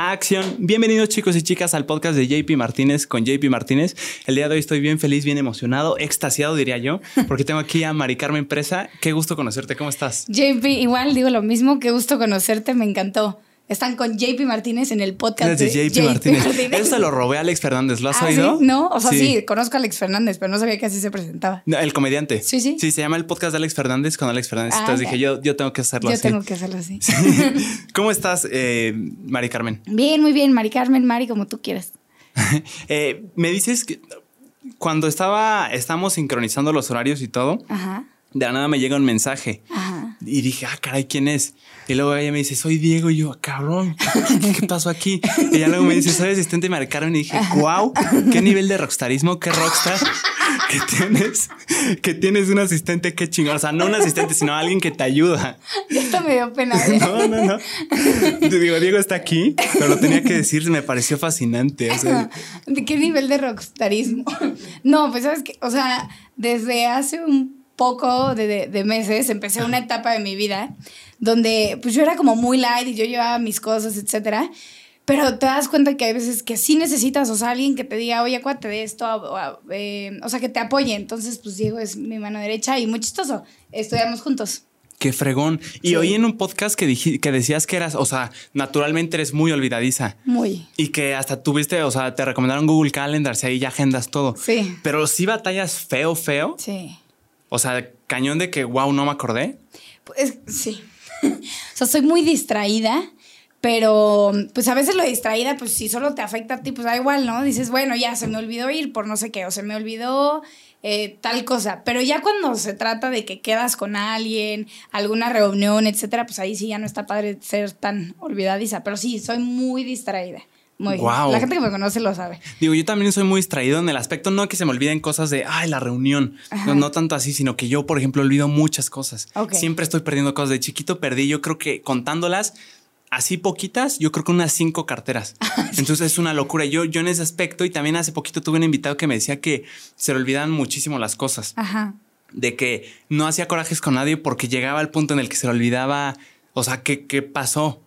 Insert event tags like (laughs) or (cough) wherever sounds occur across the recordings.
Acción. Bienvenidos chicos y chicas al podcast de JP Martínez con JP Martínez. El día de hoy estoy bien feliz, bien emocionado, extasiado diría yo, porque tengo aquí a Mari Carmen Presa. Qué gusto conocerte, ¿cómo estás? JP, igual digo lo mismo, qué gusto conocerte, me encantó. Están con JP Martínez en el podcast de JP, Martínez. Eso se lo robé a Alex Fernández, ¿lo has ¿Ah, oído? ¿sí? No, o sea, sí. conozco a Alex Fernández, pero no sabía que así se presentaba. el comediante. Sí, sí. Sí, se llama el podcast de Alex Fernández con Alex Fernández. Ah, Entonces ya. dije, yo, yo tengo que hacerlo Yo así. tengo que hacerlo así. (laughs) ¿Cómo estás, eh, Mari Carmen? Bien, muy bien, Mari Carmen, Mari, como tú quieras. (laughs) Eh, me dices que cuando estaba, estábamos sincronizando los horarios y todo, Ajá, de la nada me llega un mensaje. ajá. Y dije, ah, caray, ¿quién es? Y luego ella me dice, soy Diego. Y yo, "Ah, cabrón, ¿qué, pasó aquí? Y ella luego me dice, soy asistente de Mari Carmen. Y dije, wow, qué nivel de rockstarismo, qué rockstar que tienes, que tienes un asistente, qué chingón. O sea, no un asistente, sino alguien que te ayuda. Ya esto me dio pena. ¿eh? No, no, no. Te digo, Diego está aquí, pero lo tenía que decir, me pareció fascinante. O sea, ¿De qué nivel de rockstarismo? No, pues sabes que, o sea, desde hace un poco de, de- de meses empecé una etapa de mi vida donde pues yo era como muy light y yo llevaba mis cosas, etcétera. Pero te das cuenta que hay veces que sí necesitas, o sea, alguien que te diga, oye, acuérdate de esto, o, o, eh, o sea, que te apoye. Entonces, pues Diego es mi mano derecha y muy chistoso. Estudiamos juntos. qué fregón. Y Sí. oí en un podcast que, dij- que decías que eras, o sea, naturalmente eres muy olvidadiza. Muy. Y que hasta tuviste, o sea, te recomendaron Google Calendar, si ahí ya agendas todo. Sí. Pero sí batallas feo, feo. Sí. O sea, cañón de que, wow, no me acordé. Pues sí. (laughs) o sea, soy muy distraída, pero pues a veces lo distraída, pues si solo te afecta a ti, pues da igual, ¿no? Dices, bueno, ya se me olvidó ir por no sé qué, o se me olvidó eh, tal cosa. Pero ya cuando se trata de que quedas con alguien, alguna reunión, etcétera, pues ahí sí ya no está padre ser tan olvidadiza. Pero sí, soy muy distraída. Muy. Guau. La gente que me conoce lo sabe. Digo, yo también soy muy distraído en el aspecto, no que se me olviden cosas de, ay, la reunión. No, no tanto así, sino que yo, por ejemplo, olvido muchas cosas. Ok. Siempre estoy perdiendo cosas. De chiquito perdí, yo creo que contándolas así poquitas, yo creo que unas cinco carteras. (laughs) Entonces es una locura. Yo, yo en ese aspecto, y también hace poquito tuve un invitado que me decía que se le olvidan muchísimo las cosas. Ajá. de que no hacía corajes con nadie porque llegaba al punto en el que se le olvidaba, o sea, ¿qué, qué pasó?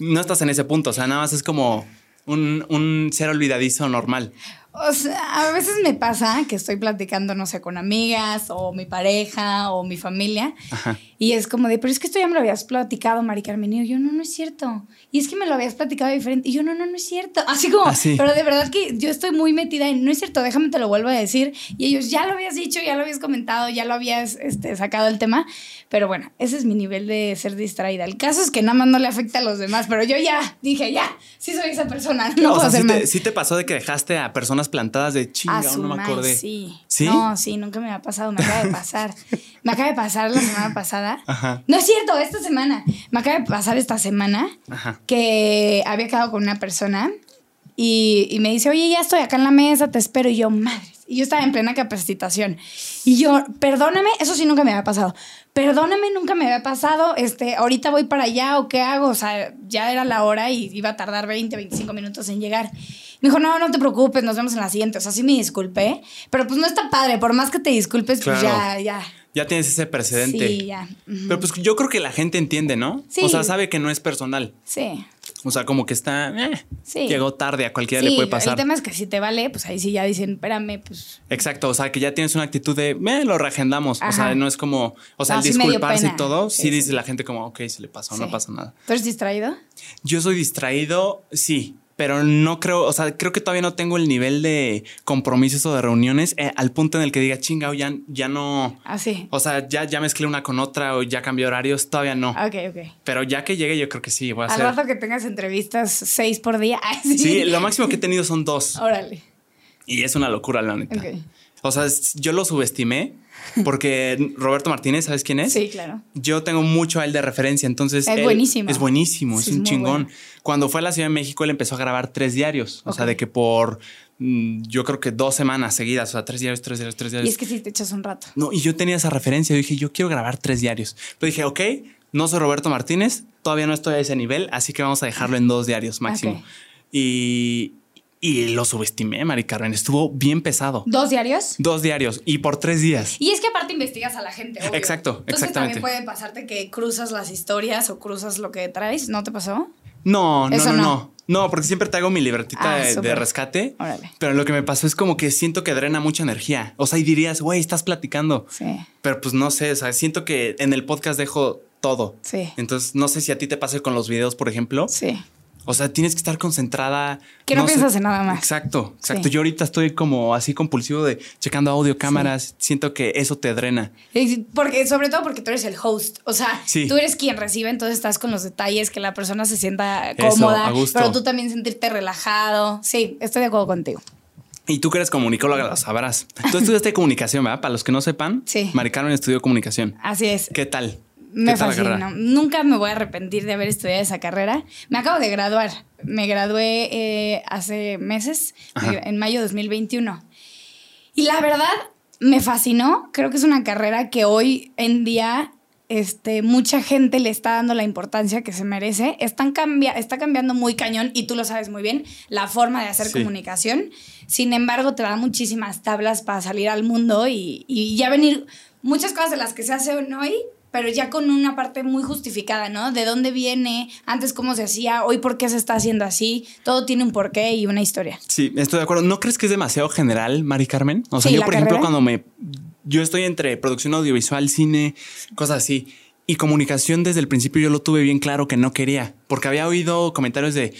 No estás en ese punto, o sea, nada más es como un, un ser olvidadizo normal. O sea, a veces me pasa que estoy platicando, no sé, con amigas o mi pareja o mi familia. Ajá. Y es como de, pero es que esto ya me lo habías platicado, Mari Carmen. Y yo, no, no es cierto. Y es que me lo habías platicado diferente. Y yo, no, no, no es cierto. (laughs) Así como, Así. pero de verdad que yo estoy muy metida en, no es cierto, déjame te lo vuelvo a decir. Y ellos, ya lo habías dicho, ya lo habías comentado, ya lo habías este, sacado el tema. Pero bueno, ese es mi nivel de ser distraída. El caso es que nada más no le afecta a los demás. Pero yo ya dije, ya, sí soy esa persona. (laughs) No o puedo sea, hacer sí más. te, sí te pasó de que dejaste a personas plantadas de chinga, no me acordé. Sí. ¿Sí? No, sí, nunca me ha pasado. Me acaba de pasar. (laughs) me acaba de pasar la semana pasada. Ajá. No es cierto, esta semana. Me acaba de pasar esta semana Ajá. que había quedado con una persona y, y me dice, oye, ya estoy acá en la mesa, te espero. Y yo, madre. Y yo estaba en plena capacitación. Y yo, perdóname, eso sí nunca me había pasado. Perdóname, nunca me había pasado. Este, ahorita voy para allá o qué hago. O sea, ya era la hora y iba a tardar 20, 25 minutos en llegar. Me dijo, no, no te preocupes, nos vemos en la siguiente. O sea, sí me disculpé, pero pues no está padre. Por más que te disculpes, pues ya, ya. Ya tienes ese precedente. Sí, ya. Pero pues yo creo que la gente entiende, ¿no? Sí. O sea, sabe que no es personal. Sí. O sea, como que está, eh, Sí. llegó tarde, a cualquiera Sí, le puede pasar. el tema es que si te vale, pues ahí sí ya dicen, espérame, pues Exacto, o sea, que ya tienes una actitud de, me lo reagendamos. O sea, no es como, o sea, No, el sí disculparse y todo, sí, dice la gente como, ok, se le pasó, no pasa nada. ¿Tú eres distraído? Yo soy distraído, sí, pero no creo, o sea, creo que todavía no tengo el nivel de compromisos o de reuniones eh, al punto en el que diga, chinga, ya, ya no, Así. o sea, ya, ya mezclé una con otra o ya cambié horarios, todavía no. Ok, ok. Pero ya que llegue, yo creo que sí, voy a Al hacer. rato que tengas entrevistas seis por día. (laughs) Sí. Sí, lo máximo que he tenido son dos. Órale. Y es una locura, la neta. Ok. O sea, yo lo subestimé porque Roberto Martínez, ¿sabes quién es? Sí, claro. Yo tengo mucho a él de referencia, entonces. Es él buenísimo. Es buenísimo, Sí, es un chingón. bueno. Cuando fue a la Ciudad de México, él empezó a grabar tres diarios. O sea, de que por mm, yo creo que dos semanas seguidas, o sea, tres diarios, tres diarios, tres Y diarios. es que sí te echas un rato. No, y yo tenía esa referencia. Yo dije, yo quiero grabar tres diarios. Pero dije, ok, no soy Roberto Martínez, todavía no estoy a ese nivel, así que vamos a dejarlo en dos diarios máximo. Y, y lo subestimé, Mari Carmen. Estuvo bien pesado. ¿Dos diarios? Dos diarios y por tres días. Y es que aparte investigas a la gente. obvio. Exacto, Entonces exactamente. también puede pasarte que cruzas las historias o cruzas lo que traes. ¿No te pasó? No, no, no, no. no. No, porque siempre te hago mi libretita Ah, de, de rescate. Órale. Pero lo que me pasó es como que siento que drena mucha energía. O sea, y dirías, güey, estás platicando. Sí. Pero pues no sé, o sea, siento que en el podcast dejo todo. Sí. Entonces, no sé si a ti te pase con los videos, por ejemplo. Sí. O sea, tienes que estar concentrada. Que no sé. piensas en nada más. Exacto, exacto. Sí. Yo ahorita estoy como así compulsivo de checando audio, cámaras. Siento que eso te drena. Porque, sobre todo porque tú eres el host. O sea, Sí. tú eres quien recibe, entonces estás con los detalles, que la persona se sienta Eso, cómoda. a gusto. Pero tú también sentirte relajado. Sí, estoy de acuerdo contigo. Y tú que eres comunicóloga, lo sabrás. Tú estudiaste (laughs) comunicación, ¿verdad? Para los que no sepan, Sí. Mari Carmen estudió comunicación. Así es. ¿Qué tal? Me ¿Qué tal la fascina. Nunca me voy a arrepentir de haber estudiado esa carrera. Me acabo de graduar. Me gradué eh, hace meses, Ajá. en mayo de 2021. Y la verdad, me fascinó. Creo que es una carrera que hoy en día este, mucha gente le está dando la importancia que se merece. Están cambia está cambiando muy cañón, y tú lo sabes muy bien, la forma de hacer Sí. comunicación. Sin embargo, te da muchísimas tablas para salir al mundo y, y ya venir muchas cosas de las que se hacen hoy, pero ya con una parte muy justificada, ¿no? De dónde viene, antes cómo se hacía, hoy por qué se está haciendo así. Todo tiene un porqué y una historia. Sí, estoy de acuerdo. ¿No crees que es demasiado general, Mari Carmen? O sea, Sí, yo, por ejemplo, cuando me. Yo estoy entre producción audiovisual, cine, cosas así. Y comunicación desde el principio yo lo tuve bien claro que no quería. Porque había oído comentarios de.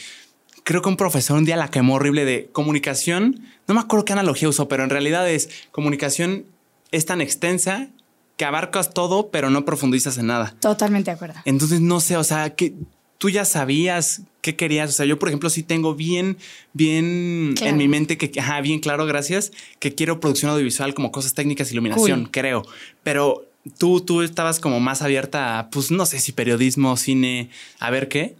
Creo que un profesor un día la quemó horrible de comunicación. No me acuerdo qué analogía usó, pero en realidad es comunicación es tan extensa que abarcas todo, pero no profundizas en nada. Totalmente de acuerdo. Entonces, no sé, o sea, que tú ya sabías qué querías. O sea, yo, por ejemplo, sí tengo bien, bien Claro. en mi mente que, ajá, bien claro, gracias, que quiero producción audiovisual como cosas técnicas, iluminación, Cool. creo. Pero tú, tú estabas como más abierta a, pues, no sé si periodismo, cine, a ver qué.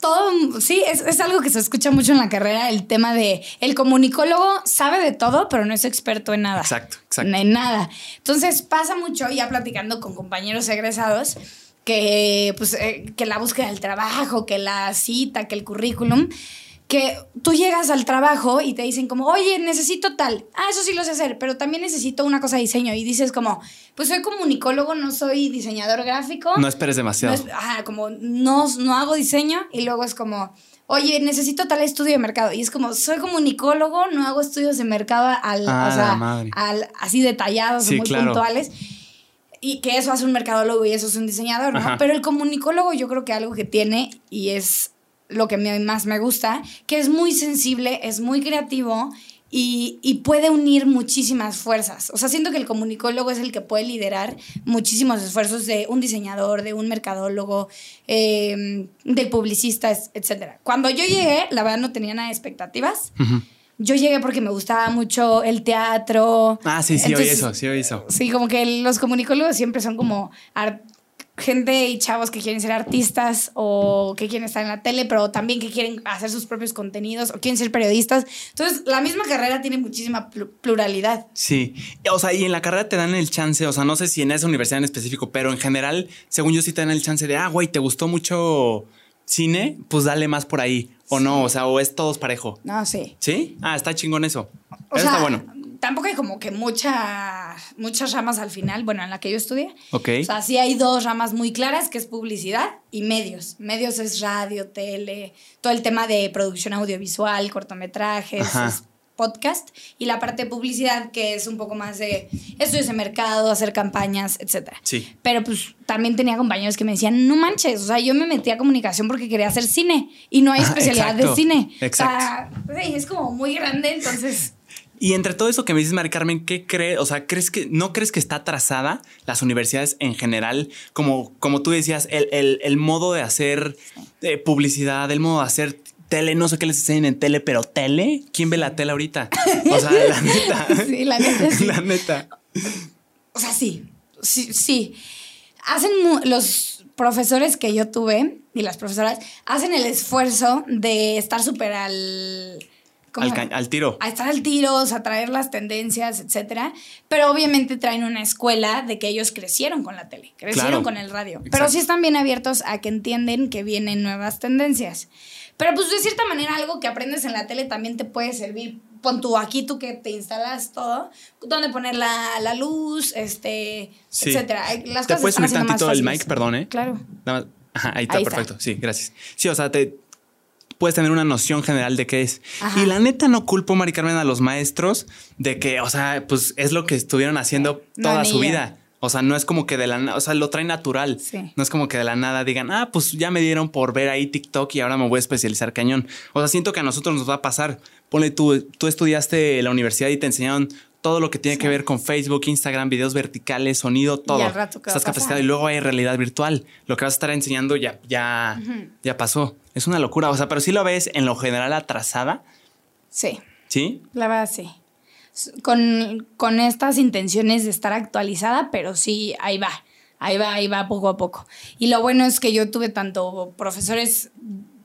Todo, sí, es, es algo que se escucha mucho en la carrera, el tema de el comunicólogo sabe de todo, pero no es experto en nada. Exacto, exacto. En nada. Entonces pasa mucho, ya platicando con compañeros egresados, que pues eh, que la búsqueda del trabajo, que la cita, que el currículum, que tú llegas al trabajo y te dicen como, oye, necesito tal. Ah, eso sí lo sé hacer, pero también necesito una cosa de diseño. Y dices como, pues soy comunicólogo, no soy diseñador gráfico. No esperes No demasiado. es- ajá, como no, no hago diseño y luego es como, oye, necesito tal estudio de mercado. Y es como, soy comunicólogo, no hago estudios de mercado al, Ah, o sea, la madre. al- así detallados, Sí, muy claro. puntuales. Y que eso hace un mercadólogo y eso es un diseñador, ¿no? Ajá. Pero el comunicólogo yo creo que algo que tiene y es lo que me- más me gusta, que es muy sensible, es muy creativo y, y puede unir muchísimas fuerzas. O sea, siento que el comunicólogo es el que puede liderar muchísimos esfuerzos de un diseñador, de un mercadólogo, eh, del publicista, etc. Cuando yo llegué, la verdad no tenía nada de expectativas. Yo llegué porque me gustaba mucho el teatro. Ah, sí, sí, oí eso, sí, oí eso. Sí, como que los comunicólogos siempre son como gente y chavos que quieren ser artistas o que quieren estar en la tele, pero también que quieren hacer sus propios contenidos o quieren ser periodistas. Entonces, la misma carrera tiene muchísima plu- pluralidad. Sí, o sea, y en la carrera te dan el chance, o sea, no sé si en esa universidad en específico, pero en general, según yo sí te dan el chance de, ah, güey, ¿te gustó mucho cine? Pues dale más por ahí, o no, o sea, o es todos parejo. No, sí. ¿Sí? Ah, está chingón eso. O Eso sea, está bueno. Tampoco hay como que mucha, muchas ramas al final, bueno, en la que yo estudié. Ok. O sea, sí hay dos ramas muy claras, que es publicidad y medios. Medios es radio, tele, todo el tema de producción audiovisual, cortometrajes, podcast. Y la parte de publicidad, que es un poco más de estudios de mercado, hacer campañas, etc. Sí. Pero pues también tenía compañeros que me decían, no manches, o sea, yo me metí a comunicación porque quería hacer cine y no hay Ajá, especialidad exacto, de cine. exacto. O sea, es como muy grande, entonces... Y entre todo eso que me dices, Mari Carmen, ¿qué crees? O sea, ¿crees que no crees que está atrasada las universidades en general? Como, como tú decías, el, el- el modo de hacer eh, publicidad, el modo de hacer tele, no sé qué les enseñan en tele, pero tele, ¿quién ve la tele ahorita? O sea, la neta. (laughs) Sí, la neta, sí. La neta. O sea, sí, sí, sí. Hacen los profesores que yo tuve y las profesoras hacen el esfuerzo de estar súper al... Al, tiro. a estar al tiro, o sea, traer las tendencias, etcétera. Pero obviamente traen una escuela de que ellos crecieron con la tele, crecieron Claro. con el radio. Pero sí están bien abiertos a que entienden que vienen nuevas tendencias. Pero pues de cierta manera algo que aprendes en la tele también te puede servir. Pon tú aquí, tú que te instalas todo, dónde poner la, la luz, este, Sí. etcétera. Las ¿Te cosas puedes subir tantito el mic, perdón, eh? Claro. Nada más. Ajá, ahí está, perfecto. Sí, gracias. Sí, o sea, te puedes tener una noción general de qué es. Y la neta no culpo, Mari Carmen, a los maestros de que, o sea, pues es lo que estuvieron haciendo toda su vida. O sea, no es como que de la nada, o sea, lo trae natural. No es como que de la nada digan, ah, pues ya me dieron por ver ahí TikTok y ahora me voy a especializar cañón. O sea, siento que a nosotros nos va a pasar. Ponle tú, tú estudiaste la universidad y te enseñaron todo lo que tiene que ver con Facebook, Instagram, videos verticales, sonido, todo. Y rato Estás capacitado y luego hay realidad virtual. Lo que vas a estar enseñando ya, ya, ya pasó. Es una locura. O sea, pero si lo ves en lo general atrasada. Sí. ¿Sí? La verdad, sí. Con, con estas intenciones de estar actualizada, pero sí, ahí va. Ahí va, ahí va poco a poco. Y lo bueno es que yo tuve tanto profesores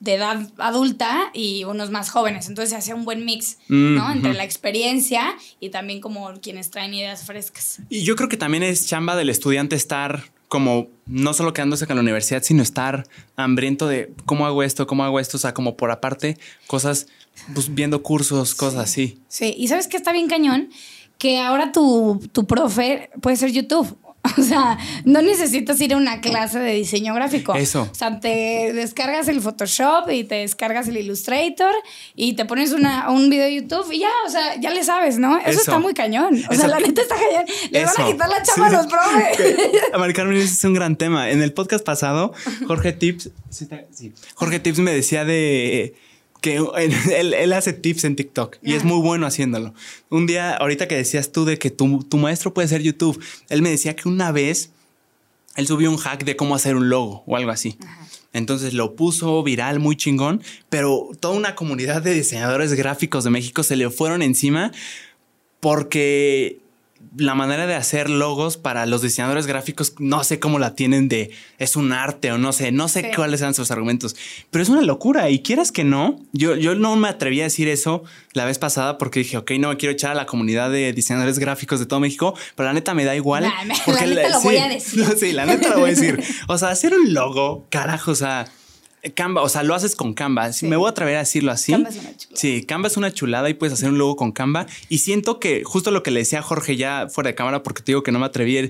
de edad adulta y unos más jóvenes. Entonces se hace un buen mix, ¿no? Entre la experiencia y también como quienes traen ideas frescas. Y yo creo que también es chamba del estudiante estar como no solo quedándose con la universidad, sino estar hambriento de cómo hago esto, cómo hago esto, o sea, como por aparte, cosas, pues, viendo cursos, cosas así. Sí, y sabes que está bien cañón, que ahora tu, tu profe puede ser YouTube. (laughs) O sea, no necesitas ir a una clase de diseño gráfico. Eso. O sea, te descargas el Photoshop y te descargas el Illustrator y te pones una, un video de YouTube y ya, o sea, ya le sabes, ¿no? Eso, está muy cañón. O sea, la neta está cañón. Le van a quitar la chamba a los profes. (laughs) Maricarmen, ese es un gran tema. En el podcast pasado, Jorge Tips, Jorge Tips me decía de que (laughs) él, hace tips en TikTok y es muy bueno haciéndolo. Un día, ahorita que decías tú de que tu, tu, maestro puede ser YouTube, él me decía que una vez él subió un hack de cómo hacer un logo o algo así. Entonces lo puso viral, muy chingón, pero toda una comunidad de diseñadores gráficos de México se le fueron encima porque la manera de hacer logos para los diseñadores gráficos, no sé cómo la tienen de es un arte o no sé, no sé cuáles sean sus argumentos, pero es una locura y quieras que no, yo, yo no me atreví a decir eso la vez pasada porque dije, ok, no me quiero echar a la comunidad de diseñadores gráficos de todo México, pero la neta me da igual. porque la neta lo voy a decir. (laughs) sí, la neta lo voy a decir. O sea, hacer un logo, carajo, o sea Canva, o sea, lo haces con Canva. Me voy a atrever a decirlo así. Canva es una chulada. Sí, Canva es una chulada y puedes hacer un logo con Canva. Y siento que justo lo que le decía a Jorge ya fuera de cámara, porque te digo que no me atreví.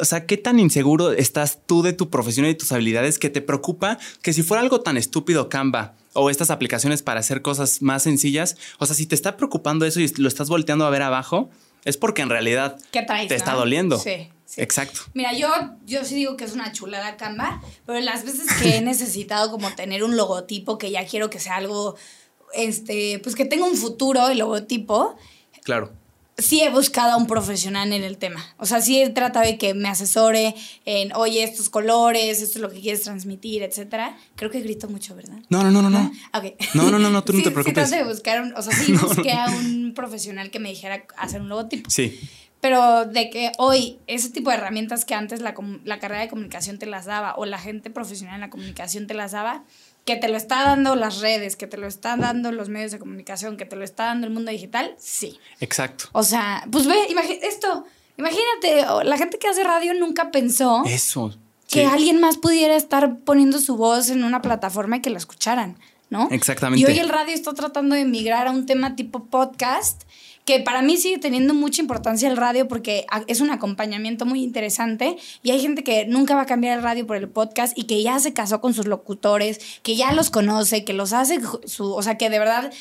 o sea, qué tan inseguro estás tú de tu profesión y de tus habilidades que te preocupa que si fuera algo tan estúpido Canva o estas aplicaciones para hacer cosas más sencillas, o sea, si te está preocupando eso y lo estás volteando a ver abajo, es porque en realidad te está doliendo. Sí. Exacto. Mira, yo, yo sí digo que es una chulada Canva, pero las veces que he (laughs) necesitado como tener un logotipo que ya quiero que sea algo, este, pues que tenga un futuro el logotipo. Claro. Sí he buscado a un profesional en el tema. O sea, sí he tratado de que me asesore en, oye, estos colores, esto es lo que quieres transmitir, etcétera. Creo que grito mucho, ¿verdad? No, no, no, no, no. Okay. No, no, no, no, tú no (laughs) te preocupes. Sí, de buscar, un, o sea, sí (laughs) busqué a un profesional que me dijera hacer un logotipo. Sí pero de que hoy ese tipo de herramientas que antes la, la, carrera de comunicación te las daba o la gente profesional en la comunicación te las daba, que te lo está dando las redes, que te lo están dando los medios de comunicación, que te lo está dando el mundo digital, sí. Exacto. O sea, pues ve, esto, imagínate, la gente que hace radio nunca pensó eso. Que alguien más pudiera estar poniendo su voz en una plataforma y que la escucharan, ¿no? Exactamente. Y hoy el radio está tratando de migrar a un tema tipo podcast que para mí sigue teniendo mucha importancia el radio porque es un acompañamiento muy interesante y hay gente que nunca va a cambiar el radio por el podcast y que ya se casó con sus locutores, que ya los conoce, que los hace su, o sea, que de verdad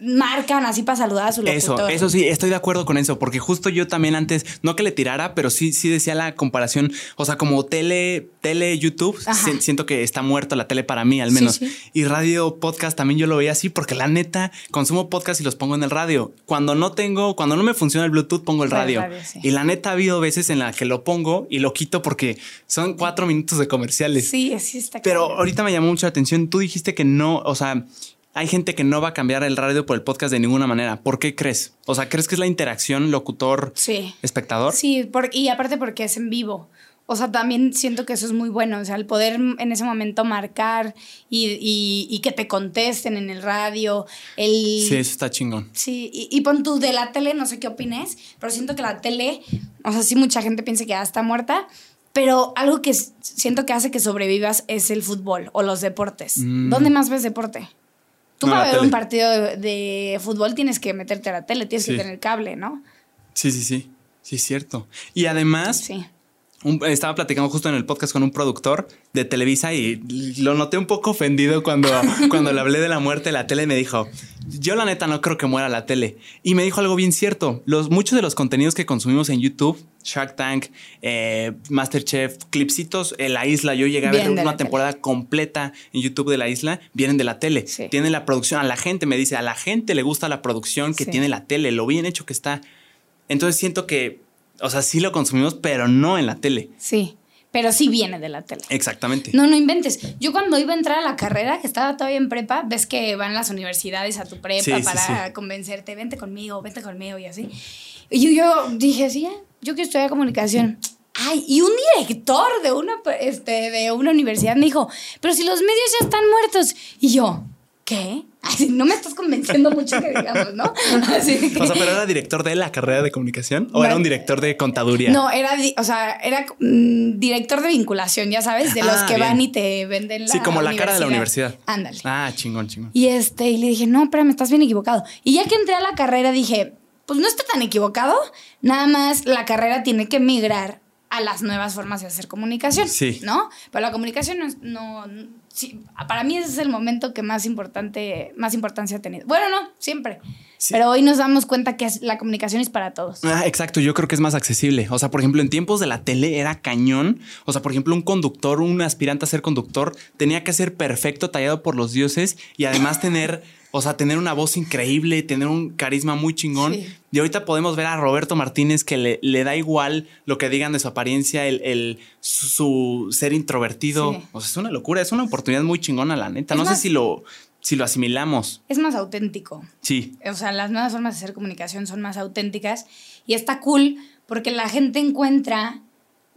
marcan así para saludar a su locutor. Eso, eso sí, estoy de acuerdo con eso, porque justo yo también antes, no que le tirara, pero sí, sí decía la comparación, o sea, como tele, tele, YouTube, siento que está muerto la tele para mí al menos. Y radio, podcast también yo lo veía así, porque la neta, consumo podcast y los pongo en el radio. Cuando no tengo, cuando no me funciona el Bluetooth, pongo el radio. y la neta ha habido veces en la que lo pongo y lo quito porque son cuatro minutos de comerciales. Sí, así está. Pero ahorita me llamó mucho la atención, tú dijiste que no, o sea, hay gente que no va a cambiar el radio por el podcast de ninguna manera. ¿Por qué crees? O sea, ¿crees que es la interacción locutor-espectador? Sí, y aparte porque es en vivo. O sea, también siento que eso es muy bueno. O sea, el poder en ese momento marcar y, que te contesten en el radio. El... Sí, eso está chingón. Sí, y, y, pon tú de la tele, no sé qué opines, pero siento que la tele, o sea, sí mucha gente piensa que ya está muerta, pero algo que siento que hace que sobrevivas es el fútbol o los deportes. Mm. ¿Dónde más ves deporte? Tú para ver un partido de, fútbol tienes que meterte a la tele, tienes que tener cable, ¿no? Sí, sí, sí. Sí, es cierto. Y además, un- estaba platicando justo en el podcast con un productor de Televisa y lo noté un poco ofendido cuando, (laughs) cuando le hablé de la muerte de la tele. Me dijo, yo la neta no creo que muera la tele. Y me dijo algo bien cierto. Los, muchos de los contenidos que consumimos en YouTube, Shark Tank, eh, Masterchef, clipsitos en la isla, yo llegué a ver una temporada completa en YouTube de la isla, vienen de la tele. Sí. Tienen la producción, a la gente me dice, a la gente le gusta la producción que Sí. tiene la tele, lo bien hecho que está. Entonces siento que, o sea, sí lo consumimos, pero no en la tele. Sí, pero sí viene de la tele. Exactamente. No, no inventes. Yo cuando iba a entrar a la carrera, que estaba todavía en prepa, ves que van las universidades a tu prepa Sí, para sí. convencerte, vente conmigo, vente conmigo y así. Y yo, dije, sí, yo quiero estudiar comunicación. Ay, y un director de una, este, de una universidad me dijo, pero si los medios ya están muertos. Y yo, ¿qué? Ay, no me estás convenciendo mucho que digamos, ¿no? (laughs) Así que- O sea, pero era director de la carrera de comunicación o No. era un director de contaduría. No, era, o sea, era mm, director de vinculación, ya sabes, de los Ah, que bien. van y te venden la Sí, como la cara de la universidad. Ándale. Ah, chingón, chingón. Y este, y le dije, no, espérame, estás bien equivocado. Y ya que entré a la carrera dije, pues no está tan equivocado, nada más la carrera tiene que migrar a las nuevas formas de hacer comunicación. Sí. ¿No? Pero la comunicación no, no sí, para mí ese es el momento que más importante, más importancia ha tenido. Bueno, no, siempre. Sí. Pero hoy nos damos cuenta que la comunicación es para todos. Ah, exacto, yo creo que es más accesible. O sea, por ejemplo, en tiempos de la tele era cañón. O sea, por ejemplo, un conductor, un aspirante a ser conductor, tenía que ser perfecto, tallado por los dioses y además tener, o sea, tener una voz increíble, tener un carisma muy chingón. Sí. Y ahorita podemos ver a Roberto Martínez que le, le da igual lo que digan de su apariencia, el, el- su, su ser introvertido. Sí. O sea, es una locura, es una oportunidad muy chingona, la neta. Es no más- sé si lo, si lo asimilamos. Es más auténtico. Sí. O sea, las nuevas formas de hacer comunicación son más auténticas y está cool porque la gente encuentra,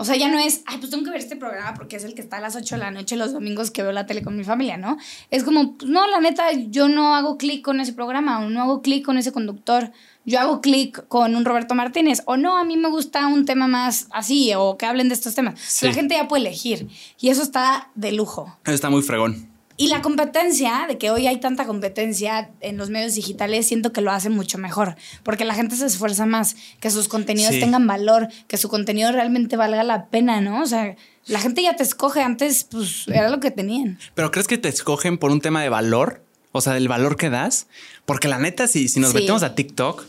o sea, ya no es, ay, pues tengo que ver este programa porque es el que está a las 8 de la noche los domingos que veo la tele con mi familia, ¿no? Es como, pues no, la neta, yo no hago clic con ese programa o no hago clic con ese conductor. Yo hago clic con un Roberto Martínez o no, a mí me gusta un tema más así o que hablen de estos temas. Sí. La gente ya puede elegir y eso está de lujo. Eso está muy fregón. Y la competencia, de que hoy hay tanta competencia en los medios digitales, siento que lo hace mucho mejor, porque la gente se esfuerza más, que sus contenidos Sí. tengan valor, que su contenido realmente valga la pena, ¿no? O sea, la gente ya te escoge, antes pues era lo que tenían. ¿Pero crees que te escogen por un tema de valor? O sea, del valor que das. Porque la neta, si, si nos Sí. metemos a TikTok,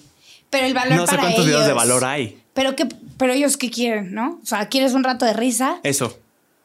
Pero el valor no sé para cuántos videos de valor hay. Pero, qué, pero ellos qué quieren, ¿no? O sea, ¿quieres un rato de risa? Eso.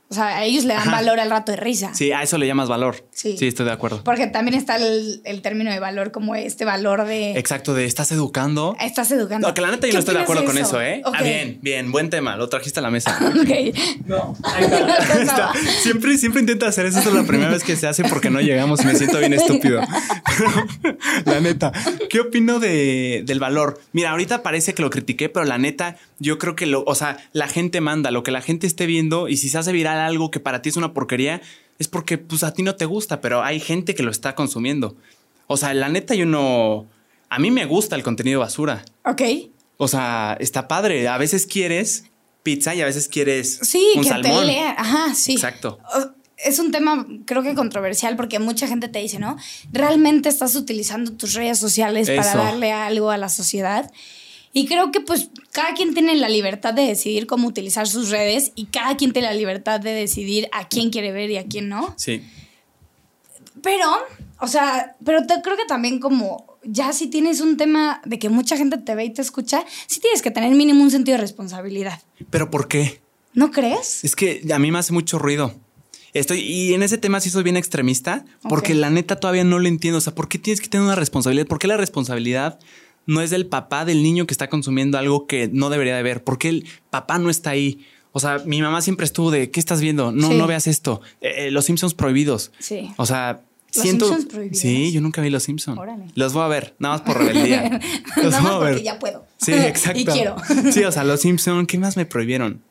O sea, a ellos le dan Ajá. valor al rato de risa. Sí, a eso le llamas valor. Sí. Sí, estoy de acuerdo. Porque también está el, el término de valor como este valor de... Exacto, de estás educando. Estás educando. No, que la neta yo ¿Qué no estoy de acuerdo con eso, ¿eh? Ah, bien, bien, buen tema, lo trajiste a la mesa. (laughs) Ok. No, ahí (laughs) está. Siempre, siempre intento hacer eso. Esta es la primera vez que se hace porque no llegamos y me siento bien estúpido. (laughs) La neta, ¿qué opino de, del valor? Mira, ahorita parece que lo critiqué, pero la neta, yo creo que lo, o sea, la gente manda lo que la gente esté viendo y si se hace viral algo que para ti es una porquería, es porque pues a ti no te gusta, pero hay gente que lo está consumiendo. O sea, la neta, yo no. A mí me gusta el contenido basura. Ok. O sea, está padre. A veces quieres pizza y a veces quieres Sí, un que salmón. te lea. Ajá, sí. Exacto. Es un tema, creo que controversial, porque mucha gente te dice, ¿no? Realmente estás utilizando tus redes sociales para darle algo a la sociedad. Y creo que, pues, cada quien tiene la libertad de decidir cómo utilizar sus redes y cada quien tiene la libertad de decidir a quién quiere ver y a quién no. Sí. Pero, o sea, pero te, creo que también como ya si tienes un tema de que mucha gente te ve y te escucha, sí tienes que tener mínimo un sentido de responsabilidad. Pero ¿por qué? ¿No crees? Es que a mí me hace mucho ruido. Estoy, y en ese tema sí soy bien extremista, porque la neta todavía no lo entiendo. O sea, ¿por qué tienes que tener una responsabilidad? ¿Por qué la responsabilidad no es del papá del niño que está consumiendo algo que no debería de ver? ¿Por qué el papá no está ahí? O sea, mi mamá siempre estuvo de, ¿qué estás viendo? No, Sí. no veas esto. Eh, eh, los Simpsons prohibidos. Sí. O sea, ¿Los siento... Simpsons prohibidos? Sí, yo nunca vi los Simpsons. Órale. Los voy a ver, nada más por (laughs) rebeldía. Los Nada más voy a porque ver. ya puedo. Sí, (laughs) exacto. y quiero. Sí, o sea, los Simpson, ¿qué más me prohibieron?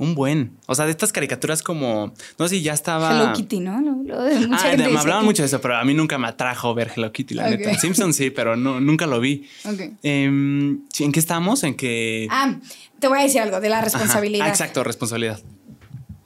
Un buen. O sea, de estas caricaturas como. No sé si ya estaba. Hello Kitty, ¿no? Lo- lo de- mucha Ah, me hablaban mucho de eso, pero a mí nunca me atrajo ver Hello Kitty, la Ok. (laughs) neta. Simpson sí, pero no, nunca lo vi. Ok. Em, ¿En qué estamos? En que. Ah, te voy a decir algo de la responsabilidad. Ah, exacto, responsabilidad.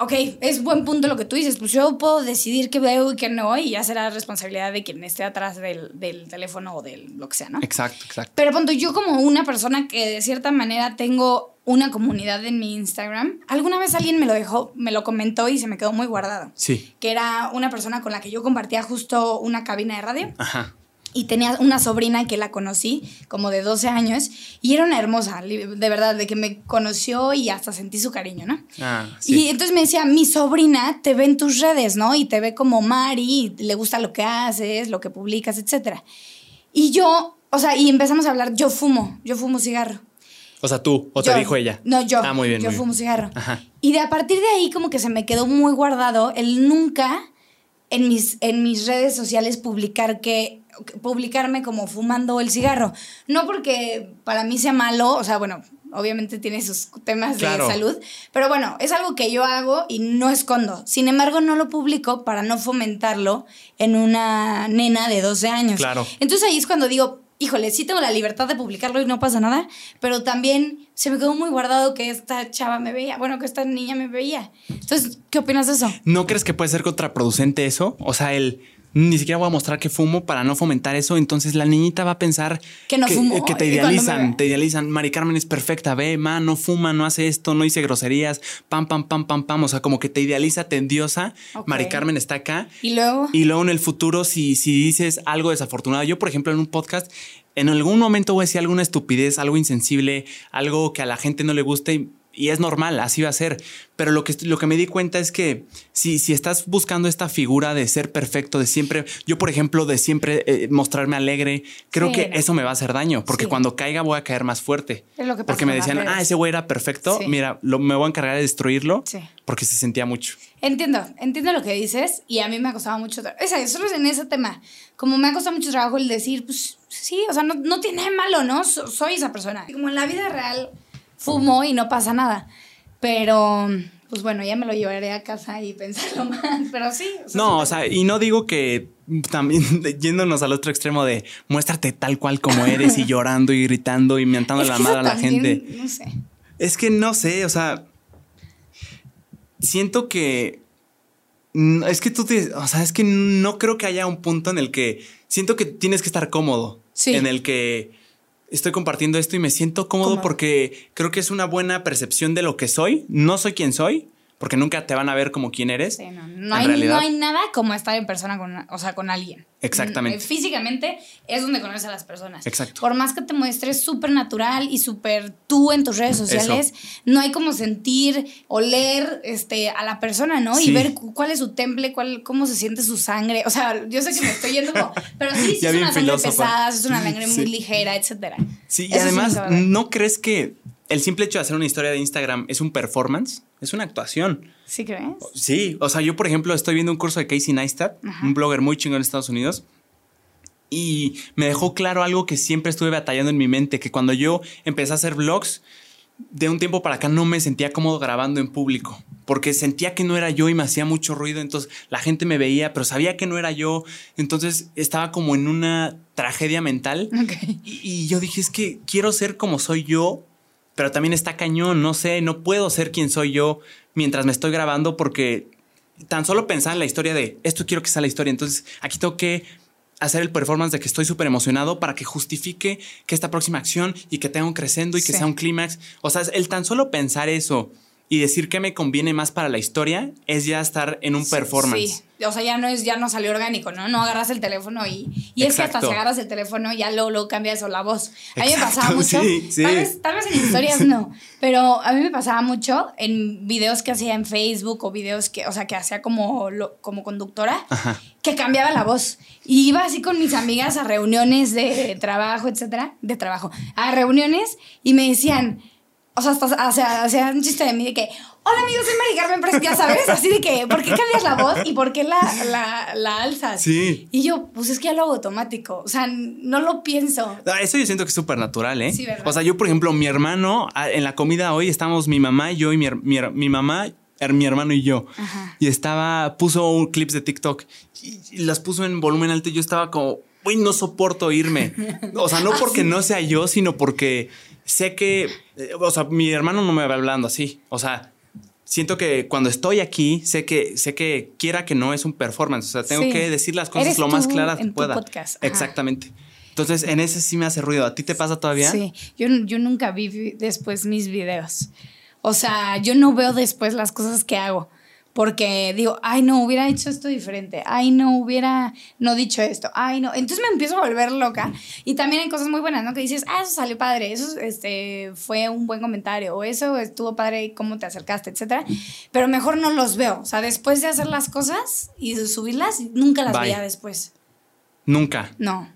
Ok, es buen punto lo que tú dices, pues yo puedo decidir qué veo y qué no, y ya será responsabilidad de quien esté atrás del, del teléfono o del lo que sea, ¿no? Exacto, exacto. Pero punto, yo como una persona que de cierta manera tengo una comunidad en mi Instagram, alguna vez alguien me lo dejó, me lo comentó y se me quedó muy guardado. Sí. Que era una persona con la que yo compartía justo una cabina de radio Ajá. Y tenía una sobrina que la conocí como de 12 años y era una hermosa, de verdad, de que me conoció y hasta sentí su cariño, ¿no? Ah, Y entonces me decía, mi sobrina te ve en tus redes, ¿no? Y te ve como Mari, y le gusta lo que haces, lo que publicas, etc. Y yo, o sea, y empezamos a hablar, yo fumo, yo fumo cigarro. O sea, tú, o te dijo ella. No, yo. Ah, muy bien. Yo muy fumo bien. cigarro. Ajá. Y de a partir de ahí como que se me quedó muy guardado el nunca en mis, en mis redes sociales publicar que publicarme como fumando el cigarro. No porque para mí sea malo, o sea, bueno, obviamente tiene sus temas Claro. de salud, pero bueno, es algo que yo hago y no escondo. Sin embargo, no lo publico para no fomentarlo en una nena de 12 años. Claro. Entonces ahí es cuando digo, híjole, sí tengo la libertad de publicarlo y no pasa nada, pero también se me quedó muy guardado que esta chava me veía, bueno, que esta niña me veía. Entonces, ¿qué opinas de eso? ¿No crees que puede ser contraproducente eso? O sea, el ni siquiera voy a mostrar que fumo para no fomentar eso. Entonces la niñita va a pensar Que no fumo, que te me idealizan, ve. te idealizan. Mari Carmen es perfecta, ve, ma, no fuma, no hace esto, no dice groserías, pam, pam, pam, pam, pam. O sea, como que te idealiza, te endiosa. Ok. Mari Carmen está acá. Y luego, Y luego en el futuro, si, si dices algo desafortunado, yo, por ejemplo, en un podcast, en algún momento voy a decir alguna estupidez, algo insensible, algo que a la gente no le guste y, es normal, así va a ser. Pero lo que, lo que me di cuenta es que si, si estás buscando esta figura de ser perfecto, de siempre, yo, por ejemplo, de siempre eh, mostrarme alegre, creo Sí, que no. eso me va a hacer daño, porque Sí. cuando caiga voy a caer más fuerte. Es lo que porque me decían, ah, ese güey era perfecto, Sí. mira, lo, me voy a encargar de destruirlo porque se sentía mucho. entiendo, entiendo lo que dices y a mí me ha costado mucho, tra- esa, solo en ese tema, como me ha costado mucho trabajo el decir, pues sí, o sea, no, no tiene nada malo, ¿no? So- soy esa persona. Como en la vida real fumo y no pasa nada, pero pues bueno, ya me lo llevaré a casa y pensarlo (laughs) más, pero sí. o sea, No, o sea, y no digo que también (laughs) yéndonos al otro extremo de muéstrate tal cual como eres y (laughs) llorando y gritando y mentando Es la madre a la también, gente. No sé. Es que no sé, o sea, siento que es que tú te, o sea, es que no creo que haya un punto en el que siento que tienes que estar cómodo, Sí. en el que estoy compartiendo esto y me siento cómodo, porque creo que es una buena percepción de lo que soy. No soy quien soy, porque nunca te van a ver como quien eres. Sí, no, no, hay, realidad. no hay nada como estar en persona con, o sea, con alguien. Exactamente. Mm, Físicamente es donde conoces a las personas. Exacto. Por más que te muestres súper natural y súper tú en tus redes sociales, no hay como sentir, oler este, a la persona, ¿no? Sí. Y ver cu- cuál es su temple, cuál, cómo se siente su sangre. O sea, yo sé que me estoy yendo como, pero sí, sí es una sangre filósofa. pesada, sí es una sangre muy ligera, etcétera. Sí, y además. ¿no crees que el simple hecho de hacer una historia de Instagram es un performance? Es una actuación. ¿Sí crees? Sí, o sea, yo por ejemplo estoy viendo un curso de Casey Neistat, Ajá. un blogger muy chingón en Estados Unidos, y me dejó claro algo que siempre estuve batallando en mi mente, que cuando yo empecé a hacer vlogs, de un tiempo para acá no me sentía cómodo grabando en público, porque sentía que no era yo y me hacía mucho ruido, entonces la gente me veía, pero sabía que no era yo, entonces estaba como en una tragedia mental. Ok. Y, y yo dije, es que quiero ser como soy yo, pero también está cañón, no sé, no puedo ser quien soy yo mientras me estoy grabando porque tan solo pensar en la historia de esto quiero que sea la historia, entonces aquí tengo que hacer el performance de que estoy súper emocionado para que justifique que esta próxima acción y que tenga un crescendo y que Sí. sea un clímax. O sea, el tan solo pensar eso y decir que me conviene más para la historia es ya estar en un performance. Sí, o sea, ya no es, ya no salió orgánico, ¿no? No agarras el teléfono y, y es que hasta Exacto. si agarras el teléfono ya luego, luego cambia eso la voz. A mí me Exacto, pasaba (laughs) mucho. sí, sí. Tal, vez, tal vez en historias no, pero a mí me pasaba mucho en videos que hacía en Facebook o videos que, o sea, que hacía como, lo- como conductora, Ajá. que cambiaba la voz. Y iba así con mis amigas a reuniones de trabajo, etcétera, de trabajo, a reuniones y me decían, o sea, hasta o sea, hacían un chiste de mí de que, hola amigos, soy Mari Carmen, pero ya sabes, así de que, ¿por qué cambias la voz y por qué la, la, la alzas? Sí. Y yo, pues es que ya lo hago automático, o sea, no lo pienso. Eso yo siento que es súper natural, ¿eh? Sí, ¿verdad? O sea, yo, por ejemplo, mi hermano, en la comida hoy estamos mi mamá yo y mi, mi mi mamá, mi hermano y yo. Ajá. Y estaba, puso un clips de TikTok y, y las puso en volumen alto y yo estaba como, uy, no soporto irme. O sea, no (laughs) Ah, porque no sea yo, sino porque sé que, eh, o sea, mi hermano no me va hablando así. O sea, siento que cuando estoy aquí, sé que, sé que quiera que no es un performance. O sea, tengo Sí. que decir las cosas Eres lo más claras que pueda. podcast. Exactamente. Entonces, en ese sí me hace ruido. ¿A ti te pasa todavía? Sí, yo, yo nunca vi- después mis videos. O sea, yo no veo después las cosas que hago. Porque digo, ay, no, hubiera hecho esto diferente. Ay, no, hubiera no dicho esto. Ay, no. Entonces me empiezo a volver loca. Y también hay cosas muy buenas, ¿no? Que dices, ah, eso salió padre. Eso este, fue un buen comentario. O eso estuvo padre, cómo te acercaste, etcétera. Pero mejor no los veo. O sea, después de hacer las cosas y de subirlas, nunca las Bye. veía después. Nunca. No.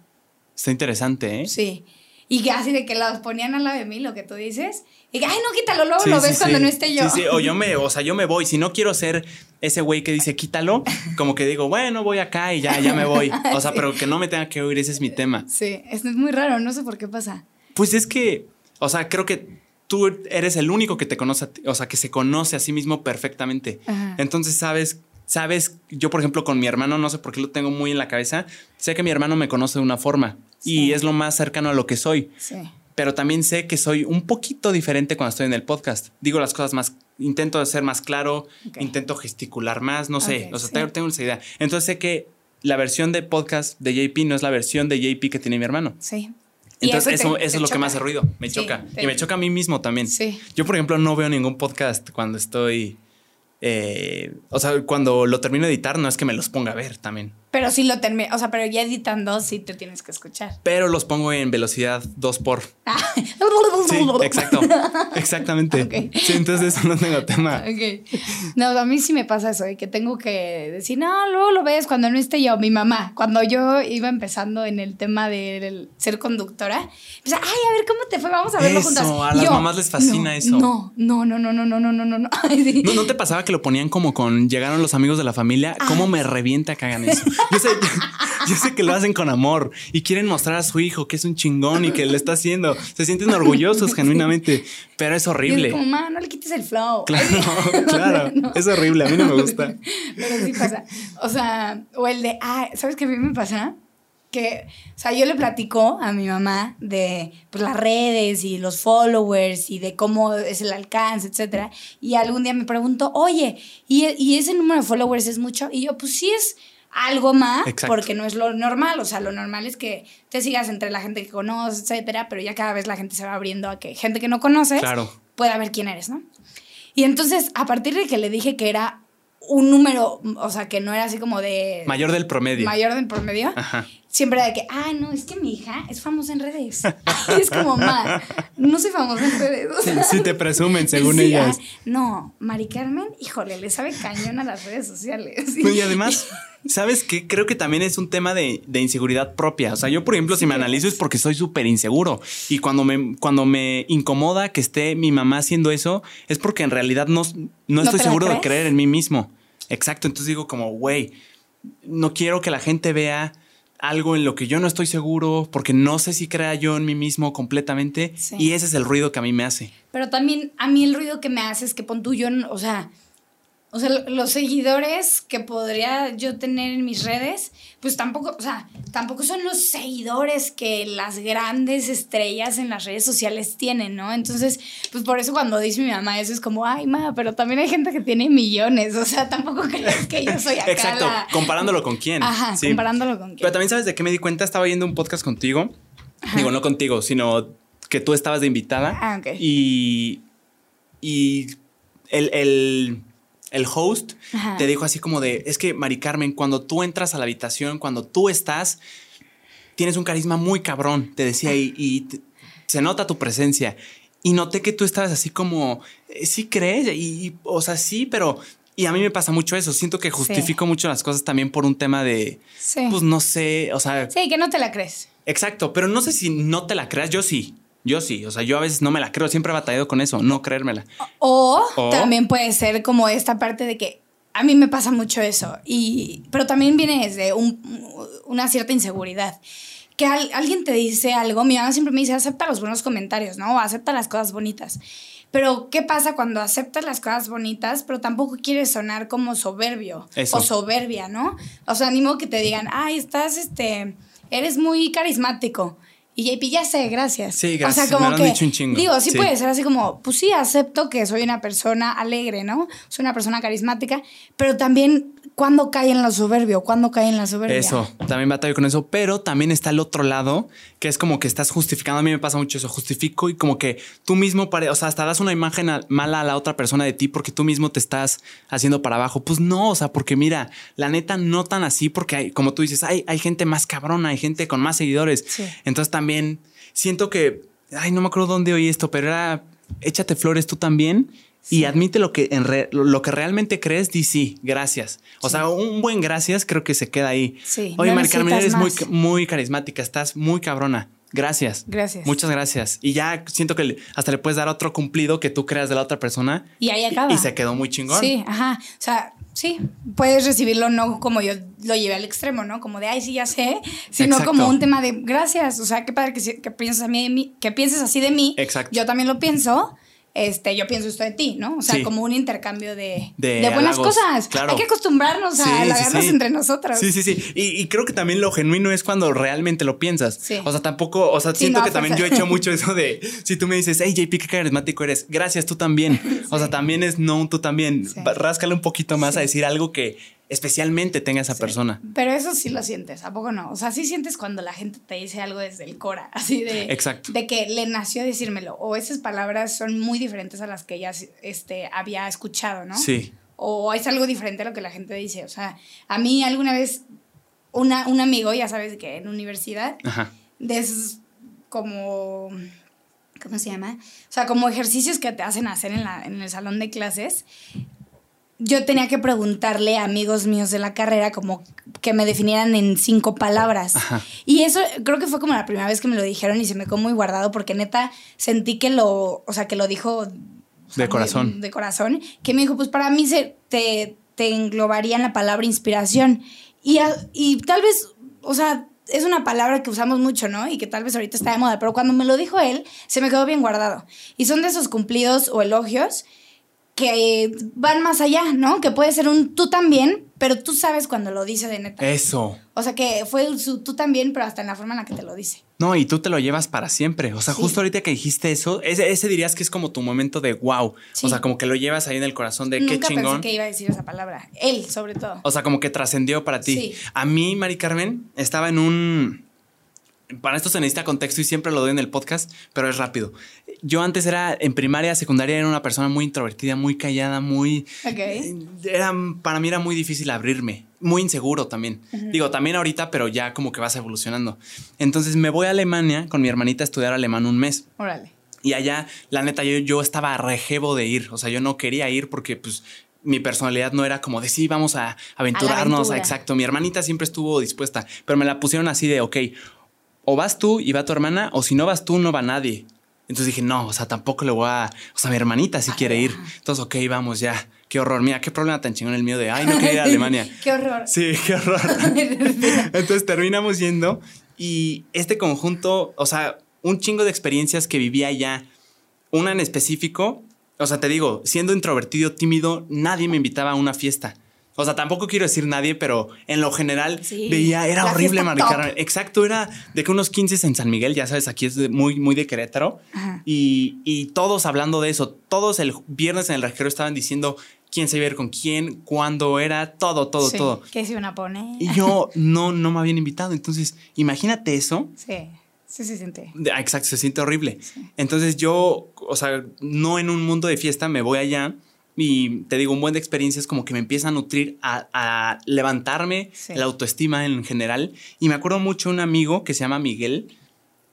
Está interesante, ¿eh? Sí. Y que así de que las ponían al lado de mí, lo que tú dices. Y ay, no, quítalo, luego Sí, lo sí, ves cuando sí. no esté yo. Sí, sí, o yo me, o sea, yo me voy. Si no quiero ser ese güey que dice quítalo, como que digo, bueno, voy acá y ya, ya me voy. (laughs) O sea, pero que no me tenga que oír, ese es mi tema. Sí, es muy raro, no sé por qué pasa. Pues es que, o sea, creo que tú eres el único que te conoce, o sea, que se conoce a sí mismo perfectamente. Ajá. Entonces, sabes, sabes, yo por ejemplo con mi hermano, no sé por qué lo tengo muy en la cabeza, sé que mi hermano me conoce de una forma Sí. y es lo más cercano a lo que soy. Sí. Pero también sé que soy un poquito diferente cuando estoy en el podcast. Digo las cosas más, intento ser más claro, intento gesticular más, no sé, Ok, o sea, sí. tengo, tengo esa idea. Entonces sé que la versión de podcast de JP no es la versión de JP que tiene mi hermano. Sí. Entonces eso, te- eso te es lo que me hace ruido, me Sí, choca. Y me choca a mí mismo también. Sí. Yo, por ejemplo, no veo ningún podcast cuando estoy... eh, o sea, cuando lo termino de editar, no es que me los ponga a ver también. Pero sí lo terminé, o sea, pero ya editando sí te tienes que escuchar. Pero los pongo en velocidad 2 por. Sí, exacto. Exactamente. Sí, entonces eso no tengo tema. No, a mí sí me pasa eso, de que tengo que decir, no, luego lo ves cuando no esté yo, mi mamá. Cuando yo iba empezando en el tema de ser conductora, pues, ay, a ver cómo te fue, vamos a verlo Eso, juntas. a las yo, mamás les fascina no, eso. No, no, no, no, no, no, no, no, (laughs) sí. ¿No, ¿No te pasaba que lo ponían como con llegaron los amigos de la familia? ¿Cómo me revienta que hagan eso? (laughs) Yo sé, yo sé que lo hacen con amor y quieren mostrar a su hijo que es un chingón y que lo está haciendo. Se sienten orgullosos (laughs) genuinamente, pero es Y horrible. es como, ma, no le quites el flow. (laughs) Claro, claro. no. Es horrible. A mí no me gusta. Pero sí pasa. O sea, o el de, ah, ¿sabes qué a mí me pasa? Que, o sea, yo le platico a mi mamá de pues, las redes y los followers y de cómo es el alcance, etcétera. Y algún día me pregunto, oye, ¿y, y ese número de followers es mucho? Y yo, pues sí es algo más, Exacto. porque no es lo normal. O sea, lo normal es que te sigas entre la gente que conoces, etcétera, pero ya cada vez la gente se va abriendo a que gente que no conoces Claro. pueda ver quién eres, ¿no? Y entonces, a partir de que le dije que era un número, o sea, que no era así como de... Mayor del promedio. Mayor del promedio. Ajá. Siempre era de que, ah, no, es que mi hija es famosa en redes. Y (laughs) es como, ma, no soy famosa en redes. O sea, Sí te presumen, (laughs) según sí, ellas. ah, no, Mari Carmen, híjole, le sabe cañón a las redes sociales. No, Y además, (laughs) ¿sabes qué? Creo que también es un tema de, de inseguridad propia. O sea, yo, por ejemplo, si me analizo es porque soy súper inseguro. Y cuando me, cuando me incomoda que esté mi mamá haciendo eso, es porque en realidad no, no estoy seguro de creer en mí mismo. Exacto. Entonces digo como, güey, no quiero que la gente vea algo en lo que yo no estoy seguro, porque no sé si crea yo en mí mismo completamente. Sí. Y ese es el ruido que a mí me hace. Pero también a mí el ruido que me hace es que pon tú yo, o sea, o sea, lo- los seguidores que podría yo tener en mis redes, pues tampoco, o sea, tampoco son los seguidores que las grandes estrellas en las redes sociales tienen, ¿no? Entonces, pues por eso cuando dice mi mamá eso es como, ay, ma, pero también hay gente que tiene millones, o sea, tampoco (laughs) crees que yo soy acá Exacto. la- Comparándolo con quién. Ajá, Sí. comparándolo con Pero quién. también sabes de qué me di cuenta, estaba viendo un podcast contigo. Digo, no contigo, sino que tú estabas de invitada. Ah, ok. Y, y el, el, el host Ajá. te dijo así como de, es que Mari Carmen, cuando tú entras a la habitación, cuando tú estás, tienes un carisma muy cabrón, te decía, y, y te- se nota tu presencia. Y noté que tú estabas así como, eh, sí crees, y, y, o sea, sí, pero... Y a mí me pasa mucho eso. Siento que justifico mucho las cosas también por un tema de, Sí. pues no sé, o sea, Sí, que no te la crees. exacto, pero no sé si no te la creas. Yo sí, yo sí. O sea, yo a veces no me la creo. Siempre he batallado con eso, no creérmela. O, O- también puede ser como esta parte de que a mí me pasa mucho eso. Y, pero también viene desde un- una cierta inseguridad. Que al- alguien te dice algo, mi mamá siempre me dice, acepta los buenos comentarios, ¿no? O acepta las cosas bonitas. Pero, ¿qué pasa cuando aceptas las cosas bonitas, pero tampoco quieres sonar como soberbio Eso. o soberbia, ¿no? O sea, ni modo que te digan, ay, estás, este, eres muy carismático. Y JP, ya sé, gracias. Sí, gracias, O sea, me como lo han que. dicho un chingo. Digo, sí, Sí. puede ser así como, pues sí, acepto que soy una persona alegre, ¿no? Soy una persona carismática, pero también, ¿cuándo cae en la soberbia? ¿Cuándo cae en la soberbia? Eso, también batallo con eso, pero también está el otro lado, que es como que estás justificando, a mí me pasa mucho eso, justifico y como que tú mismo, pare- o sea, hasta das una imagen a- mala a la otra persona de ti porque tú mismo te estás haciendo para abajo. Pues no, o sea, porque mira, la neta no tan así, porque hay, como tú dices, hay, hay gente más cabrona, hay gente con más seguidores. Sí. Entonces también siento que, ay, no me acuerdo dónde oí esto, pero era, échate flores tú también. Y admite lo que, en re- lo que realmente crees, di sí, gracias. O sea, un buen gracias creo que se queda ahí. Sí, Oye, no Mari Carmen, eres muy, muy carismática, estás muy cabrona. Gracias. Gracias. Muchas gracias. Y ya siento que hasta le puedes dar otro cumplido que tú creas de la otra persona. Y ahí acaba. Y, se quedó muy chingón. Sí, ajá. O sea, sí, puedes recibirlo no como yo lo llevé al extremo, ¿no? Como de, ay, sí, ya sé, sino Exacto. como un tema de gracias. O sea, qué padre que, que pienses a mí de mí, que pienses así de mí. Exacto. Yo también lo pienso. Este, yo pienso esto de ti, ¿no? O sea, Sí. como un intercambio de, De de buenas halagos, cosas. claro. Hay que acostumbrarnos a Sí, halagarnos sí. entre nosotros. Sí, sí, sí. Y, y creo que también lo genuino es cuando realmente lo piensas. Sí. O sea, tampoco, o sea, siento no, que también yo he hecho mucho eso de, si tú me dices, hey JP, qué carismático eres, gracias, tú también. (laughs) O sea, también es no, tú también. Ráscale un poquito más a decir algo que especialmente tenga esa Sí. persona. Pero eso sí lo sientes, ¿a poco no? O sea, sí sientes cuando la gente te dice algo desde el cora, (laughs) así de... Exacto. De que le nació decírmelo, o esas palabras son muy diferentes a las que ella este, había escuchado, ¿no? Sí. O es algo diferente a lo que la gente dice. O sea, a mí alguna vez una, un amigo, ya sabes que en universidad, Ajá. de esos como... ¿Cómo se llama? O sea, como ejercicios que te hacen hacer en, la, en el salón de clases. Yo tenía que preguntarle a amigos míos de la carrera como que me definieran en cinco palabras. Ajá. Y eso creo que fue como la primera vez que me lo dijeron y se me quedó muy guardado porque neta sentí que lo, o sea, que lo dijo o sea, De corazón. de corazón, que me dijo, pues para mí se, te, te englobaría en la palabra inspiración. Y, a- y tal vez, o sea, es una palabra que usamos mucho, ¿no? Y que tal vez ahorita está de moda, pero cuando me lo dijo él, se me quedó bien guardado. Y son de esos cumplidos o elogios que van más allá, ¿no? Que puede ser un tú también, pero tú sabes cuando lo dice de neta. Eso. O sea, que fue su tú también, pero hasta en la forma en la que te lo dice. No, y tú te lo llevas para siempre. O sea, Sí. justo ahorita que dijiste eso, ese, ese dirías que es como tu momento de wow. Sí. O sea, como que lo llevas ahí en el corazón de qué Nunca chingón. pensé que iba a decir esa palabra. Él, sobre todo. O sea, como que trascendió para ti. Sí. A mí, Mari Carmen, estaba en un. Para esto se necesita contexto y siempre lo doy en el podcast, pero es rápido. Yo antes era, en primaria, secundaria, era una persona muy introvertida, muy callada, muy. Ok. Era, para mí era muy difícil abrirme, muy inseguro también. Digo, también ahorita, pero ya como que vas evolucionando. Entonces me voy a Alemania con mi hermanita a estudiar alemán un mes. Órale. Y allá, la neta, yo, yo estaba rejebo de ir. O sea, yo no quería ir porque, pues, mi personalidad no era como de sí, vamos a aventurarnos. aventura. exacto. Mi hermanita siempre estuvo dispuesta, pero me la pusieron así de, ok, o vas tú y va tu hermana, o si no vas tú, no va nadie. Entonces dije, no, o sea, tampoco le voy a. O sea, mi hermanita sí quiere ir. Entonces, ok, vamos ya. Qué horror. Mira, qué problema tan chingón el mío de, ay, no quiero ir a (laughs) Alemania. Qué horror. Sí, qué horror. (laughs) Entonces terminamos yendo y este conjunto, o sea, un chingo de experiencias que vivía allá, una en específico, o sea, te digo, siendo introvertido, tímido, nadie me invitaba a una fiesta. O sea, tampoco quiero decir nadie, pero en lo general Sí, veía, era la horrible. Carmen. Exacto, era de que unos 15 en San Miguel, ya sabes, aquí es de- muy, muy de Querétaro. Y, y todos hablando de eso, todos el viernes en el rajero estaban diciendo quién se iba a ir con quién, cuándo era, todo, todo, Sí, todo. ¿Qué se iban a poner? Y yo no, no me habían invitado. Entonces, imagínate eso. Sí, sí se siente. Ah, Exacto, se siente horrible. Entonces yo, o sea, no en un mundo de fiesta, me voy allá y te digo, un buen de experiencias como que me empieza a nutrir, a, a levantarme Sí. la autoestima en general. Y me acuerdo mucho un amigo que se llama Miguel,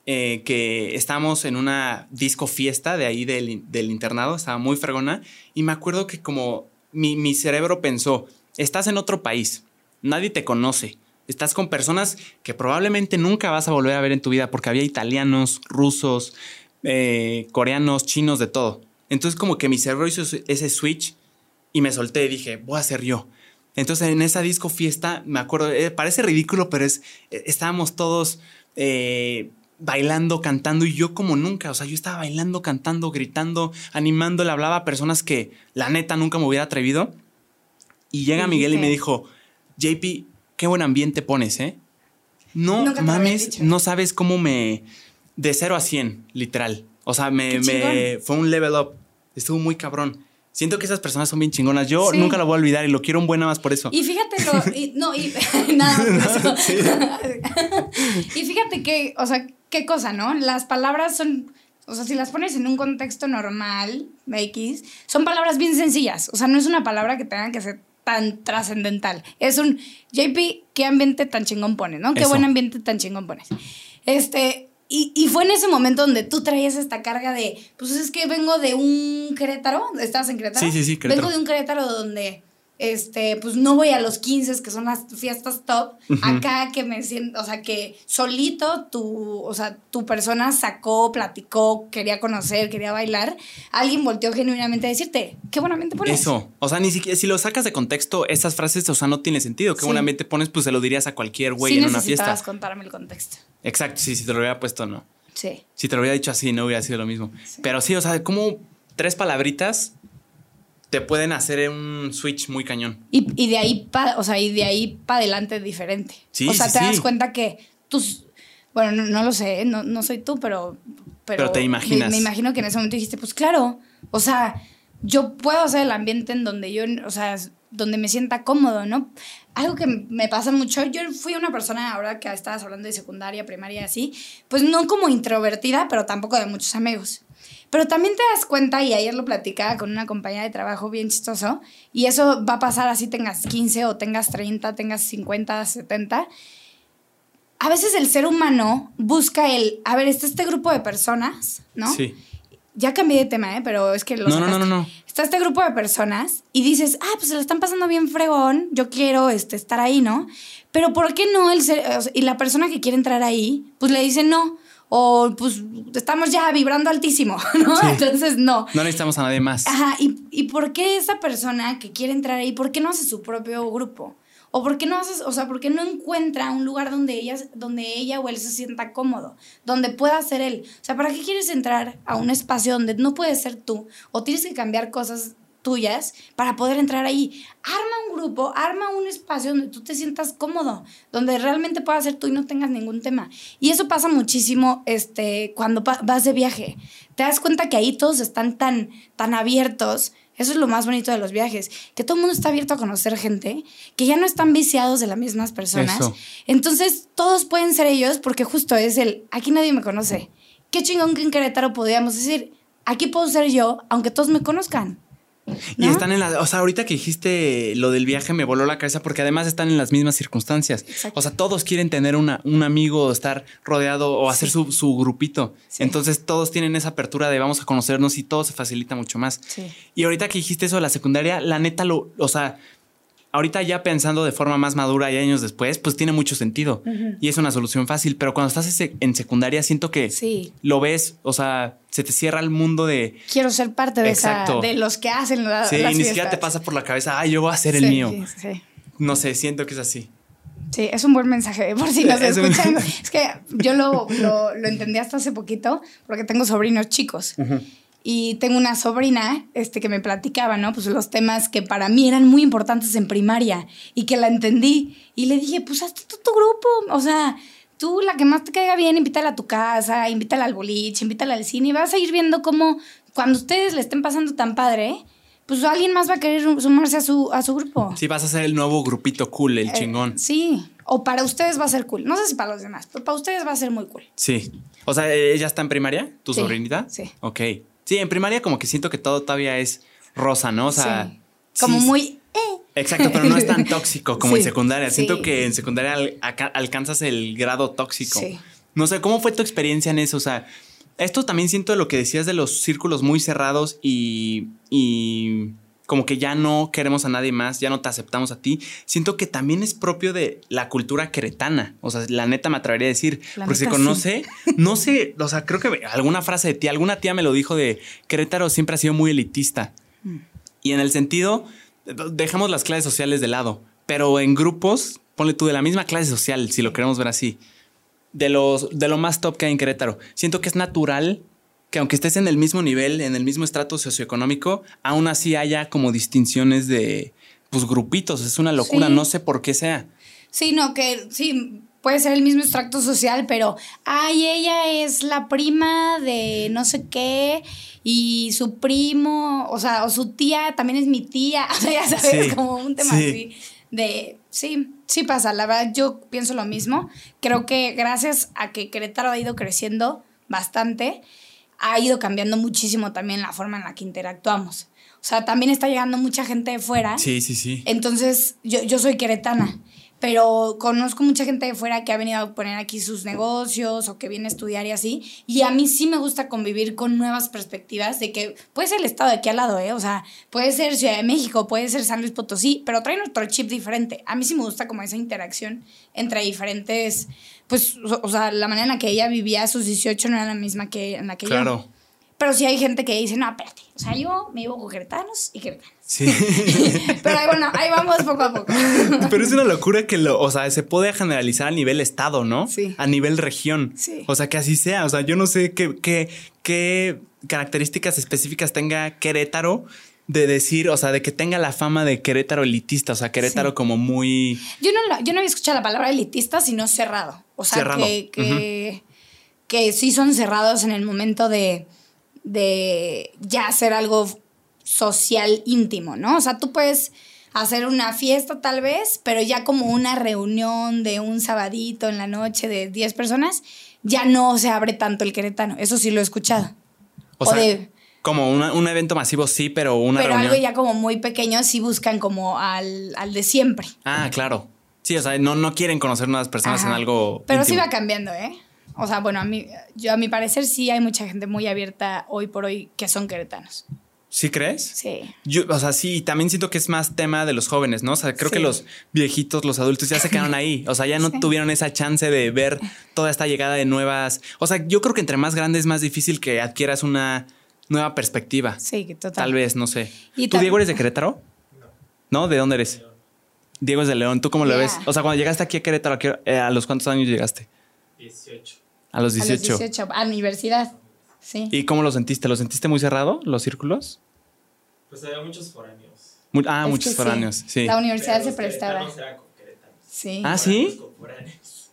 eh, que estábamos en una disco fiesta de ahí del, del internado, estaba muy fregona, y me acuerdo que como mi, mi cerebro pensó, estás en otro país, nadie te conoce, estás con personas que probablemente nunca vas a volver a ver en tu vida, porque había italianos, rusos, eh, coreanos, chinos, de todo. Entonces como que mi cerebro hizo ese switch y me solté y dije, voy a ser yo. Entonces en esa disco fiesta, me acuerdo, eh, parece ridículo, pero es, eh, estábamos todos eh, bailando, cantando y yo como nunca, o sea, yo estaba bailando, cantando, gritando, animando, le hablaba a personas que la neta nunca me hubiera atrevido. Y llega Miguel y me dijo, JP, qué buen ambiente pones, ¿eh? No mames, no sabes cómo me, de 0 a 100, literal. O sea, me, me fue un level up. Estuvo muy cabrón. Siento que esas personas son bien chingonas. Yo Sí. nunca lo voy a olvidar y lo quiero un buen nada más por eso. Y fíjate lo. y- no, y (laughs) nada más por eso. (laughs) (laughs) y fíjate que, o sea, qué cosa, ¿no? Las palabras son. O sea, si las pones en un contexto normal, X, son palabras bien sencillas. O sea, no es una palabra que tenga que ser tan trascendental. Es un JP, qué ambiente tan chingón pones, ¿no? Qué Eso. buen ambiente tan chingón pones. Este, y, y fue en ese momento donde tú traías esta carga de, pues es que vengo de un Querétaro, ¿estabas en Querétaro? Sí, sí, sí, Querétaro. Vengo de un Querétaro donde, este, pues no voy a los 15, que son las fiestas top, acá que me siento, o sea, que solito tu, o sea, tu persona sacó, platicó, quería conocer, quería bailar, alguien volteó genuinamente a decirte, qué buenamente pones. Eso. O sea, ni siquiera si lo sacas de contexto, esas frases, o sea, no tiene sentido. Que Sí. buenamente pones, pues se lo dirías a cualquier güey sí en una fiesta. contarme el contexto. Exacto, sí, si te lo hubiera puesto, no. Sí. Si te lo hubiera dicho así, no hubiera sido lo mismo. Pero sí, o sea, como tres palabritas te pueden hacer un switch muy cañón. Y, y de ahí para, o sea, y de ahí para adelante diferente. Sí, o sea, sí, te das cuenta que tus bueno, no, no lo sé, no, no soy tú, pero pero, Pero te imaginas. Me, me imagino que en ese momento dijiste, pues claro, o sea, yo puedo hacer el ambiente en donde yo, o sea, donde me sienta cómodo, ¿no? Algo que me pasa mucho, yo fui una persona, ahora que estabas hablando de secundaria, primaria, así, pues no como introvertida, pero tampoco de muchos amigos. Pero también te das cuenta, y ayer lo platicaba con una compañera de trabajo bien chistoso, y eso va a pasar así tengas 15 o tengas 30, tengas 50, 70. A veces el ser humano busca el, a ver, está este grupo de personas, ¿no? Sí. Ya cambié de tema, ¿eh? Pero es que lo No, no, no, no, no. Está este grupo de personas y dices, ah, pues se lo están pasando bien fregón, yo quiero este, estar ahí, ¿no? Pero ¿por qué no el ser, y la persona que quiere entrar ahí, pues le dice no? O pues estamos ya vibrando altísimo, (laughs) ¿no? Sí. Entonces no. No necesitamos a nadie más. Ajá, ¿y, ¿y por qué esa persona que quiere entrar ahí, por qué no hace su propio grupo? ¿O por qué no haces, o sea, por qué no encuentra un lugar donde ella, donde ella o él se sienta cómodo, donde pueda ser él? O sea, ¿para qué quieres entrar a un espacio donde no puedes ser tú o tienes que cambiar cosas tuyas para poder entrar ahí? Arma un grupo, arma un espacio donde tú te sientas cómodo, donde realmente puedas ser tú y no tengas ningún tema. Y eso pasa muchísimo este, cuando vas de viaje. Te das cuenta que ahí todos están tan, tan abiertos. Eso es lo más bonito de los viajes, que todo el mundo está abierto a conocer gente, que ya no están viciados de las mismas personas. Eso. Entonces, todos pueden ser ellos porque justo es el, aquí nadie me conoce. Qué chingón que en Querétaro podríamos decir, aquí puedo ser yo, aunque todos me conozcan. Y ¿no? están en la. O sea, ahorita que dijiste lo del viaje me voló la cabeza porque además están en las mismas circunstancias. Exacto. O sea, todos quieren tener una, un amigo, estar rodeado o hacer su, su grupito. Sí. Entonces todos tienen esa apertura de vamos a conocernos y todo se facilita mucho más. Sí. Y ahorita que dijiste eso de la secundaria, la neta lo. O sea, ahorita ya pensando de forma más madura y años después, pues tiene mucho sentido. Y es una solución fácil. Pero cuando estás en secundaria, siento que Sí. lo ves, o sea, se te cierra el mundo de. Quiero ser parte de, esa, Exacto. de los que hacen la, Sí, las ni siquiera te pasa por la cabeza, ay, yo voy a hacer el Sí, mío. sí, sí. No sé, siento que es así. Sí, es un buen mensaje, por si nos (laughs) Es un- escuchan. (laughs) Es que yo lo, lo, lo entendí hasta hace poquito, porque tengo sobrinos chicos. Y tengo una sobrina este, que me platicaba, ¿no? Pues los temas que para mí eran muy importantes en primaria y que la entendí. Y le dije, pues hazte tú tu grupo. O sea, tú la que más te caiga bien, invítala a tu casa, invítala al boliche, invítala al cine y vas a ir viendo cómo cuando ustedes le estén pasando tan padre, pues alguien más va a querer sumarse a su, a su grupo. Sí, vas a ser el nuevo grupito cool, el Eh, chingón. Sí. O para ustedes va a ser cool. No sé si para los demás, pero para ustedes va a ser muy cool. Sí. O sea, ¿ella está en primaria? ¿Tu Sí, sobrinita? sí. Ok. Sí, en primaria como que siento que todo todavía es rosa, ¿no? O sea... Sí. Como sí, muy. eh. Exacto, pero no es tan (laughs) tóxico como en secundaria. Siento que en secundaria al- alcanzas el grado tóxico. Sí. No sé, ¿cómo fue tu experiencia en eso? O sea, esto también siento lo que decías de los círculos muy cerrados y, y como que ya no queremos a nadie más, ya no te aceptamos a ti. Siento que también es propio de la cultura queretana. O sea, la neta me atrevería a decir, La porque se conoce, (laughs) no sé, o sea, creo que alguna frase de ti, alguna tía me lo dijo de Querétaro siempre ha sido muy elitista. Y en el sentido, dejamos las clases sociales de lado, pero en grupos, ponle tú de la misma clase social, si lo queremos ver así, de, los, de lo más top que hay en Querétaro. Siento que es natural que aunque estés en el mismo nivel, en el mismo estrato socioeconómico, aún así haya como distinciones de, pues, grupitos. Es una locura, Sí. no sé por qué sea. Sí, no, que sí. puede ser el mismo extracto social, pero, ay, ella es la prima de no sé qué y su primo, o sea, o su tía también es mi tía, (laughs) o sea, ya sabes, Sí, como un tema sí. así de, sí, sí pasa, la verdad yo pienso lo mismo, creo que gracias a que Querétaro ha ido creciendo bastante, ha ido cambiando muchísimo también la forma en la que interactuamos. O sea, también está llegando mucha gente de fuera. Sí, sí, sí. Entonces, yo, yo soy queretana, pero conozco mucha gente de fuera que ha venido a poner aquí sus negocios o que viene a estudiar y así. Y a mí sí me gusta convivir con nuevas perspectivas de que puede ser el estado de aquí al lado, ¿eh? O sea, puede ser Ciudad de México, puede ser San Luis Potosí, pero trae nuestro chip diferente. A mí sí me gusta como esa interacción entre diferentes, pues, o, sea, la manera en la que ella vivía a sus 18 no era la misma que en la que yo. Claro. Pero sí hay gente que dice, no, espérate. O sea, yo me vivo con queretanos y queretanos. Sí. (laughs) Pero ahí, bueno, ahí vamos poco a poco. (laughs) Pero es una locura que lo, o sea, se puede generalizar a nivel estado, ¿no? Sí. A nivel región. Sí. O sea, que así sea. O sea, yo no sé qué, qué, qué características específicas tenga Querétaro de decir, o sea, de que tenga la fama de Querétaro elitista, o sea, Querétaro Sí. como muy... Yo no, yo no había escuchado la palabra elitista, sino cerrado. O sea, que, que, que sí son cerrados en el momento de, de ya hacer algo social íntimo, ¿no? O sea, tú puedes hacer una fiesta tal vez, pero ya como una reunión de un sabadito en la noche de 10 personas, ya no se abre tanto el queretano. Eso sí lo he escuchado. O O sea, de- como una- un evento masivo, sí, pero una pero reunión... algo ya como muy pequeño sí buscan como al, al de siempre. Ah, claro. Sí, o sea, no, no quieren conocer nuevas personas en algo. Pero sí íntimo. va cambiando, ¿eh? O sea, bueno, a mí, yo a mi parecer sí hay mucha gente muy abierta hoy por hoy que son queretanos. ¿Sí crees? Sí. Yo, o sea, sí, también siento que es más tema de los jóvenes, ¿no? O sea, creo Sí. que los viejitos, los adultos ya se quedaron ahí. O sea, ya no (laughs) Sí. tuvieron esa chance de ver toda esta llegada de nuevas. O sea, yo creo que entre más grande es más difícil que adquieras una nueva perspectiva. Sí, que total. Tal vez, no sé. Y ¿Tú, Diego, eres de Querétaro? No. ¿De dónde eres? Diego es de León. ¿Tú cómo lo ves? O sea, cuando llegaste aquí a Querétaro, ¿a eh, ¿a los cuántos años llegaste? 18. A los A los 18. 18, a universidad. Sí. ¿Y cómo lo sentiste? ¿Lo sentiste muy cerrado, los círculos? Pues había muchos foráneos. Mu- ah, Es muchos sí. foráneos, sí. La universidad Pero se los prestaba. eran con. Sí. Ah, ¿sí?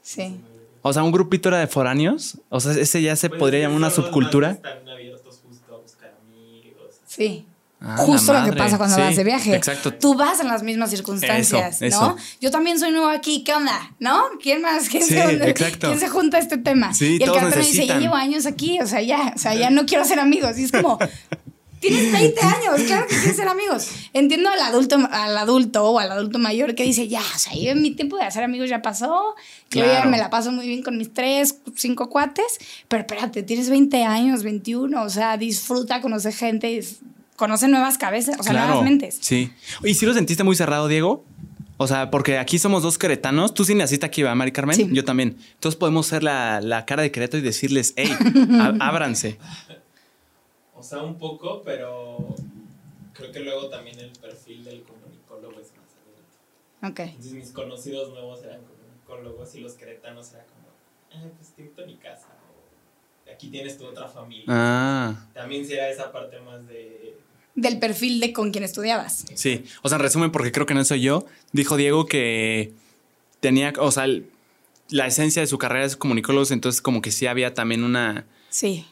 Sí. O sea, un grupito era de foráneos. O sea, ese ya se Pues podría llamar una subcultura. Están abiertos justo a buscar amigos. Sí. Ah, Justo lo que pasa cuando Sí, vas de viaje. Exacto. Tú vas en las mismas circunstancias, Eso, ¿no? eso. Yo también soy nuevo aquí, ¿qué onda? ¿No? ¿Quién más? ¿Quién, Sí, se, exacto. ¿Quién se junta a este tema? Sí, y el todos queretano dice, ya llevo años aquí, o sea, ya, o sea, ya no quiero ser amigos. Y es como, tienes 20 (laughs) años, claro que quieres ser amigos. Entiendo al adulto, al adulto o al adulto mayor que dice, ya, o sea, yo en mi tiempo de hacer amigos ya pasó. Yo ya Claro. me la paso muy bien con mis tres, cinco cuates. Pero espérate, tienes 20 años, 21, o sea, disfruta, conoce gente, dis- conoce nuevas cabezas, o sea, Claro. nuevas mentes. Sí. ¿Y si lo sentiste muy cerrado, Diego? O sea, porque aquí somos dos queretanos. Tú sí naciste aquí, ¿va, Mari Carmen? Sí. Yo también. Entonces podemos ser la, la cara de Querétaro y decirles, hey, (laughs) ábranse. O sea, un poco, pero creo que luego también el perfil del comunicólogo es más abierto. Ok. Entonces mis conocidos nuevos eran comunicólogos y los queretanos era como, ah, pues te invito a mi casa. O, aquí tienes tu otra familia. Ah, También será esa parte más de... Del perfil de con quien estudiabas. sí. O sea, en resumen, porque creo que no soy yo, dijo Diego que tenía, o sea, el- la esencia de su carrera es comunicólogos, entonces como que sí había también una, Sí,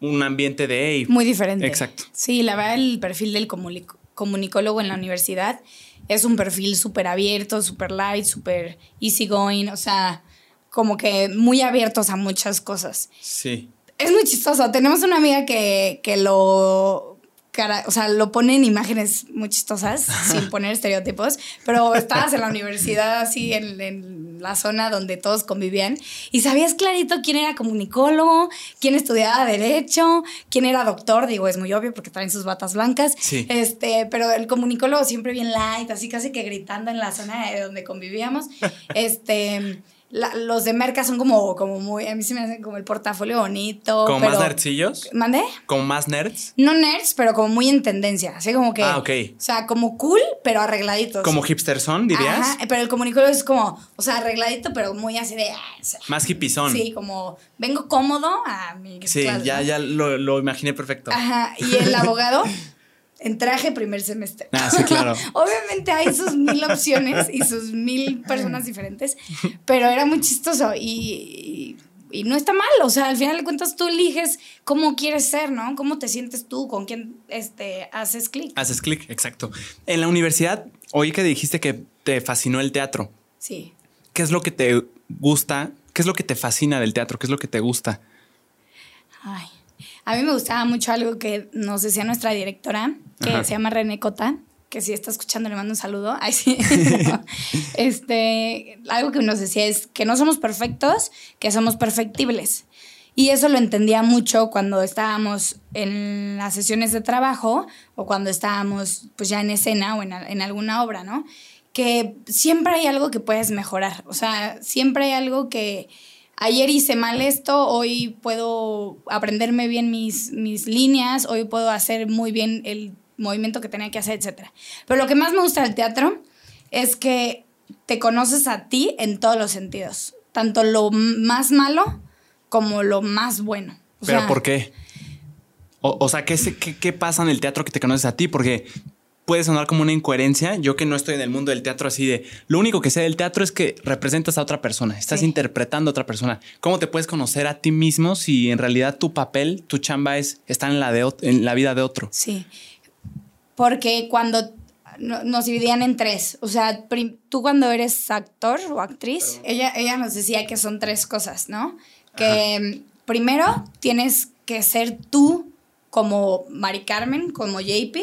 un ambiente de, hey, muy diferente. Exacto. Sí, la verdad, el perfil del comunic- comunicólogo en la universidad es un perfil súper abierto, súper light, súper easygoing, o sea, como que muy abiertos a muchas cosas. sí. Es muy chistoso. Tenemos una amiga que, que lo. Cara- o sea, lo pone en imágenes muy chistosas, sin poner estereotipos, pero estabas en la universidad, así en, en la zona donde todos convivían, y sabías clarito quién era comunicólogo, quién estudiaba Derecho, quién era doctor, digo, es muy obvio porque traen sus batas blancas, Sí. este, pero el comunicólogo siempre bien light, así casi que gritando en la zona de donde convivíamos. (laughs) este, la- los de Merca son como, como muy, a mí se me hacen como el portafolio bonito. Como más nerdcillos, ¿Mandé? como más nerds, No nerds, pero como muy en tendencia, así como que... Ah, ok. O sea, como cool, pero arregladitos. como hipster son, dirías. Ajá, pero el comunicólogo es como, o sea, arregladito, pero muy así de... ah, o sea, Más hippizón. Sí, como vengo cómodo a mi Sí, clase, ya, ¿no? ya lo, lo imaginé perfecto. Ajá, y el abogado (laughs) en traje primer semestre. Ah, sí, claro. (laughs) Obviamente hay sus mil opciones y sus mil personas diferentes, pero era muy chistoso y, y, no está mal. O sea, al final de cuentas tú eliges cómo quieres ser, ¿no? Cómo te sientes tú, con quién este, haces clic. Haces clic, exacto. En la universidad, oí que dijiste que te fascinó el teatro. Sí. ¿Qué es lo que te gusta? ¿Qué es lo que te fascina del teatro? ¿Qué es lo que te gusta? Ay. A mí me gustaba mucho algo que nos decía nuestra directora, que Ajá. se llama René Cota, que si está escuchando le mando un saludo. Ay, sí. (laughs) este, algo que nos decía es que no somos perfectos, que somos perfectibles. Y eso lo entendía mucho cuando estábamos en las sesiones de trabajo o cuando estábamos pues ya en escena o en, en alguna obra, ¿no? Que siempre hay algo que puedes mejorar. O sea, siempre hay algo que, ayer hice mal esto, hoy puedo aprenderme bien mis, mis líneas, hoy puedo hacer muy bien el movimiento que tenía que hacer, etc. Pero lo que más me gusta del teatro es que te conoces a ti en todos los sentidos, tanto lo más malo como lo más bueno. O ¿Pero sea, por qué? O, o sea, ¿qué, qué, qué pasa en el teatro que te conoces a ti? Porque puede sonar como una incoherencia. Yo que no estoy en el mundo del teatro así de... Lo único que sé del teatro es que representas a otra persona. Estás Sí. interpretando a otra persona. ¿Cómo te puedes conocer a ti mismo si en realidad tu papel, tu chamba es estar en la, de, en la vida de otro? Sí. Porque cuando no- nos dividían en tres, o sea, prim- tú cuando eres actor o actriz, ella, ella nos decía que son tres cosas, ¿no? Que primero tienes que ser tú como Mari Carmen, como JP,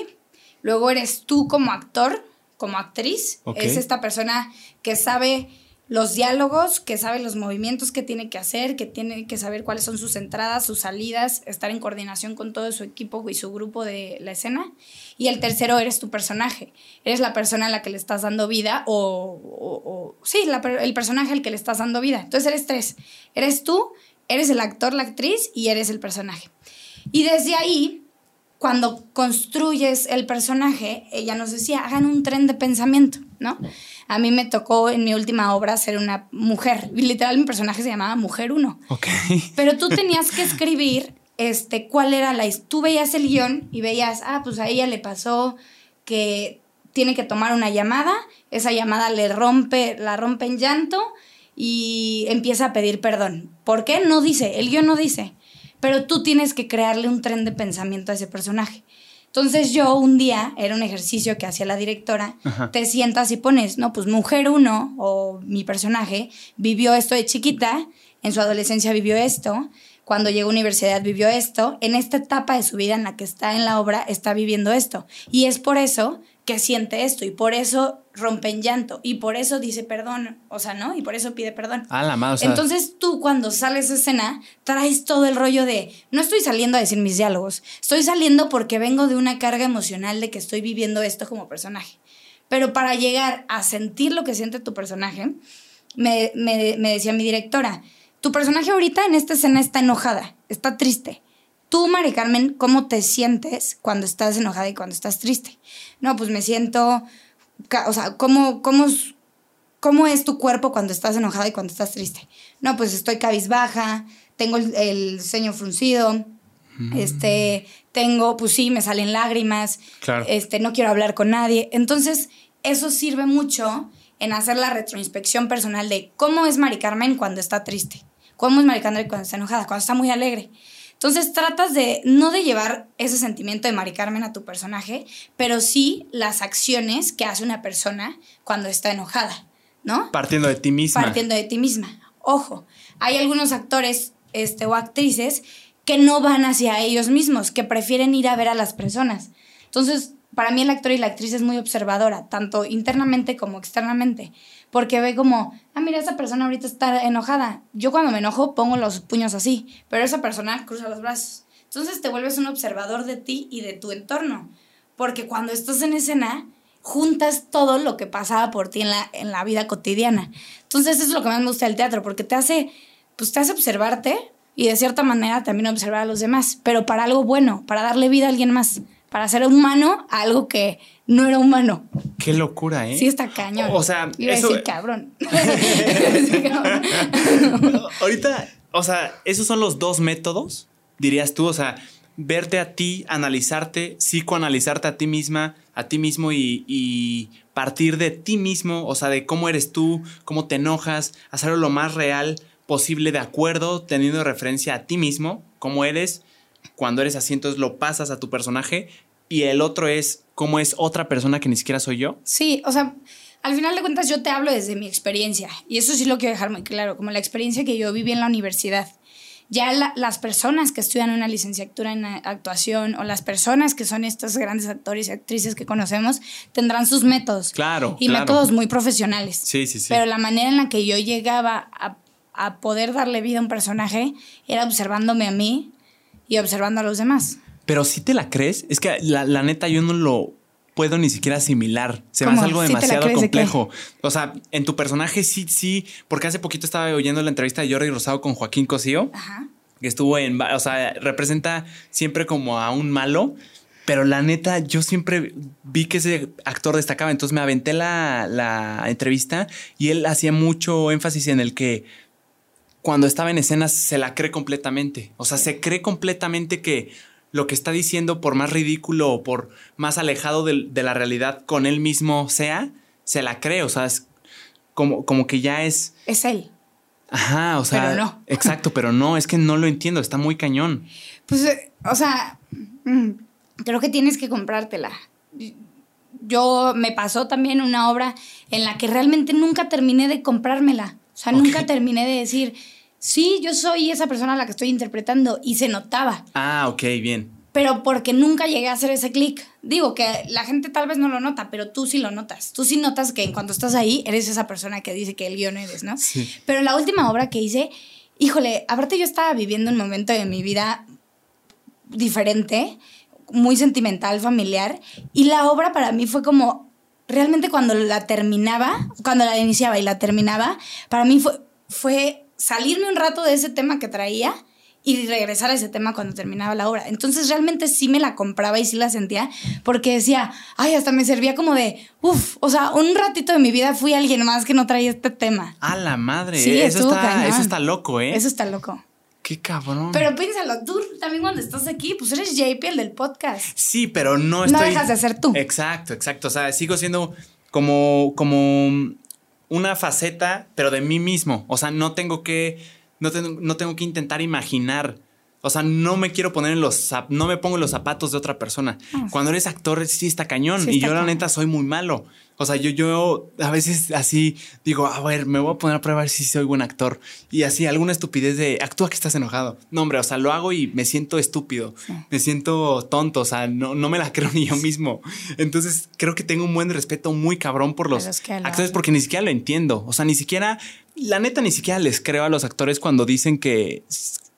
luego eres tú como actor, como actriz, es esta persona que sabe los diálogos, que sabe los movimientos que tiene que hacer, que tiene que saber cuáles son sus entradas, sus salidas, estar en coordinación con todo su equipo y su grupo de la escena. Y el tercero eres tu personaje. Eres la persona a la que le estás dando vida o, o- o- sí, la el personaje al que le estás dando vida. Entonces eres tres. Eres tú, eres el actor, la actriz y eres el personaje. Y desde ahí, cuando construyes el personaje, ella nos decía, hagan un tren de pensamiento, ¿no? A mí me tocó en mi última obra ser una mujer. Literal, mi personaje se llamaba Mujer 1. Ok. Pero tú tenías que escribir este, cuál era la... Tú veías el guion y veías, ah, pues a ella le pasó que tiene que tomar una llamada, esa llamada le rompe, la rompe en llanto y empieza a pedir perdón. ¿Por qué? No dice, el guion no dice. Pero tú tienes que crearle un tren de pensamiento a ese personaje. Entonces yo un día, era un ejercicio que hacía la directora, Ajá. te sientas y pones, no, pues mujer uno o mi personaje vivió esto de chiquita, en su adolescencia vivió esto, cuando llegó a universidad vivió esto, en esta etapa de su vida en la que está en la obra está viviendo esto. Y es por eso que siente esto y por eso rompe en llanto y por eso dice perdón, o sea, ¿no? Y por eso pide perdón. Ah, la madre. o sea, Entonces tú cuando sales de escena traes todo el rollo de, no estoy saliendo a decir mis diálogos, estoy saliendo porque vengo de una carga emocional de que estoy viviendo esto como personaje. Pero para llegar a sentir lo que siente tu personaje, me, me- me decía mi directora, tu personaje ahorita en esta escena está enojada, está triste. Tú, Mari Carmen, ¿cómo te sientes cuando estás enojada y cuando estás triste? No, pues me siento, o sea, ¿cómo, cómo, es- ¿Cómo es tu cuerpo cuando estás enojada y cuando estás triste? No, pues estoy cabizbaja, tengo el, el ceño fruncido, este, tengo, pues sí, me salen lágrimas, Claro. este, no quiero hablar con nadie. Entonces, eso sirve mucho en hacer la retroinspección personal de cómo es Mari Carmen cuando está triste, cómo es Mari Carmen cuando está enojada, cuando está muy alegre. Entonces tratas de, no de llevar ese sentimiento de Mari Carmen a tu personaje, pero sí las acciones que hace una persona cuando está enojada, ¿no? partiendo de ti misma. partiendo de ti misma. Ojo, hay algunos actores este, o actrices que no van hacia ellos mismos, que prefieren ir a ver a las personas. Entonces, para mí el actor y la actriz es muy observadora, tanto internamente como externamente, porque ve como, ah, mira, esa persona ahorita está enojada. Yo cuando me enojo pongo los puños así, pero esa persona cruza los brazos. Entonces te vuelves un observador de ti y de tu entorno, porque cuando estás en escena, juntas todo lo que pasaba por ti en la, en la vida cotidiana. Entonces eso es lo que más me gusta del teatro, porque te hace, pues te hace observarte y de cierta manera también observar a los demás, pero para algo bueno, para darle vida a alguien más, para hacer humano a algo que no era humano. Qué locura, ¿eh? Sí está cañón. O sea, Iba a eso- decir (laughs) cabrón. Iba a decir cabrón. Ahorita, o sea, esos son los dos métodos, dirías tú. O sea, verte a ti, analizarte, psicoanalizarte a ti misma, a ti mismo y, y partir de ti mismo, o sea, de cómo eres tú, cómo te enojas, hacerlo lo más real posible de acuerdo, teniendo referencia a ti mismo, cómo eres, cuando eres así, entonces lo pasas a tu personaje y el otro es cómo es otra persona que ni siquiera soy yo. Sí, o sea, al final de cuentas yo te hablo desde mi experiencia y eso sí lo quiero dejar muy claro, como la experiencia que yo viví en la universidad. Ya la- las personas que estudian una licenciatura en actuación o las personas que son estos grandes actores y actrices que conocemos tendrán sus métodos. Claro, Y claro. métodos muy profesionales. Sí, sí, sí. Pero la manera en la que yo llegaba a, a poder darle vida a un personaje era observándome a mí y observando a los demás. Pero si te la crees, es que la, la neta yo no lo puedo ni siquiera asimilar. Se me hace algo ¿Sí te la demasiado de complejo. O sea, en tu personaje sí, sí, porque hace poquito estaba oyendo la entrevista de Jordi Rosado con Joaquín Cosío, Ajá. que estuvo en, o sea, representa siempre como a un malo. Pero la neta, yo siempre vi que ese actor destacaba. Entonces me aventé la, la entrevista y él hacía mucho énfasis en el que cuando estaba en escenas se la cree completamente. O sea, se cree completamente que lo que está diciendo, por más ridículo o por más alejado de, la realidad con él mismo sea, se la cree. O sea, es como, como que ya es. Es él. Ajá, o sea. Pero no. Exacto, pero no, es que no lo entiendo, está muy cañón. Pues, eh, o sea, mm, creo que tienes que comprártela. Yo me pasó también una obra en la que realmente nunca terminé de comprármela. O sea, nunca terminé de decir, sí, yo soy esa persona a la que estoy interpretando. Y se notaba. Ah, ok, bien. Pero porque nunca llegué a hacer ese clic. Digo que la gente tal vez no lo nota, pero tú sí lo notas. Tú sí notas que en cuanto estás ahí, eres esa persona que dice que el guion eres, ¿no? Sí. Pero la última obra que hice, híjole, aparte yo estaba viviendo un momento de mi vida diferente, muy sentimental, familiar, y la obra para mí fue como, realmente cuando la terminaba, cuando la iniciaba y la terminaba, para mí fue, fue salirme un rato de ese tema que traía y regresar a ese tema cuando terminaba la obra. Entonces realmente sí me la compraba y sí la sentía porque decía, ay, hasta me servía como de, uff, o sea, un ratito de mi vida fui alguien más que no traía este tema. A la madre. Sí, eso, está, cañón. eso está loco, ¿eh? Eso está loco. Qué cabrón. Pero piénsalo, tú también cuando estás aquí, pues eres JP, el del podcast. Sí, pero no No estoy. dejas de ser tú. Exacto, exacto. O sea, sigo siendo como, como una faceta, pero de mí mismo. O sea, no tengo que. No tengo, no tengo que intentar imaginar. O sea, no me quiero poner en los no me pongo en los zapatos de otra persona. Ah. Cuando eres actor, sí está cañón. Sí y yo, la neta, soy muy malo. O sea, yo, yo a veces así digo, a ver, me voy a poner a ver si soy buen actor. Y así, alguna estupidez de actúa que estás enojado. No, hombre, o sea, lo hago y me siento estúpido. Me siento tonto. O sea, no, no me la (laughs) creo ni yo mismo. Entonces, creo que tengo un buen respeto muy cabrón por los Pero es que lo- actores porque ni siquiera lo entiendo. O sea, ni siquiera, la neta, ni siquiera les creo a los actores cuando dicen que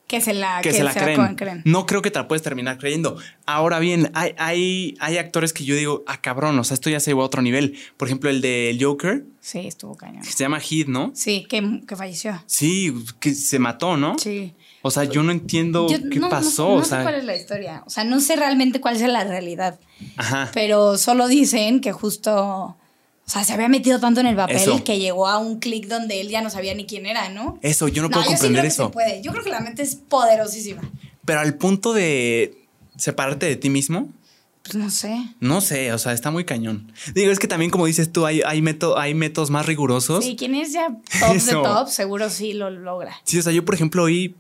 Que se la, que, se la creen. creen. No creo que te la puedes terminar creyendo. Ahora bien, hay, hay, hay actores que yo digo, ah, cabrón, o sea, esto ya se llevó a otro nivel. Por ejemplo, el de Joker, Sí, estuvo cañón. que se llama Heath, ¿no? Sí, que, que falleció. Sí, que se mató, ¿no? Sí. O sea, yo no entiendo Yo qué no- no- pasó. No, o sé cuál es la historia. O sea, no sé realmente cuál es la realidad. ajá. Pero solo dicen que justo. O sea, se había metido tanto en el papel Eso. que llegó a un clic donde él ya no sabía ni quién era, ¿no? Eso, yo no, No, puedo yo sí comprender creo que eso. se puede. Yo creo que la mente es poderosísima. Pero al punto de separarte de ti mismo, Pues no sé. no sé, o sea, está muy cañón. Digo, es que también, como dices tú, hay, hay, método- hay métodos más rigurosos. Sí, quien es ya top de Eso. top, seguro sí lo logra. Sí, o sea, yo por ejemplo a-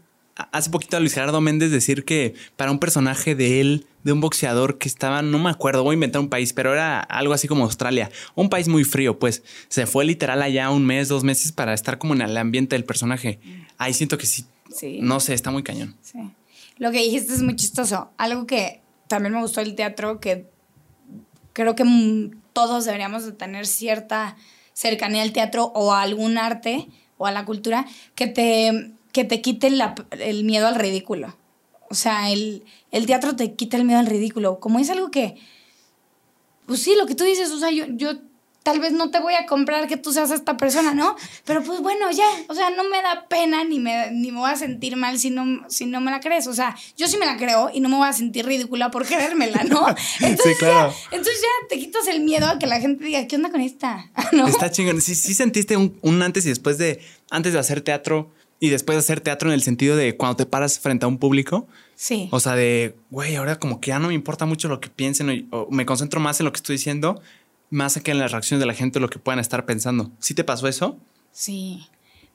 hace poquito a Luis Gerardo Méndez decir que para un personaje de él, de un boxeador que estaba, no me acuerdo, voy a inventar un país, pero era algo así como Australia, un país muy frío, pues se fue literal allá un mes, dos meses para estar como en el ambiente del personaje. Ahí siento que sí, Sí. no sé, está muy cañón. Sí. Lo que dijiste es muy chistoso. Algo que también me gustó del teatro, que creo que todos deberíamos de tener cierta cercanía al teatro o a algún arte o a la cultura, que te, que te quite la- el miedo al ridículo. O sea, el, el teatro te quita el miedo al ridículo. Como es algo que, pues sí, lo que tú dices, o sea, yo, yo tal vez no te voy a comprar que tú seas esta persona, ¿no? Pero pues bueno, ya, o sea, no me da pena ni me, ni me voy a sentir mal si no, si no me la crees. O sea, yo sí me la creo y no me voy a sentir ridícula por (laughs) creérmela, ¿no? Entonces, claro. ya, entonces ya te quitas el miedo a que la gente diga, ¿qué onda con esta? (laughs) ¿No? Está chingón. Sí, sí sentiste un, un antes y después de, antes de hacer teatro, Y después de hacer teatro en el sentido de cuando te paras frente a un público, Sí. o sea, de, güey, ahora como que ya no me importa mucho lo que piensen o, o me concentro más en lo que estoy diciendo, más que en las reacciones de la gente o lo que puedan estar pensando. ¿Sí te pasó eso? Sí.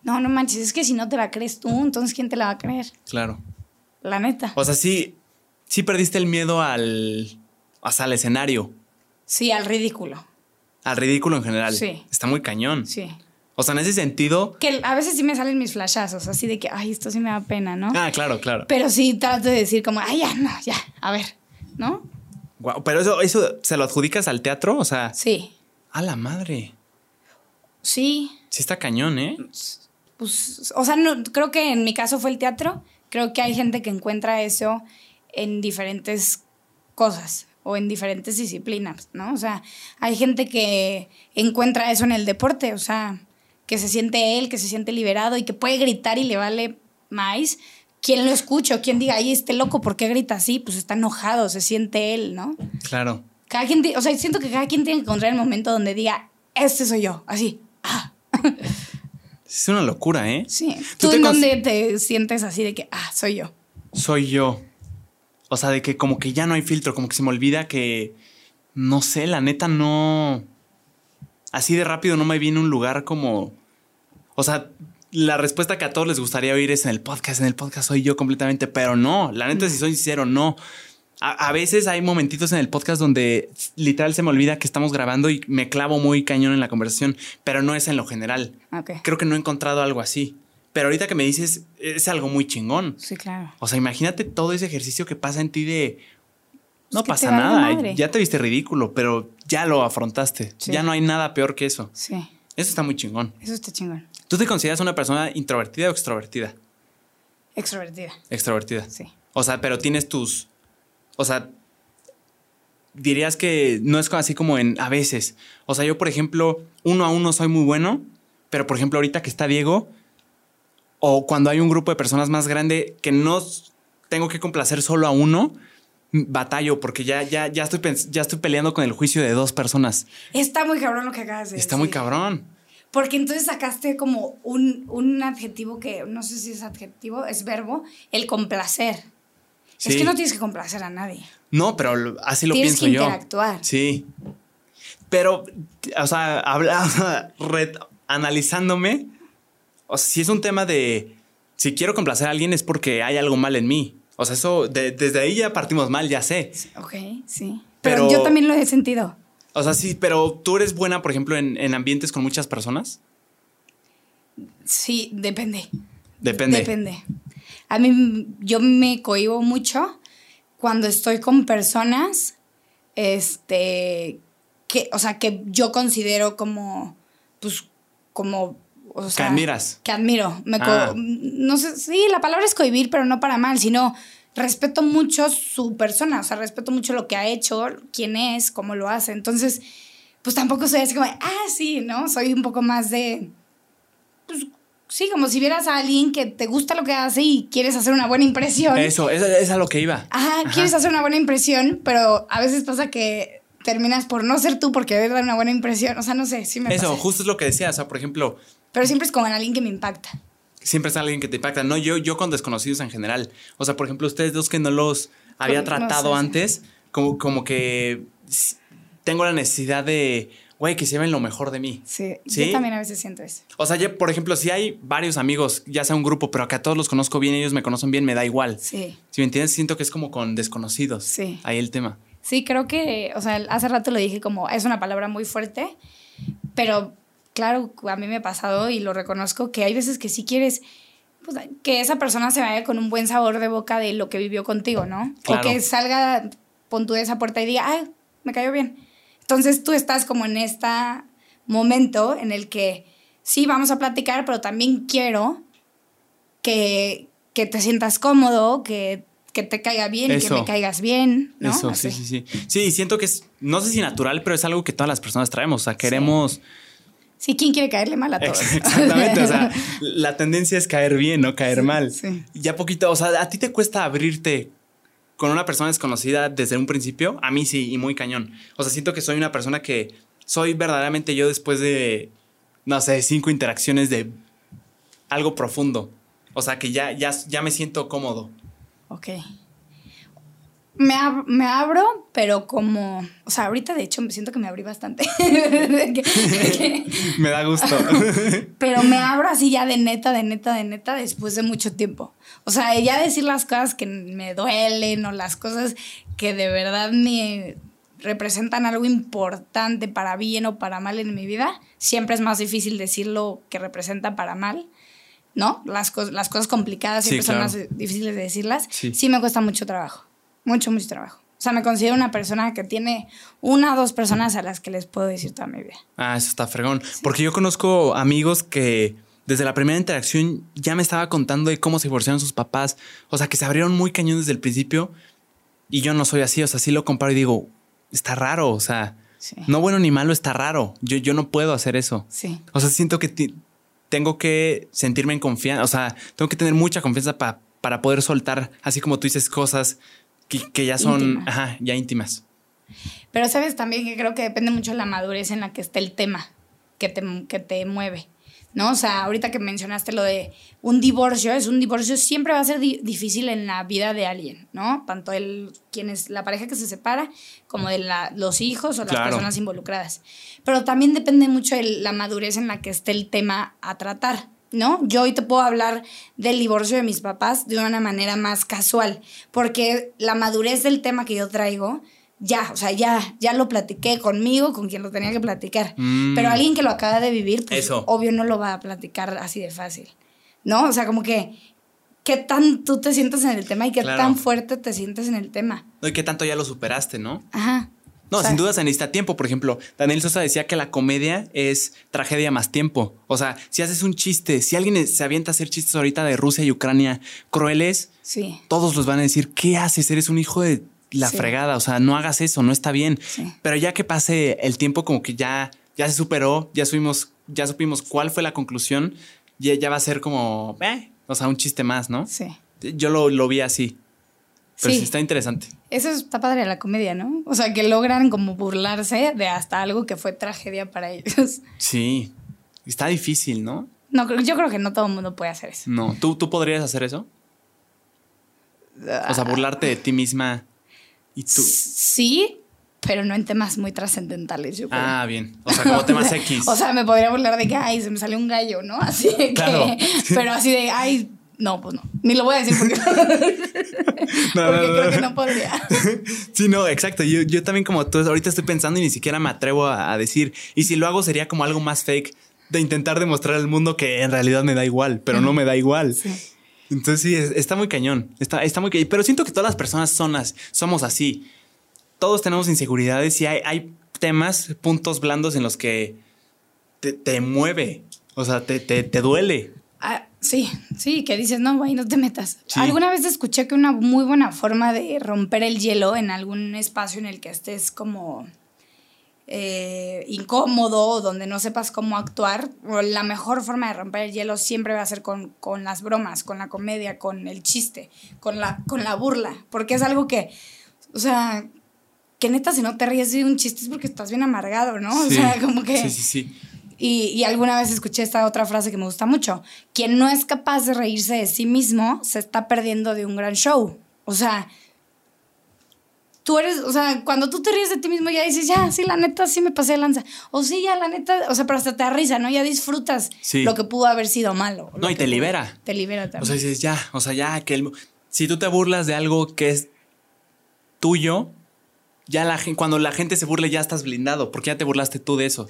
No, no manches, es que si no te la crees tú, entonces ¿quién te la va a creer? Claro. La neta. O sea, sí, sí perdiste el miedo al, hasta al escenario, Sí, al ridículo. al ridículo en general. Sí. Está muy cañón. Sí. O sea, en ese sentido. Que a veces sí me salen mis flashazos, así de que, ay, esto sí me da pena, ¿no? Ah, claro, claro. Pero sí trato de decir como, ay, ya, no, ya, a ver, ¿no? Guau, pero eso, eso se lo adjudicas al teatro, o sea, Sí, a la madre. sí, Sí está cañón, ¿eh? pues, o sea, no, creo que en mi caso fue el teatro. Creo que hay gente que encuentra eso en diferentes cosas o en diferentes disciplinas, ¿no? O sea, hay gente que encuentra eso en el deporte, o sea, que se siente él, que se siente liberado y que puede gritar y le vale más. ¿Quién lo escucha? o ¿Quién diga, ay, este loco, ¿por qué grita así? Pues está enojado, se siente él, ¿no? Claro. Cada quien, o sea, siento que cada quien tiene que encontrar el momento donde diga, este soy yo, así. Ah, (laughs) Es una locura, ¿eh? sí. ¿Tú ¿Tú, en dónde te sientes así de que, ah, soy yo? Soy yo. O sea, de que como que ya no hay filtro, como que se me olvida que. No sé, la neta no. Así de rápido no me viene un lugar como. O sea, la respuesta que a todos les gustaría oír es en el podcast. En el podcast soy yo completamente, pero no. La neta, si soy sincero, no. A, a veces hay momentitos en el podcast donde literal se me olvida que estamos grabando y me clavo muy cañón en la conversación, pero no es en lo general. Ok. Creo que no he encontrado algo así. Pero ahorita que me dices, es algo muy chingón. Sí, claro. O sea, imagínate todo ese ejercicio que pasa en ti de. No pasa nada, ya te viste ridículo, pero ya lo afrontaste. Sí. Ya no hay nada peor que eso. Sí, Eso está muy chingón. eso está chingón. ¿Tú te consideras una persona introvertida o extrovertida? Extrovertida, Extrovertida. sí. O sea, pero tienes tus. O sea, dirías que no es así como en a veces. O sea, yo, por ejemplo, uno a uno soy muy bueno, pero por ejemplo, ahorita que está Diego, o cuando hay un grupo de personas más grande que no tengo que complacer solo a uno, batallo porque ya, ya, ya, estoy, ya estoy peleando con el juicio de dos personas. Está muy cabrón lo que acabas de decir. Está muy cabrón. Porque entonces sacaste como un, un adjetivo que no sé si es adjetivo, es verbo, el complacer. Es que no tienes que complacer a nadie. No, pero lo- así lo tienes pienso que yo. interactuar. Sí. Pero, o sea, habla, (laughs) analizándome, o sea, si es un tema de si quiero complacer a alguien es porque hay algo mal en mí. O sea, eso, de- desde ahí ya partimos mal, ya sé. Ok, sí. Pero, Pero- yo también lo he sentido. O sea, sí, pero tú eres buena, por ejemplo, en, en ambientes con muchas personas. Sí, depende. Depende. Depende. A mí, yo me cohibo mucho cuando estoy con personas, este, que, o sea, que yo considero como, pues, como, o sea, admiras. Que admiro. Me Ah. no sé, sí, la palabra es cohibir, pero no para mal, sino respeto mucho su persona, o sea, respeto mucho lo que ha hecho, quién es, cómo lo hace. Entonces, pues tampoco soy así como, ah, sí, ¿no? Soy un poco más de, pues, sí, como si vieras a alguien que te gusta lo que hace y quieres hacer una buena impresión. Eso, eso es a lo que iba. Ajá, quieres hacer una buena impresión, pero a veces pasa que terminas por no ser tú porque debes dar una buena impresión. O sea, no sé, sí me Eso, pasa. justo es lo que decía. O sea, por ejemplo, Pero siempre es con alguien que me impacta. siempre es alguien que te impacta. No, yo, yo con desconocidos en general. O sea, por ejemplo, ustedes dos que no los había Con- no tratado sé, antes, como, como que tengo la necesidad de, güey, que se lleven lo mejor de mí. Sí, ¿Sí? yo también a veces siento eso. O sea, ya, por ejemplo, si hay varios amigos, ya sea un grupo, pero que a todos los conozco bien, ellos me conocen bien, me da igual. Sí. Si me entiendes, siento que es como con desconocidos. Sí. Ahí el tema. Sí, creo que, o sea, hace rato lo dije como, es una palabra muy fuerte, pero claro, a mí me ha pasado y lo reconozco que hay veces que sí quieres pues, que esa persona se vaya con un buen sabor de boca de lo que vivió contigo, ¿no? Claro. O que salga, pon tú de esa puerta y diga, ay, me cayó bien. Entonces tú estás como en este momento en el que sí, vamos a platicar, pero también quiero que, que te sientas cómodo, que, que te caiga bien, y que me caigas bien, ¿no? Eso, Así. sí, sí, sí. Sí, siento que es, no sé si natural, pero es algo que todas las personas traemos. O sea, queremos. Sí, ¿quién quiere caerle mal a todos? Exactamente, o sea, (laughs) la tendencia es caer bien, no caer Sí, mal. sí. Ya poquito, o sea, ¿a ti te cuesta abrirte con una persona desconocida desde un principio? A mí sí, y muy cañón. O sea, siento que soy una persona que soy verdaderamente yo después de, no sé, cinco interacciones de algo profundo. O sea, que ya, ya, ya me siento cómodo. Ok. Me, ab- me abro, pero como. O sea, ahorita de hecho me siento que me abrí bastante. Que- (laughs) que- Me da gusto. (laughs) pero me abro así ya de neta, de neta, de neta, después de mucho tiempo. O sea, ya decir las cosas que me duelen o las cosas que de verdad me representan algo importante para bien o para mal en mi vida, siempre es más difícil decirlo que representa para mal. ¿No? Las, cos- las cosas complicadas Sí, siempre claro. son más difíciles de decirlas. Sí. sí me cuesta mucho trabajo. Mucho, mucho trabajo. O sea, me considero una persona que tiene una o dos personas a las que les puedo decir toda mi vida. Ah, eso está fregón. Porque yo conozco amigos que desde la primera interacción ya me estaba contando de cómo se divorciaron sus papás. O sea, que se abrieron muy cañón desde el principio. Y yo no soy así. O sea, sí lo comparo y digo, está raro. O sea, Sí. no bueno ni malo, está raro. Yo, yo no puedo hacer eso. Sí. O sea, siento que tengo que sentirme en confianza. O sea, tengo que tener mucha confianza pa- para poder soltar, así como tú dices, cosas que, que ya son Íntimas. ajá, ya íntimas. Pero sabes también que creo que depende mucho de la madurez en la que esté el tema que te, que te mueve. ¿No? O sea, ahorita que mencionaste lo de un divorcio, es un divorcio siempre va a ser di- difícil en la vida de alguien, ¿no? Tanto el quien es la pareja que se separa como de la- los hijos o las Claro. personas involucradas. Pero también depende mucho de la madurez en la que esté el tema a tratar. ¿No? Yo hoy te puedo hablar del divorcio de mis papás de una manera más casual, porque la madurez del tema que yo traigo, ya, o sea, ya, ya lo platiqué conmigo, con quien lo tenía que platicar. Mm. Pero alguien que lo acaba de vivir, pues Eso. obvio no lo va a platicar así de fácil. ¿No? O sea, como que qué tan tú te sientes en el tema y qué Claro. tan fuerte te sientes en el tema. No, y qué tanto ya lo superaste, ¿no? Ajá. No, sin duda se necesita tiempo. Por ejemplo, Daniel Sosa decía que la comedia es tragedia más tiempo. O sea, si haces un chiste, si alguien se avienta a hacer chistes ahorita de Rusia y Ucrania crueles, Sí, todos los van a decir, ¿qué haces? Eres un hijo de la Sí. fregada. O sea, no hagas eso, no está bien. Sí. Pero ya que pase el tiempo, como que ya, ya se superó, ya supimos, ya supimos cuál fue la conclusión, ya, ya va a ser como, eh, o sea, un chiste más, ¿no? sí. Yo lo, lo vi así. Pero sí. Sí. está interesante. Eso está padre de la comedia, ¿no? O sea, que logran como burlarse de hasta algo que fue tragedia para ellos. (laughs) Sí. Está difícil, ¿no? No, yo creo que no todo el mundo puede hacer eso. No. ¿Tú, ¿Tú podrías hacer eso? O sea, burlarte de ti misma y tú. Sí, pero no en temas muy trascendentales, yo creo. Ah, bien. O sea, como temas (laughs) X. O sea, me podría burlar de que, ay, se me salió un gallo, ¿no? (laughs) Así de que. Claro. Pero así de, ay, no, pues no. Ni lo voy a decir porque, (laughs) (laughs) No, porque no, creo no. que no podría. (laughs) Sí, no, exacto. Yo, yo también como tú ahorita estoy pensando y ni siquiera me atrevo a, a decir. Y si lo hago sería como algo más fake de intentar demostrar al mundo que en realidad me da igual, pero no me da igual. Sí. Entonces sí, es- está muy cañón. Está, está muy cañón. Pero siento que todas las personas son as- somos así. Todos tenemos inseguridades y hay, hay temas, puntos blandos en los que te, te mueve. O sea, te, te, te duele. Ah, sí, sí, que dices, no, güey, no te metas. Sí. Alguna vez escuché que una muy buena forma de romper el hielo en algún espacio en el que estés como eh, incómodo o donde no sepas cómo actuar, o la mejor forma de romper el hielo siempre va a ser con, con las bromas, con la comedia, con el chiste, con la, con la burla, porque es algo que, o sea, que neta si no te ríes de un chiste es porque estás bien amargado, ¿no? Sí. O sea, como que... Sí, sí, sí. Y, y alguna vez escuché esta otra frase que me gusta mucho. Quien no es capaz de reírse de sí mismo se está perdiendo de un gran show. O sea, tú eres, o sea, cuando tú te ríes de ti mismo ya dices, ya, sí, la neta, sí me pasé de lanza. O sí, ya, la neta, o sea, pero hasta te da risa, ¿no? Ya disfrutas Sí. lo que pudo haber sido malo. lo No, y te libera. Te libera O también. sea, dices, ya, o sea, ya que el, si tú te burlas de algo que es tuyo, ya la gente, cuando la gente se burle ya estás blindado, porque ya te burlaste tú de eso.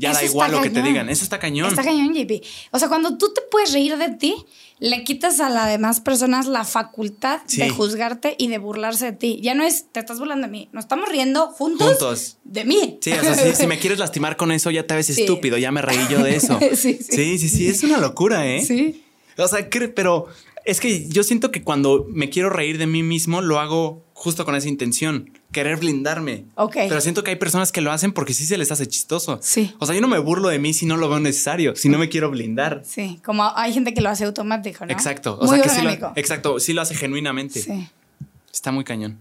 Ya Eso da igual lo que te digan. Eso está cañón. Está cañón, JP. O sea, cuando tú te puedes reír de ti, le quitas a las demás personas la facultad Sí. de juzgarte y de burlarse de ti. Ya no es, te estás burlando de mí. Nos estamos riendo juntos, Juntos. de mí. Sí, o sea, si, si me (laughs) quieres lastimar con eso, ya te ves Sí. estúpido, ya me reí yo de eso. (laughs) Sí, sí. sí, sí, sí, es una locura, ¿eh? Sí. O sea, pero es que yo siento que cuando me quiero reír de mí mismo, lo hago justo con esa intención, querer blindarme. Ok. Pero siento que hay personas que lo hacen porque sí se les hace chistoso. Sí. O sea, yo no me burlo de mí si no lo veo necesario, si no me quiero blindar. Sí, como hay gente que lo hace automático, ¿no? Exacto. O Muy sea, que sí lo, exacto, sí lo hace genuinamente. Sí. Está muy cañón.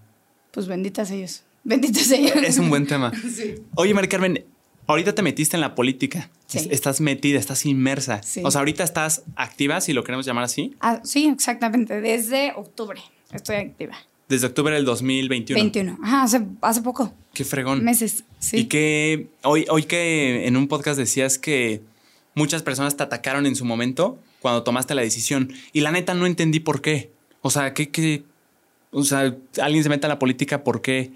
Pues benditas ellos. Benditos ellos. Es un buen tema. (laughs) Sí. Oye, Mari Carmen, ahorita te metiste en la política. Sí. Es- Estás metida, estás inmersa. Sí. O sea, ahorita estás activa, si lo queremos llamar así, Ah, sí, exactamente. Desde octubre estoy activa. Desde octubre del 2021. 21. Ajá, hace, hace poco. Qué fregón. Meses. Sí. Y que hoy, hoy que en un podcast decías que muchas personas te atacaron en su momento cuando tomaste la decisión. Y la neta no entendí por qué. O sea, ¿qué, qué? O sea, alguien se mete a la política, ¿por qué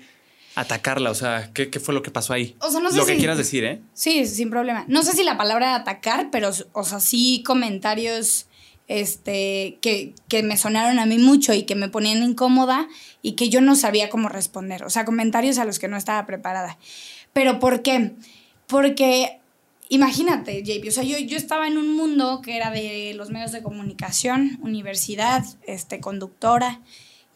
atacarla? O sea, ¿qué, qué fue lo que pasó ahí? O sea, no sé lo que quieras decir, ¿eh? Sí, sin problema. No sé si la palabra atacar, pero, o sea, sí comentarios este, que, que me sonaron a mí mucho y que me ponían incómoda y que yo no sabía cómo responder. O sea, comentarios a los que no estaba preparada. ¿Pero por qué? Porque imagínate, JP, o sea, yo, yo estaba en un mundo que era de los medios de comunicación, universidad, este, conductora.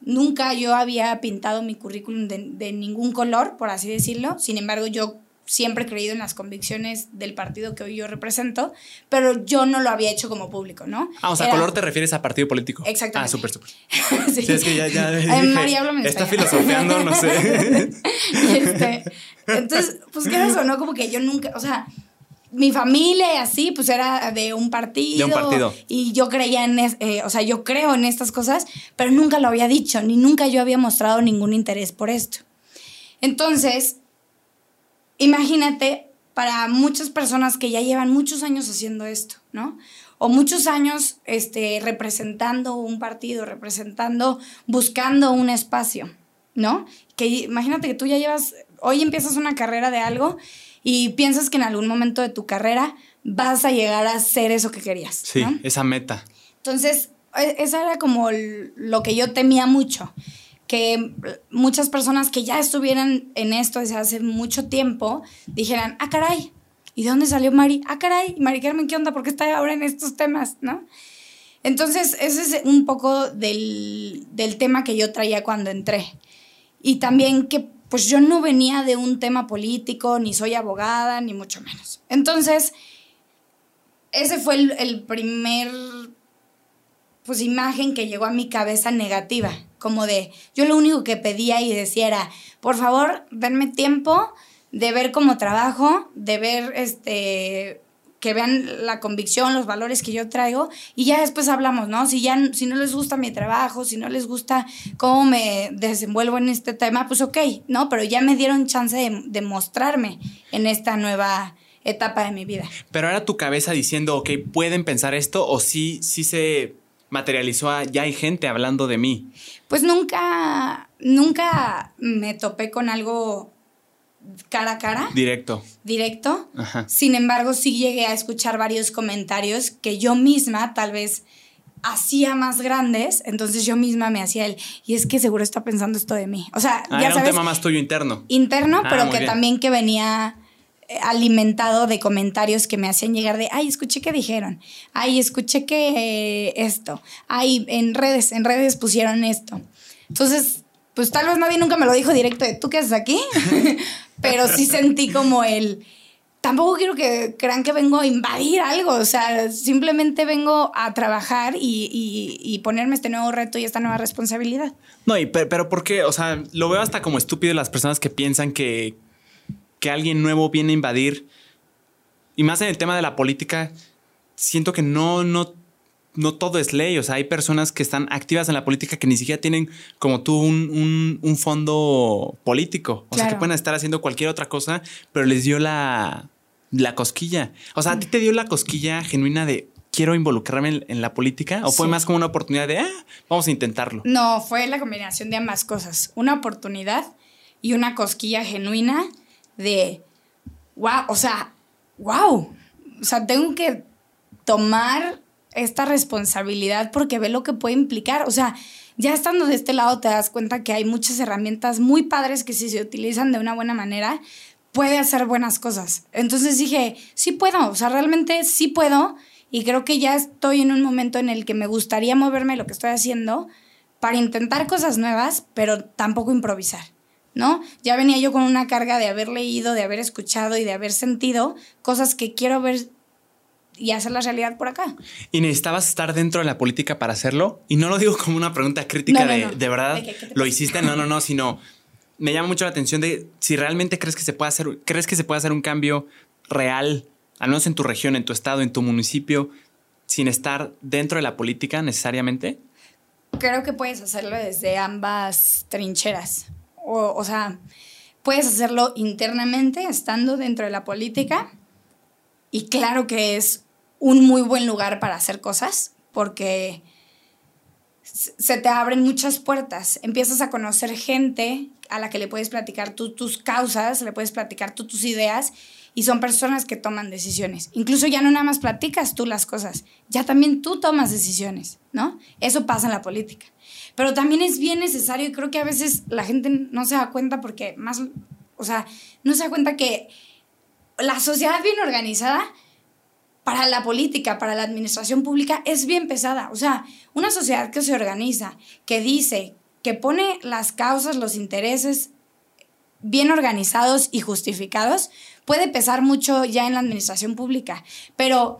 Nunca yo había pintado mi currículum de, de ningún color, por así decirlo. Sin embargo, yo siempre he creído en las convicciones del partido que hoy yo represento, pero yo no lo había hecho como público, ¿no? Ah, o sea, Era- color te refieres a partido político. Exactamente. Ah, súper, súper. (laughs) sí. Sí, es que ya, ya. (laughs) Dije, en Está español. filosofiando, no sé. (laughs) Este, entonces, pues, ¿qué era eso, no? Como que yo nunca, o sea, mi familia y así, pues era de un partido. De un partido. Y yo creía en, es- eh, o sea, yo creo en estas cosas, pero nunca lo había dicho, ni nunca yo había mostrado ningún interés por esto. Entonces, imagínate para muchas personas que ya llevan muchos años haciendo esto, ¿no? O muchos años este, representando un partido, representando, buscando un espacio, ¿no? Que imagínate que tú ya llevas, hoy empiezas una carrera de algo y piensas que en algún momento de tu carrera vas a llegar a ser eso que querías, Sí, ¿no? esa meta. Entonces, e- esa era como lo que yo temía mucho, que muchas personas que ya estuvieran en esto desde hace mucho tiempo dijeran, ah, caray, ¿y de dónde salió Mari? Ah, caray, ¿y Mari Carmen, ¿qué onda? ¿Por qué está ahora en estos temas? ¿No? Entonces, ese es un poco del, del tema que yo traía cuando entré. Y también que pues yo no venía de un tema político, ni soy abogada, ni mucho menos. Entonces, ese fue el, el primer pues imagen que llegó a mi cabeza negativa, como de yo lo único que pedía y decía era, por favor, denme tiempo de ver cómo trabajo, de ver este que vean la convicción, los valores que yo traigo y ya después hablamos, ¿no? Si ya si no les gusta mi trabajo, si no les gusta cómo me desenvuelvo en este tema, pues ok, ¿no? Pero ya me dieron chance de, mostrarme en esta nueva etapa de mi vida. Pero era tu cabeza diciendo, ok, pueden pensar esto o sí, sí se materializó, a, ya hay gente hablando de mí. Pues nunca, nunca me topé con algo cara a cara, Directo. directo. Ajá. Sin embargo, sí llegué a escuchar varios comentarios que yo misma tal vez hacía más grandes, entonces yo misma me hacía el, y es que seguro está pensando esto de mí. O sea, Ah, ya era sabes, un tema más tuyo interno. interno, Ah, pero que bien. también que venía alimentado de comentarios que me hacían llegar de, ay, escuché que dijeron, ay, escuché que eh, esto, ay, en redes, en redes pusieron esto. Entonces, pues tal vez nadie nunca me lo dijo directo de, ¿tú qué haces aquí? (laughs) pero sí sentí como el... Tampoco quiero que crean que vengo a invadir algo, o sea, simplemente vengo a trabajar y, y- ponerme este nuevo reto y esta nueva responsabilidad. No, y pero, pero. O sea, lo veo hasta como estúpido las personas que piensan que, que alguien nuevo viene a invadir. Y más en el tema de la política, siento que no, no, no todo es ley. O sea, hay personas que están activas en la política que ni siquiera tienen, como tú, un, un- un fondo político. O sea, que pueden estar haciendo cualquier otra cosa, pero les dio la, la cosquilla. O sea, ¿a ti te dio la cosquilla genuina de quiero involucrarme en, en la política? ¿O fue más como una oportunidad de, ah, vamos a intentarlo? No, fue la combinación de ambas cosas. Una oportunidad y una cosquilla genuina de, wow, o sea, wow. O sea, tengo que tomar esta responsabilidad porque ve lo que puede implicar. O sea, ya estando de este lado te das cuenta que hay muchas herramientas muy padres que si se utilizan de una buena manera, puede hacer buenas cosas. Entonces dije, sí puedo, o sea, realmente sí puedo y creo que ya estoy en un momento en el que me gustaría moverme lo que estoy haciendo para intentar cosas nuevas, pero tampoco improvisar, ¿no? Ya venía yo con una carga de haber leído, de haber escuchado y de haber sentido cosas que quiero ver y hacerlas realidad por acá. ¿Y necesitabas estar dentro de la política para hacerlo? Y no lo digo como una pregunta crítica No, no, de, no. de verdad, De que, ¿qué te lo hiciste, no, no, no, sino me llama mucho la atención de si realmente crees que se puede hacer, crees que se puede hacer un cambio real, al menos en tu región, en tu estado, en tu municipio, sin estar dentro de la política necesariamente? Creo que puedes hacerlo desde ambas trincheras. O, o sea, puedes hacerlo internamente, estando dentro de la política. Y claro que es un muy buen lugar para hacer cosas, porque se te abren muchas puertas. Empiezas a conocer gente a la que le puedes platicar tú tus causas, le puedes platicar tú tus ideas y son personas que toman decisiones. Incluso ya no nada más platicas tú las cosas, ya también tú tomas decisiones, ¿no? Eso pasa en la política. Pero también es bien necesario y creo que a veces la gente no se da cuenta porque más, o sea, no se da cuenta que la sociedad bien organizada para la política, para la administración pública, es bien pesada. O sea, una sociedad que se organiza, que dice, que pone las causas, los intereses bien organizados y justificados, puede pesar mucho ya en la administración pública. Pero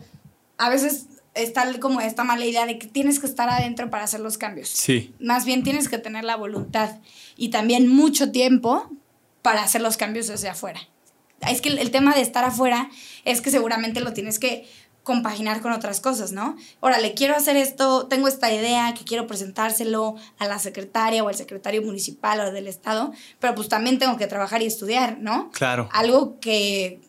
a veces está como esta mala idea de que tienes que estar adentro para hacer los cambios. Sí. Más bien tienes que tener la voluntad y también mucho tiempo para hacer los cambios desde afuera. Es que el tema de estar afuera es que seguramente lo tienes que compaginar con otras cosas, ¿no? Órale, quiero hacer esto, tengo esta idea que quiero presentárselo a la secretaria o al secretario municipal o del estado, pero pues también tengo que trabajar y estudiar, ¿no? Claro. Algo que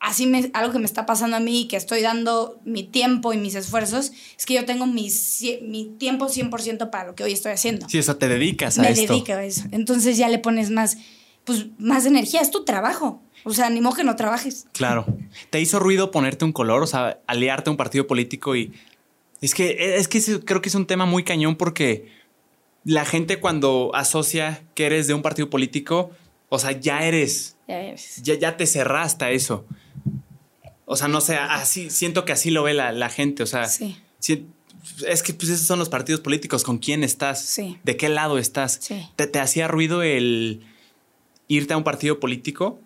así me, algo que me está pasando a mí y que estoy dando mi tiempo y mis esfuerzos, es que yo tengo mi, mi tiempo 100% para lo que hoy estoy haciendo. Sí, eso te dedicas a me esto. Me dedico a eso. Entonces ya le pones más, pues, más energía, es tu trabajo. O sea, ni modo que no trabajes. Claro. ¿Te hizo ruido ponerte un color, o sea, aliarte a un partido político y... Es que, es que creo que es un tema muy cañón porque la gente cuando asocia que eres de un partido político, o sea, ya eres. Ya eres. Ya, ya te cerraste a eso. O sea, no sé, así, siento que así lo ve la, la gente. O sea, sí. es que pues esos son los partidos políticos. ¿Con quién estás? Sí. ¿De qué lado estás? Sí. ¿Te, ¿Te hacía ruido el irte a un partido político?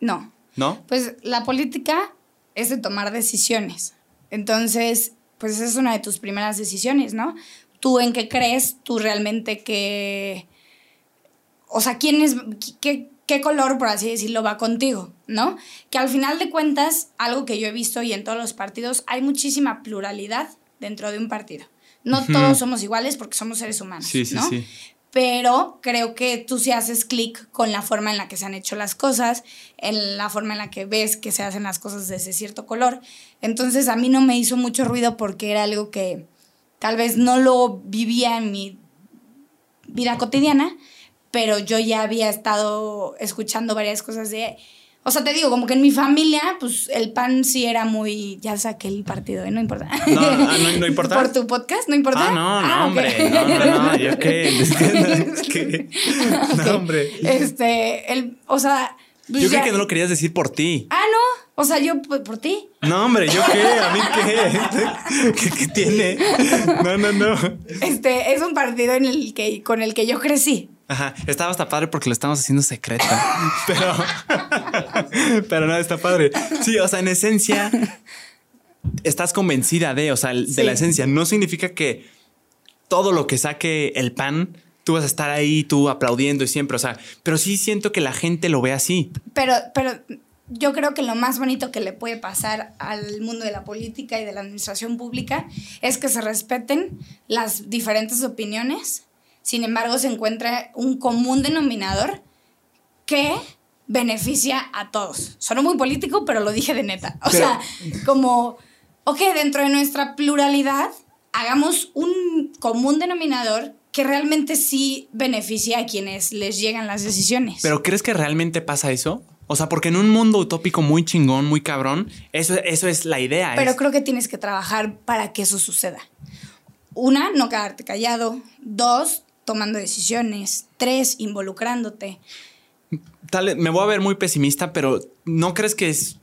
No. ¿No? Pues la política es de tomar decisiones. Entonces, pues esa es una de tus primeras decisiones, ¿no? Tú en qué crees, tú realmente qué... O sea, quién es... qué, qué color, por así decirlo, va contigo, ¿no? Que al final de cuentas, algo que yo he visto y en todos los partidos, hay muchísima pluralidad dentro de un partido. No todos somos iguales porque somos seres humanos, sí, sí, ¿no? Sí. Pero creo que tú sí haces clic con la forma en la que se han hecho las cosas, en la forma en la que ves que se hacen las cosas de ese cierto color. Entonces a mí no me hizo mucho ruido porque era algo que tal vez no lo vivía en mi vida cotidiana, pero yo ya había estado escuchando varias cosas de... O sea, te digo, como que en mi familia, pues el pan sí era muy. Ya saqué el partido, ¿eh? No importa. No, ah, no, no (laughs) importa. ¿Por tu podcast? ¿No importa? Ah, no, no, Ah, hombre. No, no, no. Yo qué. (laughs) No, hombre. Este, el, o sea. pues Yo ya- creo que no lo querías decir por ti. Ah, no. O sea, yo por, por ti. No, hombre, ¿yo qué? ¿A mí qué? (laughs) ¿Qué, qué tiene? No, no, no. Este, es un partido en el que, con el que yo crecí. Ajá, estaba hasta padre porque lo estamos haciendo secreto. (laughs) Pero. Pero no, está padre. Sí, o sea, en esencia. Estás convencida de, o sea, de Sí. la esencia. No significa que todo lo que saque el pan, tú vas a estar ahí, tú aplaudiendo y siempre. O sea, pero sí siento que la gente lo ve así. Pero, pero yo creo que lo más bonito que le puede pasar al mundo de la política y de la administración pública es que se respeten las diferentes opiniones. Sin embargo, se encuentra un común denominador que beneficia a todos. Sonó muy político, pero lo dije de neta. O Pero- sea, como, ok, dentro de nuestra pluralidad, hagamos un común denominador que realmente sí beneficia a quienes les llegan las decisiones. Pero ¿crees que realmente pasa eso? O sea, porque en un mundo utópico muy chingón, muy cabrón, eso, eso es la idea. Pero es- creo que tienes que trabajar para que eso suceda. Una, no quedarte callado. Dos, tomando decisiones. Tres, involucrándote. Tal, me voy a ver muy pesimista, pero ¿no crees que es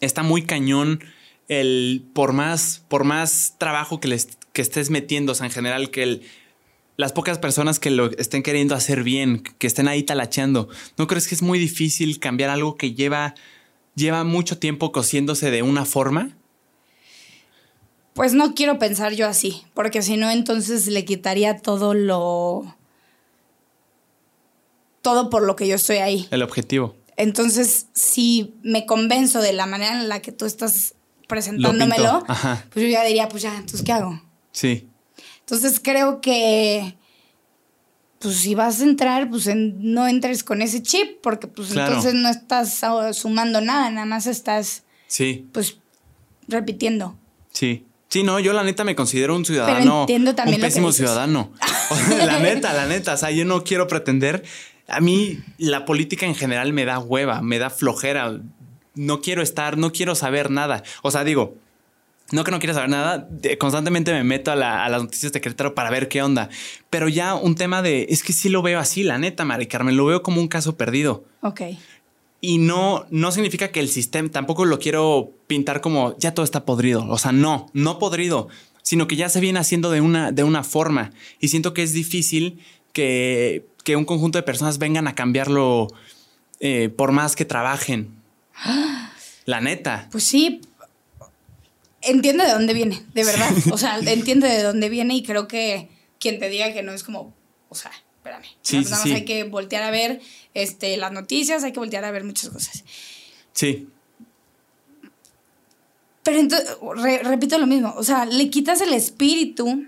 está muy cañón el por más por más trabajo que les que estés metiendo, o sea, en general que las pocas personas que lo estén queriendo hacer bien, que estén ahí talacheando, ¿no crees que es muy difícil cambiar algo que lleva lleva mucho tiempo cociéndose de una forma? Pues no quiero pensar yo así, porque si no, entonces le quitaría todo lo. todo por lo que yo estoy ahí. El objetivo. Entonces, si me convenzo de la manera en la que tú estás presentándomelo, pues yo ya diría, pues ya, entonces, ¿qué hago? Sí. Entonces creo que, pues si vas a entrar, pues en- no entres con ese chip, porque pues Claro. entonces no estás ah, sumando nada, nada más estás, Sí. pues, repitiendo. Sí. Sí, no, yo la neta me considero un ciudadano. entiendo también un pésimo ciudadano. (laughs) (laughs) La neta, la neta. O sea, yo no quiero pretender. A mí la política en general me da hueva, me da flojera. No quiero estar, no quiero saber nada. O sea, digo, no que no quiera saber nada, constantemente me meto a, la- a las noticias de Querétaro para ver qué onda. Pero ya un tema de, es que sí lo veo así, la neta, Mari Carmen, lo veo como un caso perdido. Ok. Y no, no significa que el sistema, tampoco lo quiero pintar como ya todo está podrido. O sea, no, no podrido, sino que ya se viene haciendo de una, de una forma. Y siento que es difícil que, que un conjunto de personas vengan a cambiarlo eh, por más que trabajen. (gasps) La neta. Pues sí, entiende de dónde viene, de verdad. O sea, (laughs) entiende de dónde viene y creo que quien te diga que no es como, o sea, espérame. Sí, nada más sí, hay que voltear a ver este, las noticias, hay que voltear a ver muchas cosas. Sí, Pero entonces, re- repito lo mismo, o sea, le quitas el espíritu,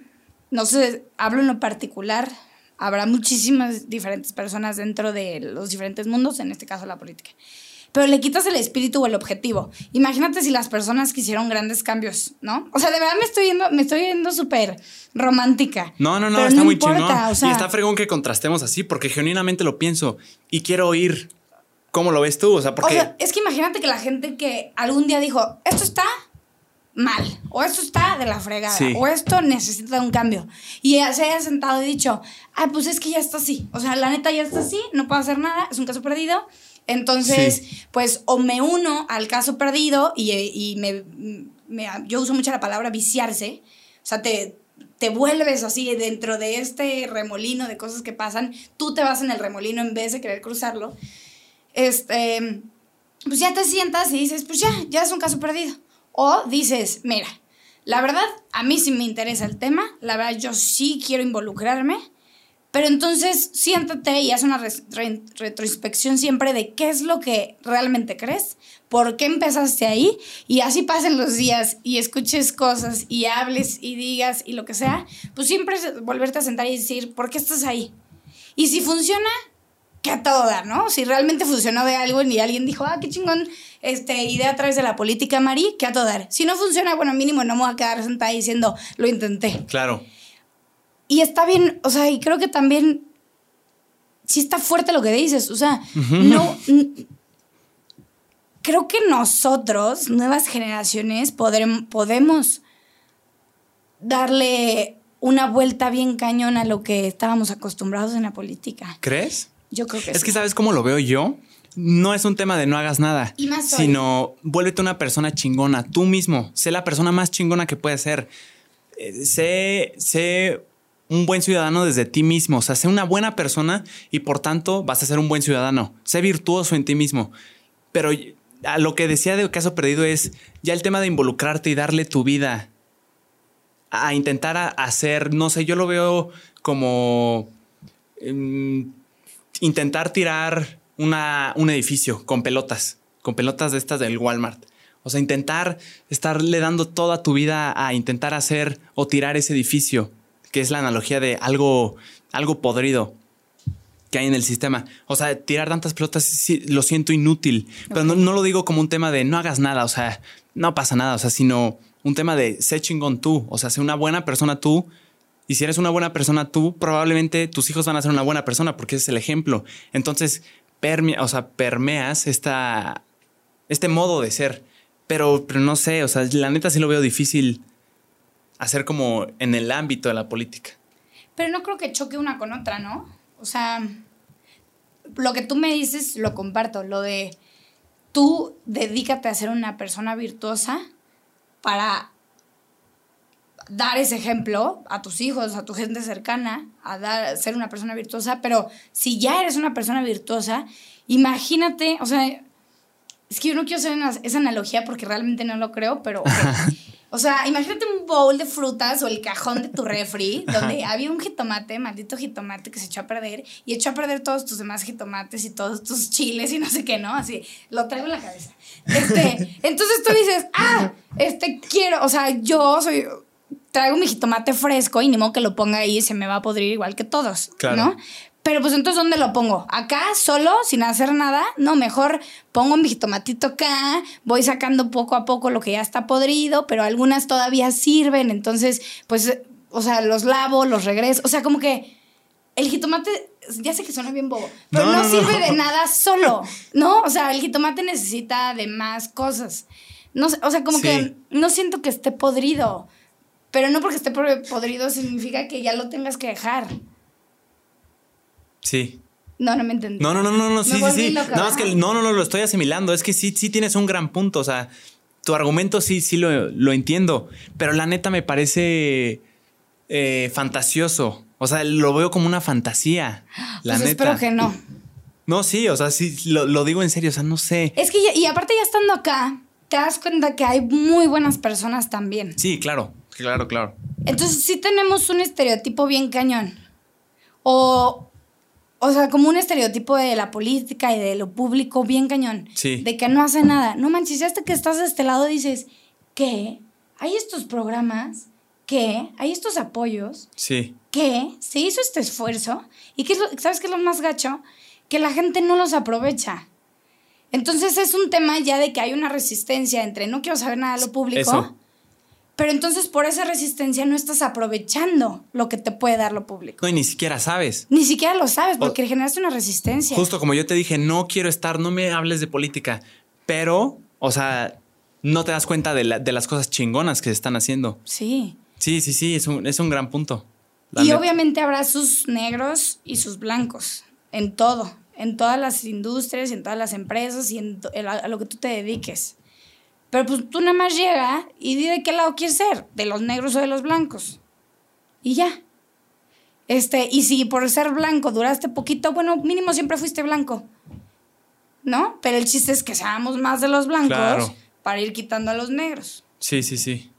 no sé, hablo en lo particular, habrá muchísimas diferentes personas dentro de los diferentes mundos, en este caso la política, pero le quitas el espíritu o el objetivo. Imagínate si las personas quisieron grandes cambios, ¿no? O sea, de verdad me estoy yendo, me estoy yendo súper romántica. No, no, no, está muy importa, chingón. o sea- y está fregón que contrastemos así, porque genuinamente lo pienso y quiero oír cómo lo ves tú. O sea, porque. O sea, es que imagínate que la gente que algún día dijo, esto está mal, o esto está de la fregada, Sí. o esto necesita un cambio. Y se haya sentado y dicho, ah, pues es que ya está así. O sea, la neta ya está así, no puedo hacer nada, es un caso perdido. Entonces, pues o me uno al caso perdido y, y me, me- yo uso mucho la palabra viciarse. O sea, te, te vuelves así dentro de este remolino de cosas que pasan. Tú te vas en el remolino en vez de querer cruzarlo este, pues ya te sientas y dices, pues ya, ya es un caso perdido. O dices, mira, la verdad, a mí sí me interesa el tema, la verdad, yo sí quiero involucrarme, pero entonces siéntate y haz una re- retroinspección siempre de qué es lo que realmente crees, por qué empezaste ahí, y así pasen los días y escuches cosas y hables y digas y lo que sea, pues siempre volverte a sentar y decir, ¿por qué estás ahí? Y si funciona, que a todo dar, ¿no? Si realmente funcionó de algo y alguien dijo, ah, qué chingón, este, idea a través de la política, Mari, que a todo dar. Si no funciona, bueno, mínimo no me voy a quedar sentada diciendo, lo intenté. Claro. Y está bien, o sea, y creo que también sí está fuerte lo que dices, o sea, no... Creo que nosotros, nuevas generaciones, podemos darle una vuelta bien cañón a lo que estábamos acostumbrados en la política. ¿Crees? Yo creo que Es sí. que sabes cómo lo veo yo. No es un tema de no hagas nada, Y más sino vuélvete una persona chingona, tú mismo, sé la persona más chingona que puedes ser. Eh, sé, sé un buen ciudadano desde ti mismo, o sea, sé una buena persona y por tanto vas a ser un buen ciudadano. Sé virtuoso en ti mismo. Pero a lo que decía de caso perdido es ya el tema de involucrarte y darle tu vida a intentar hacer, no sé, yo lo veo como em, intentar tirar una, un edificio con pelotas, con pelotas de estas del Walmart. O sea, intentar estarle dando toda tu vida a intentar hacer o tirar ese edificio, que es la analogía de algo, algo podrido que hay en el sistema. O sea, tirar tantas pelotas sí, lo siento inútil, pero no, no lo digo como un tema de no hagas nada, o sea, no pasa nada, o sea, sino un tema de sé chingón tú, o sea, sé una buena persona tú. Y si eres una buena persona tú, probablemente tus hijos van a ser una buena persona porque ese es el ejemplo. Entonces, permea, o sea, permeas esta, este modo de ser. Pero, pero no sé, o sea, la neta sí lo veo difícil hacer como en el ámbito de la política. Pero no creo que choque una con otra, ¿no? O sea, lo que tú me dices lo comparto, lo de tú dedícate a ser una persona virtuosa para dar ese ejemplo a tus hijos, a tu gente cercana, a dar, ser una persona virtuosa, pero si ya eres una persona virtuosa, imagínate, o sea, es que yo no quiero hacer esa analogía porque realmente no lo creo, pero. (laughs) O sea, imagínate un bowl de frutas o el cajón de tu refri, (laughs) donde había un jitomate, maldito jitomate que se echó a perder y echó a perder todos tus demás jitomates y todos tus chiles y no sé qué, ¿no? Así, lo traigo en la cabeza. Este, (laughs) entonces tú dices, ah, este quiero, o sea, yo soy, traigo mi jitomate fresco y ni modo que lo ponga ahí y se me va a podrir igual que todos, Claro. ¿no? Pero pues entonces, ¿dónde lo pongo? ¿Acá, solo, sin hacer nada? No, mejor pongo mi jitomatito acá, voy sacando poco a poco lo que ya está podrido, pero algunas todavía sirven, entonces, pues, o sea, los lavo, los regreso, o sea, como que el jitomate, ya sé que suena bien bobo, pero No, no, no, sirve no. de nada solo, ¿no? O sea, el jitomate necesita de más cosas. No, o sea, como Sí. que no siento que esté podrido, pero no porque esté podrido significa que ya lo tengas que dejar. Sí. No, no me entendí. No, no, no, no, no, sí, sí, sí. No, es que no, no, no, lo estoy asimilando. Es que sí, sí tienes un gran punto. O sea, tu argumento sí, sí lo, lo entiendo. Pero la neta me parece eh, fantasioso. O sea, lo veo como una fantasía. (gasps) La Pues neta. espero que no. No, sí, o sea, sí, lo, lo digo en serio. O sea, no sé. Es que, ya- y aparte ya estando acá, te das cuenta que hay muy buenas personas también. Sí, claro, claro, claro. Entonces sí tenemos un estereotipo bien cañón. O, o sea, como un estereotipo de la política y de lo público bien cañón. Sí. De que no hace nada. No manches, ya hasta que estás de este lado dices, ¿qué? ¿Hay estos programas? ¿Qué? ¿Hay estos apoyos? Sí. ¿Qué? Se hizo este esfuerzo. ¿Y qué es lo, sabes qué es lo más gacho? Que la gente no los aprovecha. Entonces es un tema ya de que hay una resistencia entre no quiero saber nada de lo público. Eso. Pero entonces por esa resistencia no estás aprovechando lo que te puede dar lo público. No, y ni siquiera sabes. Ni siquiera lo sabes O- porque generaste una resistencia. Justo como yo te dije, no quiero estar, no me hables de política. Pero, o sea, no te das cuenta de, la- de las cosas chingonas que se están haciendo. Sí. Sí, sí, sí, es un, es un gran punto. La Y neta. obviamente habrá sus negros y sus blancos en todo, en todas las industrias, en todas las empresas y en, a lo que tú te dediques. Pero pues tú nada más llega y di de qué lado quieres ser, de los negros o de los blancos. Y ya. Este, y si por ser blanco duraste poquito, bueno, mínimo siempre fuiste blanco. ¿No? Pero el chiste es que seamos más de los blancos Claro. para ir quitando a los negros. Sí, sí, sí.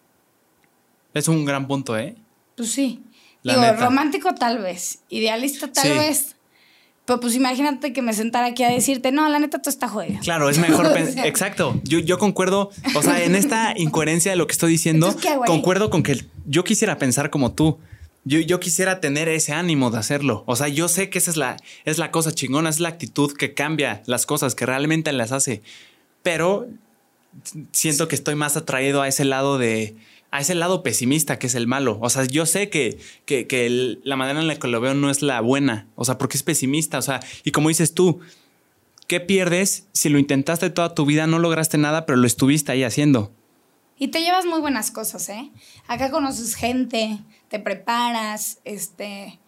Es un gran punto, ¿eh? Pues sí. La Digo, neta. romántico tal vez, idealista tal Sí. vez. Pero pues imagínate que me sentara aquí a decirte, no, la neta tú está jodido. Claro, es mejor (laughs) O sea. Exacto. Yo, yo concuerdo. O sea, en esta incoherencia de lo que estoy diciendo, concuerdo con que yo quisiera pensar como tú. Yo, yo quisiera tener ese ánimo de hacerlo. O sea, yo sé que esa es la, es la cosa chingona, es la actitud que cambia las cosas, que realmente las hace. Pero siento que estoy más atraído a ese lado de. A ese lado pesimista que es el malo. O sea, yo sé que, que, la manera en la que lo veo no es la buena. O sea, porque es pesimista. O sea, y como dices tú, ¿qué pierdes si lo intentaste toda tu vida, no lograste nada, pero lo estuviste ahí haciendo? Y te llevas muy buenas cosas, ¿eh? Acá conoces gente, te preparas, este...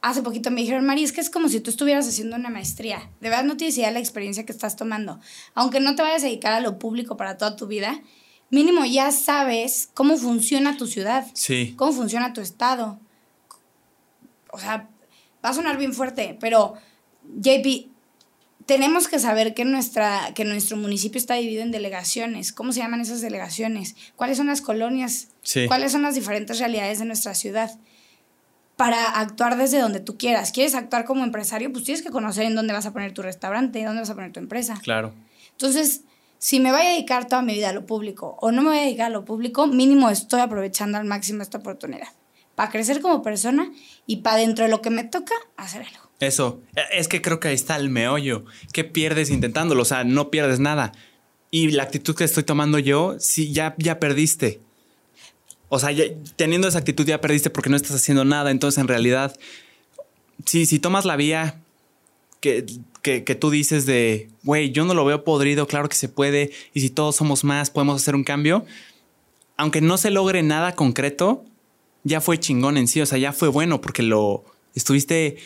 Hace poquito me dijeron, Mari, es que es como si tú estuvieras haciendo una maestría. De verdad no tienes idea de la experiencia que estás tomando. Aunque no te vayas a dedicar a lo público para toda tu vida, mínimo ya sabes cómo funciona tu ciudad. Sí. cómo funciona tu estado. O sea, va a sonar bien fuerte, pero JP, tenemos que saber que, nuestra, que nuestro municipio está dividido en delegaciones. ¿Cómo se llaman esas delegaciones? ¿Cuáles son las colonias? Sí. ¿Cuáles son las diferentes realidades de nuestra ciudad? Para actuar desde donde tú quieras. ¿Quieres actuar como empresario? Pues tienes que conocer en dónde vas a poner tu restaurante, dónde vas a poner tu empresa. Claro. Entonces, si me voy a dedicar toda mi vida a lo público o no me voy a dedicar a lo público, mínimo estoy aprovechando al máximo esta oportunidad. Para crecer como persona y para dentro de lo que me toca, hacer algo. Eso. E- Es que creo que ahí está el meollo. ¿Qué pierdes intentándolo? O sea, no pierdes nada. Y la actitud que estoy tomando yo, sí, ya, ya perdiste. O sea, teniendo esa actitud ya perdiste porque no estás haciendo nada. Entonces, en realidad, sí, si tomas la vía que, que, que tú dices de, güey, yo no lo veo podrido, claro que se puede. Y si todos somos más, podemos hacer un cambio. Aunque no se logre nada concreto, ya fue chingón en sí. O sea, ya fue bueno porque lo estuviste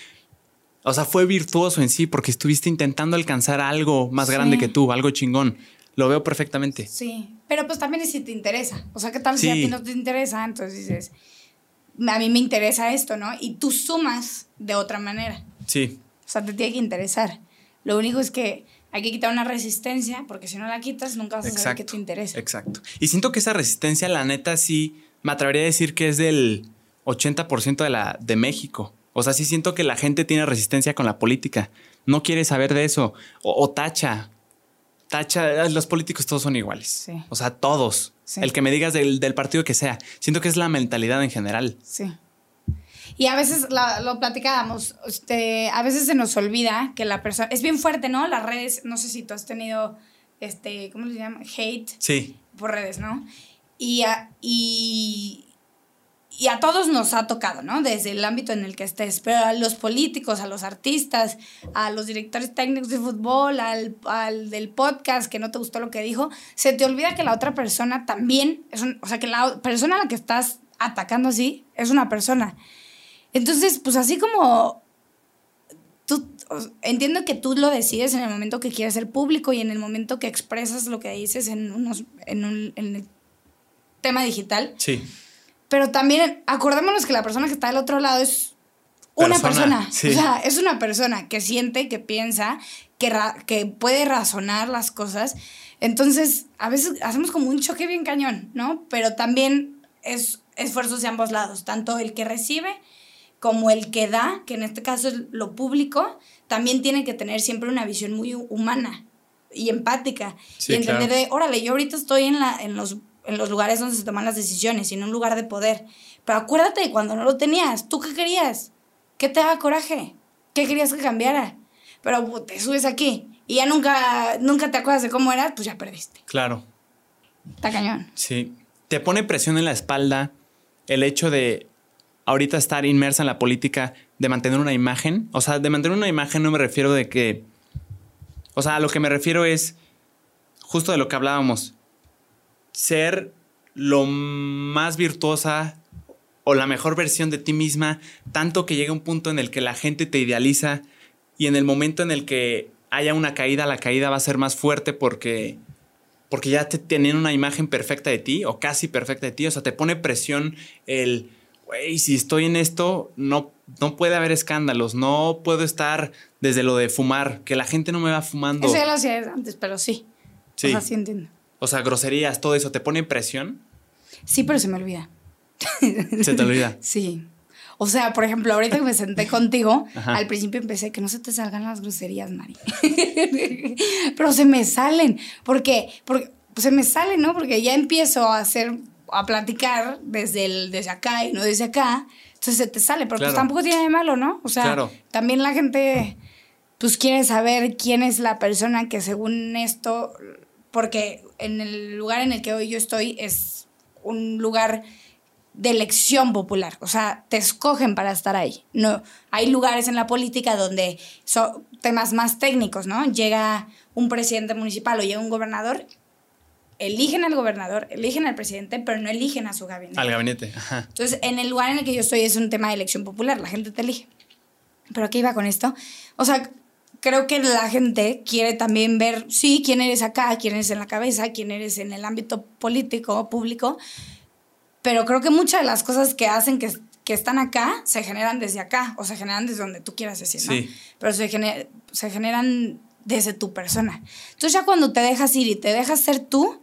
o sea, fue virtuoso en sí porque estuviste intentando alcanzar algo más Sí. grande que tú, algo chingón. Lo veo perfectamente. Sí, pero pues también es si te interesa. O sea, ¿qué tal si a ti no te interesa? Entonces dices, a mí me interesa esto, ¿no? Y tú sumas de otra manera. Sí, O sea, te tiene que interesar. Lo único es que hay que quitar una resistencia, porque si no la quitas, nunca vas a saber qué te interesa. Exacto. Y siento que esa resistencia, la neta, sí, me atrevería a decir que es del 80% de, la, de México. O sea, sí siento que la gente tiene resistencia con la política. No quiere saber de eso. O, tacha. Tacha, los políticos todos son iguales. Sí. O sea, todos. Sí. El que me digas del, del partido que sea. Siento que es la mentalidad en general. Sí. Y a veces la- lo platicábamos, este, a veces se nos olvida que la persona, es bien fuerte, ¿no? Las redes, no sé si tú has tenido, este, ¿cómo le llaman? Hate Sí. por redes, ¿no? Y a, y, y a todos nos ha tocado, ¿no? Desde el ámbito en el que estés, pero a los políticos, a los artistas, a los directores técnicos de fútbol, al, al del podcast que no te gustó lo que dijo, se te olvida que la otra persona también, es un- o sea, que la persona a la que estás atacando así es una persona. Entonces, pues así como tú, entiendo que tú lo decides en el momento que quieres ser público y en el momento que expresas lo que dices en, unos, en, un, en el tema digital, Sí. pero también acordémonos que la persona que está del otro lado es una Persona, persona. sí. O sea, es una persona que siente, que piensa, que, que puede razonar las cosas. Entonces, a veces hacemos como un choque bien cañón, ¿no? Pero también es esfuerzos de ambos lados, tanto el que recibe como el que da, que en este caso es lo público, también tiene que tener siempre una visión muy hu- humana y empática. Sí, y entender claro. de, órale, yo ahorita estoy en, la, en, los, en los lugares donde se toman las decisiones y en un lugar de poder. Pero acuérdate de cuando no lo tenías, ¿tú qué querías? ¿Qué te daba coraje? ¿Qué querías que cambiara? Pero pues, te subes aquí y ya nunca, nunca te acuerdas de cómo era, pues ya perdiste. Claro. Está cañón. Sí. Te pone presión en la espalda el hecho de ahorita estar inmersa en la política, de mantener una imagen. O sea, de mantener una imagen no me refiero de que. O sea, a lo que me refiero es justo de lo que hablábamos. Ser lo más virtuosa o la mejor versión de ti misma, tanto que llega un punto en el que la gente te idealiza y en el momento en el que haya una caída, la caída va a ser más fuerte porque porque ya te tienen una imagen perfecta de ti o casi perfecta de ti, o sea, te pone presión el, güey, si estoy en esto, no, no puede haber escándalos, no puedo estar desde lo de fumar, que la gente no me va fumando. Eso ya lo hacías antes, pero sí. Sí. O sea, sí entiendo. O sea, groserías, todo eso, ¿te pone presión? Sí, pero se me olvida. (laughs) Se te olvida. (laughs) Sí. O sea, por ejemplo, ahorita que me senté contigo, Ajá. al principio empecé que no se te salgan las groserías, Mari. (laughs) Pero se me salen. Porque, porque pues se me salen, ¿no? Porque ya empiezo a hacer, a platicar desde, el, desde acá y no desde acá. Entonces se te sale, pero pues tampoco tiene de malo, ¿no? O sea, Claro. también la gente pues quiere saber quién es la persona que según esto, porque en el lugar en el que hoy yo estoy es un lugar de elección popular, o sea, te escogen para estar ahí. No, hay lugares en la política donde son temas más técnicos, ¿no? Llega un presidente municipal o llega un gobernador, eligen al gobernador, eligen al presidente, pero no eligen a su gabinete. Al gabinete. Ajá. Entonces, en el lugar en el que yo estoy es un tema de elección popular, la gente te elige. Pero ¿a qué iba con esto? O sea, creo que la gente quiere también ver, sí, quién eres acá, quién eres en la cabeza, quién eres en el ámbito político, público, pero creo que muchas de las cosas que hacen que, que están acá se generan desde acá, o se generan desde donde tú quieras decir, ¿no? Sí. Pero se, gener- se generan desde tu persona. Entonces ya cuando te dejas ir y te dejas ser tú,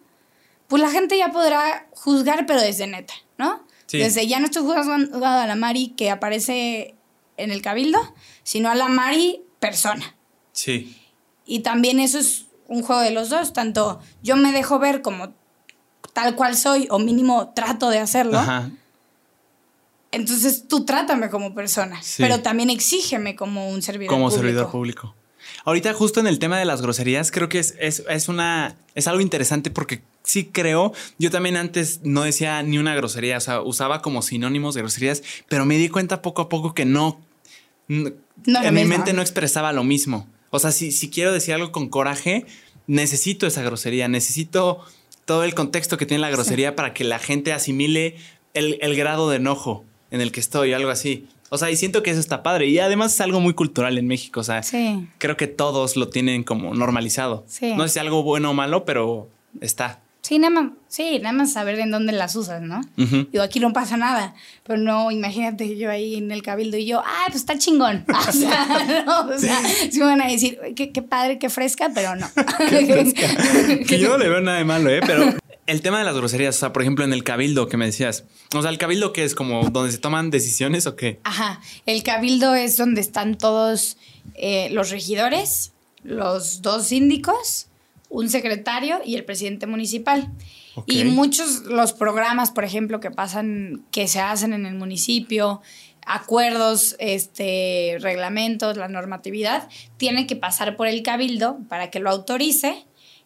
pues la gente ya podrá juzgar, pero desde neta, ¿no? Sí. Desde ya no estoy juzgando a la Mari que aparece en el cabildo, sino a la Mari persona. Sí. Y también eso es un juego de los dos, tanto yo me dejo ver como tal cual soy, o mínimo trato de hacerlo, Ajá. entonces tú trátame como persona, Sí. pero también exígeme como un servidor como público. servidor público. Ahorita justo en el tema de las groserías, creo que es, es, es una es algo interesante porque sí creo, yo también antes no decía ni una grosería, o sea, usaba como sinónimos de groserías, pero me di cuenta poco a poco que no, No en mi mente no expresaba lo mismo. O sea, si, si quiero decir algo con coraje, necesito esa grosería, necesito todo el contexto que tiene la grosería para que la gente asimile el, el grado de enojo en el que estoy, algo así. O sea, y siento que eso está padre. Y además es algo muy cultural en México. O sea, Sí. creo que todos lo tienen como normalizado. Sí. No sé si algo bueno o malo, pero está. Sí, nada más, sí, nada más saber en dónde las usas, ¿no? Ujú. Digo, aquí no pasa nada, pero no, imagínate yo ahí en el cabildo y yo, ah, pues está chingón. (laughs) O sea, no, o sea, sí me van a decir, qué, qué padre, qué fresca, pero no. (laughs) (laughs) Que yo no le veo nada de malo, ¿eh? Pero el tema de las groserías, o sea, por ejemplo, en el cabildo que me decías. O sea, el cabildo que es como donde se toman decisiones o qué. Ajá, el cabildo es donde están todos eh, los regidores, los dos síndicos, un secretario y el presidente municipal. Ok. Y muchos los programas, por ejemplo, que pasan, que se hacen en el municipio, acuerdos, este, reglamentos, la normatividad, tiene que pasar por el cabildo para que lo autorice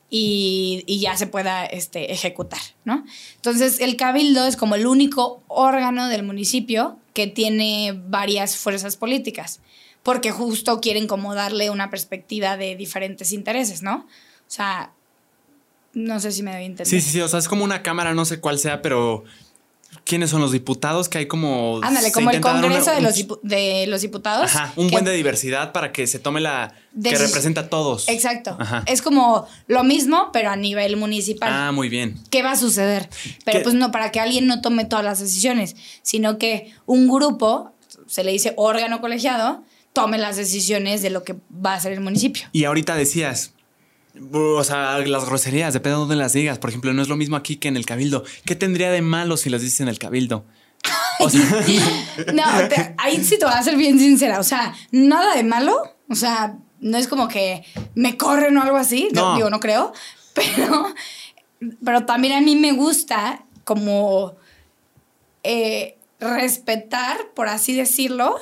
y, ya se pueda este, ejecutar, ¿no? Entonces, el cabildo es como el único órgano del municipio que tiene varias fuerzas políticas, porque justo quieren como darle una perspectiva de diferentes intereses, ¿no? O sea, no sé si me doy entender. Sí, sí, sí. O sea, es como una cámara, no sé cuál sea, pero ¿quiénes son los diputados? Que hay como. Ándale, como el una- Congreso de los, dipu- de los Diputados. Ajá, un que- buen de diversidad para que se tome la. Que representa a todos. Exacto. Ajá. Es como lo mismo, pero a nivel municipal. Ah, muy bien. ¿Qué va a suceder? Pero ¿Qué? pues no, para que alguien no tome todas las decisiones, sino que un grupo, se le dice órgano colegiado, tome las decisiones de lo que va a hacer el municipio. Y ahorita decías, o sea, las groserías, depende de dónde las digas. Por ejemplo, no es lo mismo aquí que en el cabildo. ¿Qué tendría de malo si las dices en el cabildo? O sea, (laughs) No, te- ahí sí te voy a ser bien sincera. O sea, nada de malo. O sea, no es como que me corren o algo así. No. No. Digo, no creo. Pero, pero también a mí me gusta como eh, respetar, por así decirlo,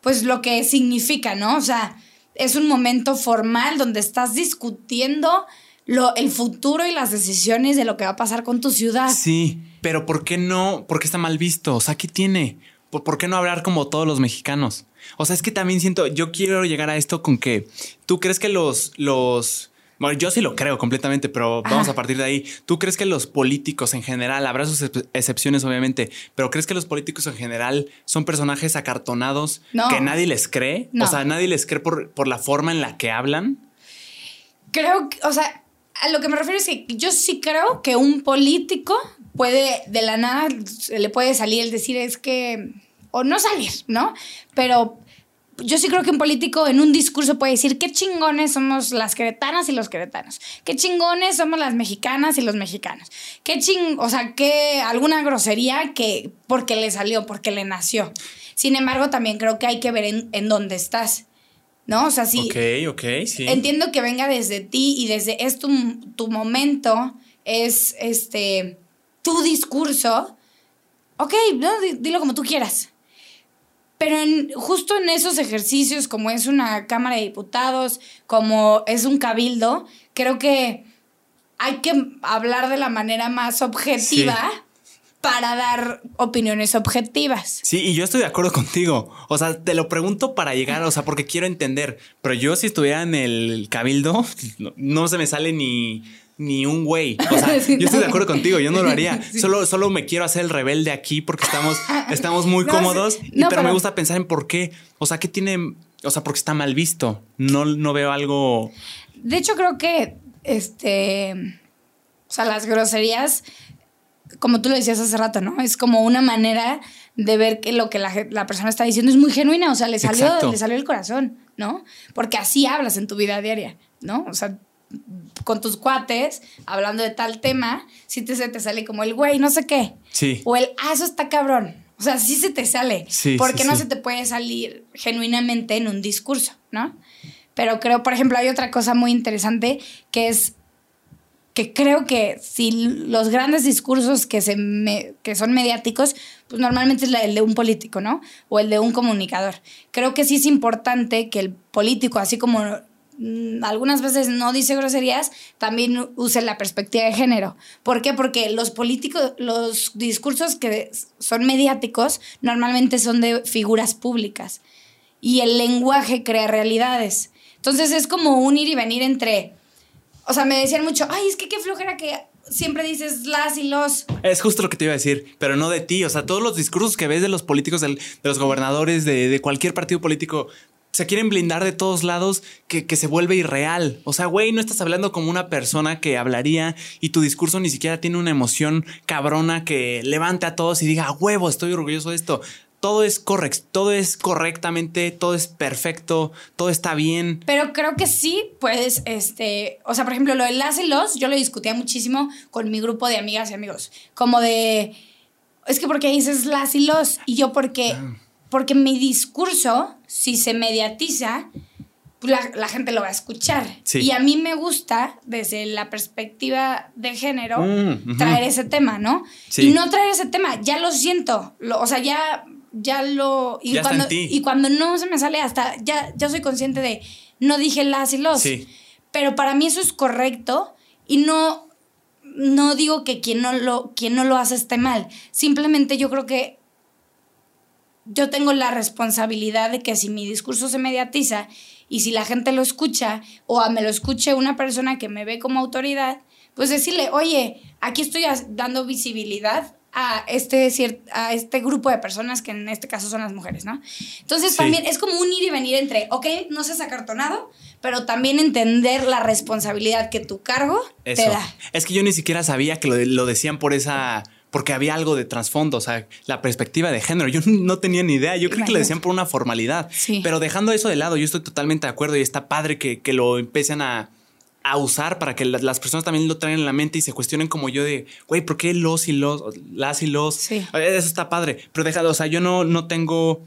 pues lo que significa, ¿no? O sea, es un momento formal donde estás discutiendo lo, el futuro y las decisiones de lo que va a pasar con tu ciudad. sí, pero ¿por qué no? ¿Por qué está mal visto? O sea, ¿qué tiene? ¿Por, por qué no hablar como todos los mexicanos? O sea, es que también siento, yo quiero llegar a esto con que tú crees que los, los, bueno, yo sí lo creo completamente, pero vamos Ajá. a partir de ahí. ¿Tú crees que los políticos en general, habrá sus ex- excepciones obviamente, pero crees que los políticos en general son personajes acartonados No. que nadie les cree? No. O sea, nadie les cree por, por la forma en la que hablan. Creo que, o sea, a lo que me refiero es que yo sí creo que un político puede, de la nada, le puede salir el decir es que, o no salir, ¿no? Pero yo sí creo que un político en un discurso puede decir qué chingones somos las queretanas y los queretanos, qué chingones somos las mexicanas y los mexicanos, qué ching, o sea, que alguna grosería que porque le salió, porque le nació. Sin embargo, también creo que hay que ver en, en dónde estás, ¿no? O sea, si, Ok, ok, sí. Entiendo que venga desde ti y desde es tu, tu momento, es este tu discurso. Ok, no, Di- dilo como tú quieras. Pero en- justo en esos ejercicios, como es una Cámara de Diputados, como es un cabildo, creo que hay que hablar de la manera más objetiva para dar opiniones objetivas. Sí, y yo estoy de acuerdo contigo. O sea, te lo pregunto para llegar, o sea, porque quiero entender. Pero yo si estuviera en el cabildo, (laughs) no, no se me sale ni, ni un güey. O sea, (laughs) Sí, yo estoy de acuerdo contigo, yo no lo haría. Sí. Solo, solo me quiero hacer el rebelde aquí porque estamos, (laughs) estamos muy No, cómodos. sí. y- No, pero, me gusta pensar en por qué. O sea, ¿qué tiene? O sea, porque está mal visto. No, no veo algo. De hecho, creo que este. O sea, las groserías, como tú lo decías hace rato, ¿no? Es como una manera de ver que lo que la, la persona está diciendo es muy genuina. O sea, le salió, Exacto. le salió el corazón, ¿no? Porque así hablas en tu vida diaria, ¿no? O sea, con tus cuates, hablando de tal tema, si te, se te sale como el güey, no sé qué. Sí. O el, ah, eso está cabrón. O sea, sí se te sale. Sí, porque sí, no sí. se te puede salir genuinamente en un discurso, ¿no? Pero creo, por ejemplo, hay otra cosa muy interesante que es que creo que si los grandes discursos que, se me- que son mediáticos, pues normalmente es el de un político, ¿no? O el de un comunicador. Creo que sí es importante que el político, así como algunas veces no dice groserías, también use la perspectiva de género. ¿Por qué? Porque los políticos, los discursos que son mediáticos normalmente son de figuras públicas y el lenguaje crea realidades. Entonces es como un ir y venir entre, o sea, me decían mucho, ay, es que qué flojera que siempre dices las y los. Es justo lo que te iba a decir, pero no de ti. O sea, todos los discursos que ves de los políticos, de los gobernadores, de, de cualquier partido político, se quieren blindar de todos lados que, que se vuelve irreal. O sea, güey, no estás hablando como una persona que hablaría y tu discurso ni siquiera tiene una emoción cabrona que levante a todos y diga, "A huevo, estoy orgulloso de esto. Todo es correcto, todo es correctamente, todo es perfecto, todo está bien. Pero creo que sí, pues, este, o sea, por ejemplo, lo de las y los, yo lo discutía muchísimo con mi grupo de amigas y amigos, como de, es que porque dices las y los, y yo porque, Ah. Porque mi discurso, si se mediatiza, pues la, la gente lo va a escuchar. Sí. Y a mí me gusta, desde la perspectiva de género, Mm, traer ese tema, ¿no? Sí. Y no traer ese tema, ya lo siento, lo- o sea, ya, ya lo... Y Ya está cuando, en ti. y cuando no se me sale hasta, ya, ya soy consciente de, no dije las y los. Sí. Pero para mí eso es correcto y no, no digo que quien no, lo, quien no lo hace esté mal. Simplemente yo creo que yo tengo la responsabilidad de que si mi discurso se mediatiza y si la gente lo escucha o a me lo escuche una persona que me ve como autoridad, pues decirle, oye, aquí estoy dando visibilidad a este, a este grupo de personas que en este caso son las mujeres, ¿no? Entonces Sí. también es como un ir y venir entre, ok, no seas acartonado, pero también entender la responsabilidad que tu cargo Eso. te da. Es que yo ni siquiera sabía que lo decían por esa. Porque había algo de trasfondo, o sea, la perspectiva de género. Yo no tenía ni idea. Yo creo que lo decían por una formalidad. Sí. Pero dejando eso de lado, yo estoy totalmente de acuerdo y está padre que, que lo empiecen a, a usar para que la- las personas también lo traigan en la mente y se cuestionen como yo de, güey, ¿por qué los y los, las y los? Sí. Eso está padre. Pero déjalo, o sea, yo no, no tengo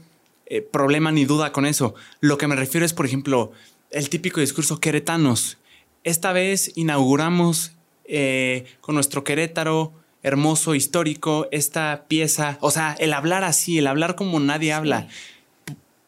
eh, problema ni duda con eso. Lo que me refiero es, por ejemplo, el típico discurso queretanos. Esta vez inauguramos eh, con nuestro Querétaro hermoso, histórico, esta pieza. O sea, el hablar así, el hablar como nadie habla.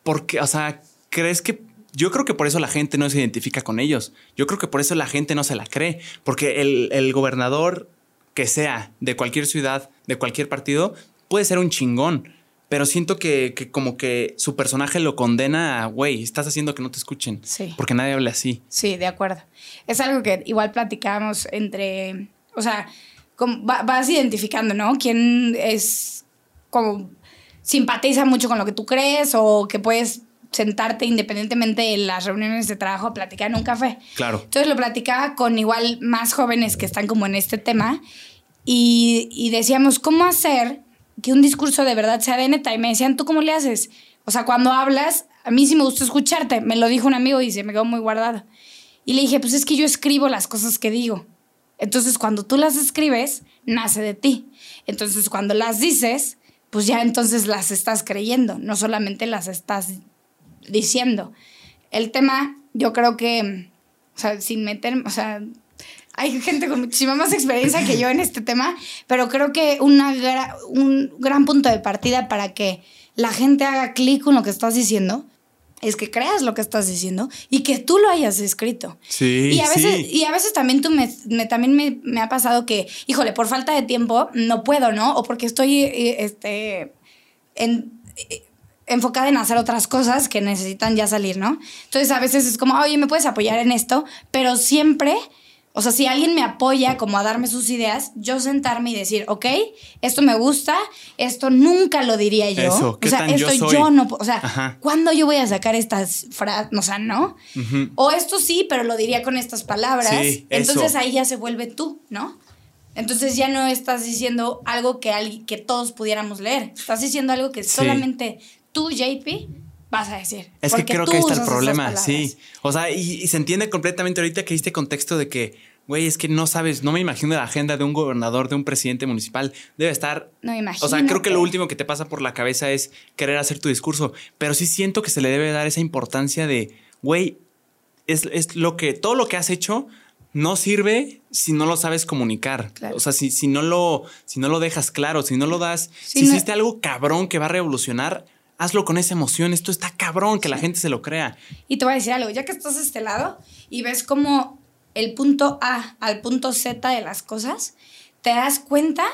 Porque, o sea, ¿crees que yo creo que por eso la gente no se identifica con ellos. Yo creo que por eso la gente no se la cree. Porque el, el gobernador que sea de cualquier ciudad, de cualquier partido, puede ser un chingón. Pero siento que, que como que su personaje lo condena a, güey, estás haciendo que no te escuchen. Sí. Porque nadie habla así. Sí, de acuerdo. Es algo que igual platicábamos entre, o sea, como va- vas identificando, ¿no? Quién es como simpatiza mucho con lo que tú crees o que puedes sentarte independientemente en las reuniones de trabajo a platicar en un café. Claro. Entonces lo platicaba con igual más jóvenes que están como en este tema y, y decíamos, ¿cómo hacer que un discurso de verdad sea de neta? Y me decían, ¿tú cómo le haces? O sea, cuando hablas, a mí sí me gusta escucharte. Me lo dijo un amigo y se me quedó muy guardado. Y le dije, pues es que yo escribo las cosas que digo. Entonces, cuando tú las escribes, nace de ti. Entonces, cuando las dices, pues ya entonces las estás creyendo, no solamente las estás diciendo. El tema, yo creo que, o sea, sin meter, o sea, hay gente con muchísima más experiencia que yo en este tema, pero creo que un gran punto de partida para que la gente haga clic con lo que estás diciendo es que creas lo que estás diciendo y que tú lo hayas escrito. Sí, Y a veces, sí. y a veces también tú me, me- también me, me ha pasado que, híjole, por falta de tiempo no puedo, ¿no? O porque estoy eh, este, en, eh, enfocada en hacer otras cosas que necesitan ya salir, ¿no? Entonces a veces es como, oye, ¿me puedes apoyar en esto? Pero siempre, o sea, si alguien me apoya como a darme sus ideas, yo sentarme y decir, ok, esto me gusta, esto nunca lo diría yo. Eso, ¿qué o sea, tan yo esto soy? yo no, o sea, Ajá. ¿cuándo yo voy a sacar estas frases? O sea, ¿no? O esto sí, pero lo diría con estas palabras. Sí, Entonces eso. ahí ya se vuelve tú, ¿no? Entonces ya no estás diciendo algo que, alguien, que todos pudiéramos leer. Estás diciendo algo que Sí. solamente tú, JP, vas a decir. Es que creo que ahí está el problema, sí. O sea, y, y se entiende completamente ahorita que diste contexto de que, güey, es que no sabes, no me imagino la agenda de un gobernador, de un presidente municipal. Debe estar. No, O sea, creo que lo último que te pasa por la cabeza es querer hacer tu discurso. Pero sí siento que se le debe dar esa importancia de, güey, es, es lo que, todo lo que has hecho no sirve si no lo sabes comunicar. Claro. O sea, si, si no lo, si no lo dejas claro, si no lo das, si no- hiciste algo cabrón que va a revolucionar, hazlo con esa emoción. Esto está cabrón, que la gente se lo crea. Y te voy a decir algo, ya que estás de este lado y ves como el punto A al punto Z de las cosas, te das cuenta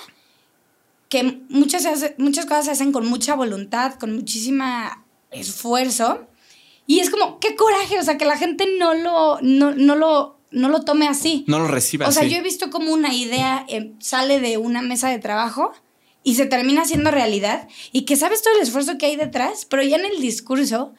que muchas, muchas cosas se hacen con mucha voluntad, con muchísima esfuerzo. Y es como, qué coraje, o sea, que la gente no lo, no, no lo, no lo tome así. No lo recibas. O sea, yo he visto como una idea eh, sale de una mesa de trabajo y se termina haciendo realidad y que sabes todo el esfuerzo que hay detrás, pero ya en el discurso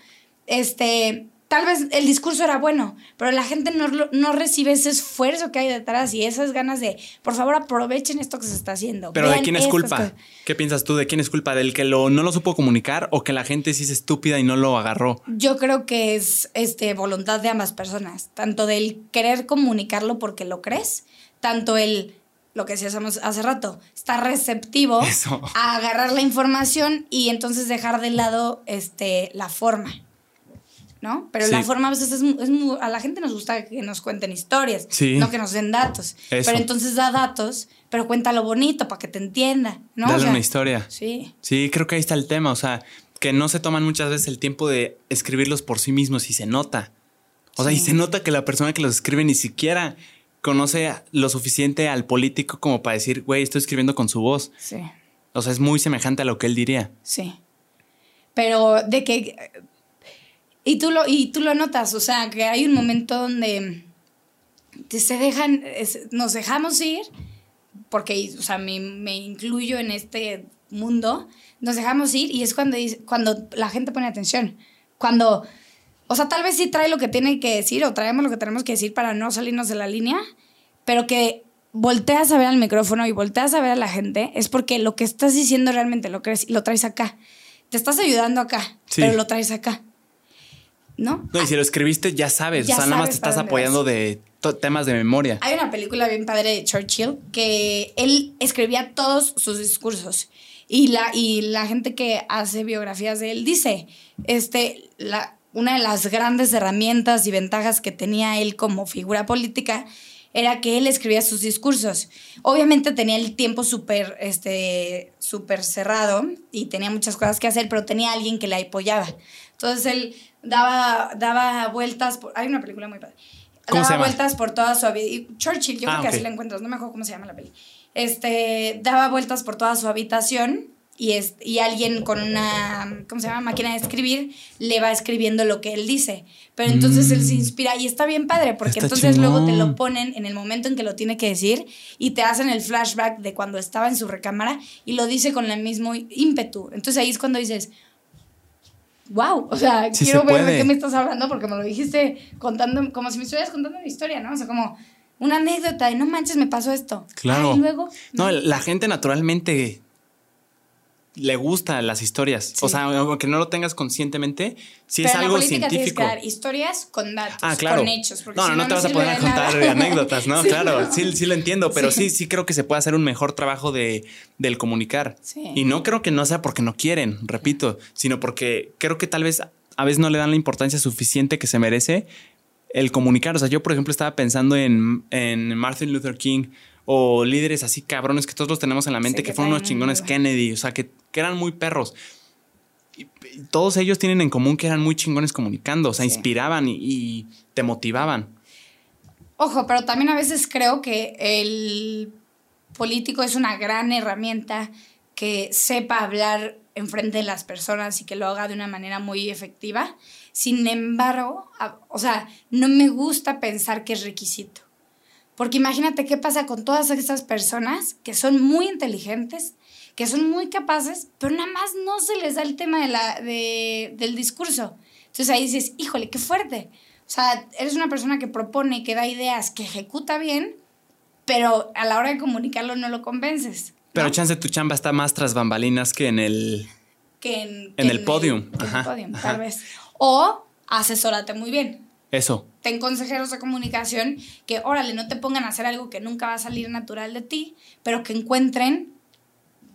este, tal vez el discurso era bueno, pero la gente no, no recibe ese esfuerzo que hay detrás y esas ganas de, por favor, aprovechen esto que se está haciendo. Pero ¿de quién es culpa? cosas. ¿Qué piensas tú? ¿De quién es culpa? ¿Del que lo, no lo supo comunicar o que la gente sí es estúpida y no lo agarró? Yo creo que es este, voluntad de ambas personas, tanto del querer comunicarlo porque lo crees, tanto el, lo que decíamos hace rato, estar receptivo Eso. a agarrar la información y entonces dejar de lado este, la forma. ¿No? Pero la forma a veces es, es mu- a la gente nos gusta que nos cuenten historias, Sí. no que nos den datos. Eso. Pero entonces da datos, pero cuenta lo bonito para que te entienda, ¿no? O Dale sea, una historia. Sí. Sí, creo que ahí está el tema. O sea, que no se toman muchas veces el tiempo de escribirlos por sí mismos y se nota. O sea, y se nota que la persona que los escribe ni siquiera conoce lo suficiente al político como para decir, güey, estoy escribiendo con su voz. Sí. O sea, es muy semejante a lo que él diría. Sí. Pero de que. Y tú lo, y tú lo notas, o sea, que hay un momento donde se dejan, nos dejamos ir, porque, o sea, me, me incluyo en este mundo, nos dejamos ir y es cuando, cuando la gente pone atención. Cuando, o sea, tal vez sí trae lo que tiene que decir o traemos lo que tenemos que decir para no salirnos de la línea, pero que volteas a ver al micrófono y volteas a ver a la gente, es porque lo que estás diciendo realmente lo crees y lo traes acá. Te estás ayudando acá, Sí. pero lo traes acá. ¿No? No, y si lo escribiste, ya sabes. Ya o sea, nada más te estás apoyando de temas de memoria. Hay una película bien padre de Churchill que él escribía todos sus discursos. Y la, y la gente que hace biografías de él dice, este, la, una de las grandes herramientas y ventajas que tenía él como figura política era que él escribía sus discursos. Obviamente tenía el tiempo súper este, súper cerrado y tenía muchas cosas que hacer, pero tenía alguien que le apoyaba. Entonces él daba, daba vueltas. Por, hay una película muy padre. ¿Cómo se daba vueltas por toda su habitación. Churchill, yo Ah, creo que ok. así la encuentras, no me acuerdo cómo se llama la peli. Este, daba vueltas por toda su habitación y, es, y alguien con una, ¿cómo se llama? Máquina de escribir le va escribiendo lo que él dice. Pero entonces él se inspira y está bien padre porque Mm. Está entonces luego te chingón. lo ponen en el momento en que lo tiene que decir y te hacen el flashback de cuando estaba en su recámara y lo dice con el mismo ímpetu. Entonces ahí es cuando dices, wow, o sea, Sí quiero se ver de qué me estás hablando porque me lo dijiste contando, como si me estuvieras contando una historia, ¿no? O sea, como una anécdota de no manches, me pasó esto. Claro. Ah, y luego. No, la gente naturalmente le gusta las historias. O Sí. sea, aunque no lo tengas conscientemente, sí Pero es algo política tienes que científico. dar historias con datos, Ah, claro. con hechos. porque No, si no, no te vas a sirve poner a de contar nada. anécdotas, ¿no? (laughs) Sí, claro, no. sí, sí lo entiendo, pero sí. Sí. sí, creo que se puede hacer un mejor trabajo de, del comunicar. Sí. Y no creo que no sea porque no quieren, repito, sino porque creo que tal vez a veces no le dan la importancia suficiente que se merece el comunicar. O sea, yo, por ejemplo, estaba pensando en, en Martin Luther King o líderes así cabrones que todos los tenemos en la mente, Sí, que que fueron unos chingones Kennedy, o sea, que, que eran muy perros. Y, y todos ellos tienen en común que eran muy chingones comunicando, o sea, Sí. inspiraban y, y te motivaban. Ojo, pero también a veces creo que el político es una gran herramienta que sepa hablar enfrente de las personas y que lo haga de una manera muy efectiva. Sin embargo, o sea, no me gusta pensar que es requisito. Porque imagínate qué pasa con todas esas personas que son muy inteligentes, que son muy capaces, pero nada más no se les da el tema de la, de- del discurso. Entonces ahí dices, híjole, qué fuerte. O sea, eres una persona que propone, que da ideas, que ejecuta bien, pero a la hora de comunicarlo no lo convences. Pero ¿no? chance tu chamba está más tras bambalinas que en el... que en, en el podium. que en el podium, ajá. tal vez. O asesórate muy bien. Eso. Ten consejeros de comunicación que, órale, no te pongan a hacer algo que nunca va a salir natural de ti, pero que encuentren,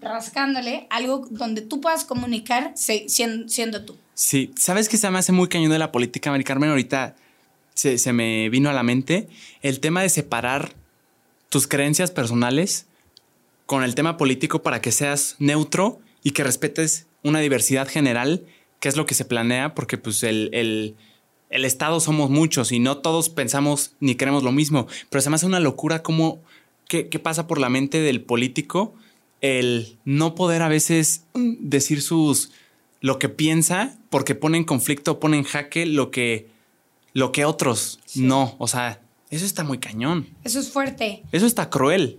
rascándole, algo donde tú puedas comunicar se- siendo tú. Sí, ¿sabes qué se me hace muy cañón de la política, Mari Carmen? Ahorita se, se me vino a la mente el tema de separar tus creencias personales con el tema político para que seas neutro y que respetes una diversidad general, que es lo que se planea, porque pues el, el- el Estado somos muchos y no todos pensamos ni queremos lo mismo, pero se me hace una locura cómo, qué, qué pasa por la mente del político el no poder a veces mm, decir sus lo que piensa porque pone en conflicto, pone en jaque lo que lo que otros no, o sea, eso está muy cañón. Eso es fuerte. Eso está cruel.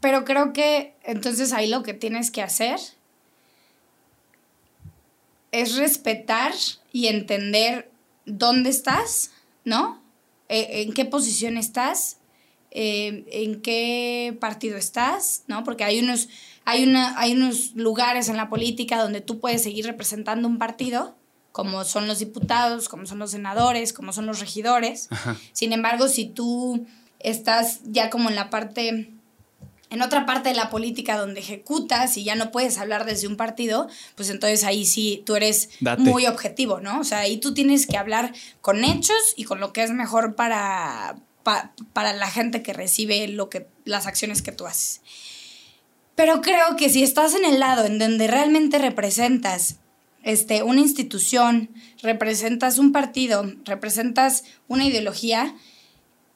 Pero creo que entonces ahí lo que tienes que hacer es respetar y entender dónde estás, ¿no? Eh, en qué posición estás, eh, en qué partido estás, ¿no? Porque hay unos, hay, una, hay unos lugares en la política donde tú puedes seguir representando un partido, como son los diputados, como son los senadores, como son los regidores. Sin embargo, si tú estás ya como en la parte en otra parte de la política donde ejecutas y ya no puedes hablar desde un partido, pues entonces ahí sí tú eres muy objetivo, ¿no? O sea, ahí tú tienes que hablar con hechos y con lo que es mejor para, para la gente que recibe lo que, las acciones que tú haces. Pero creo que si estás en el lado en donde realmente representas este, una institución, representas un partido, representas una ideología,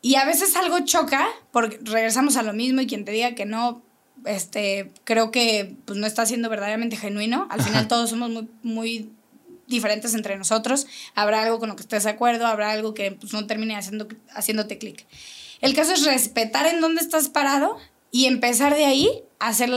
y a veces algo choca, porque regresamos a lo mismo y quien te diga que no, este, creo que pues, no está siendo verdaderamente genuino. Al final todos somos muy, muy diferentes entre nosotros. Habrá algo con lo que estés de acuerdo, habrá algo que pues, no termine haciendo, haciéndote clic. El caso es respetar en dónde estás parado y empezar de ahí a hacer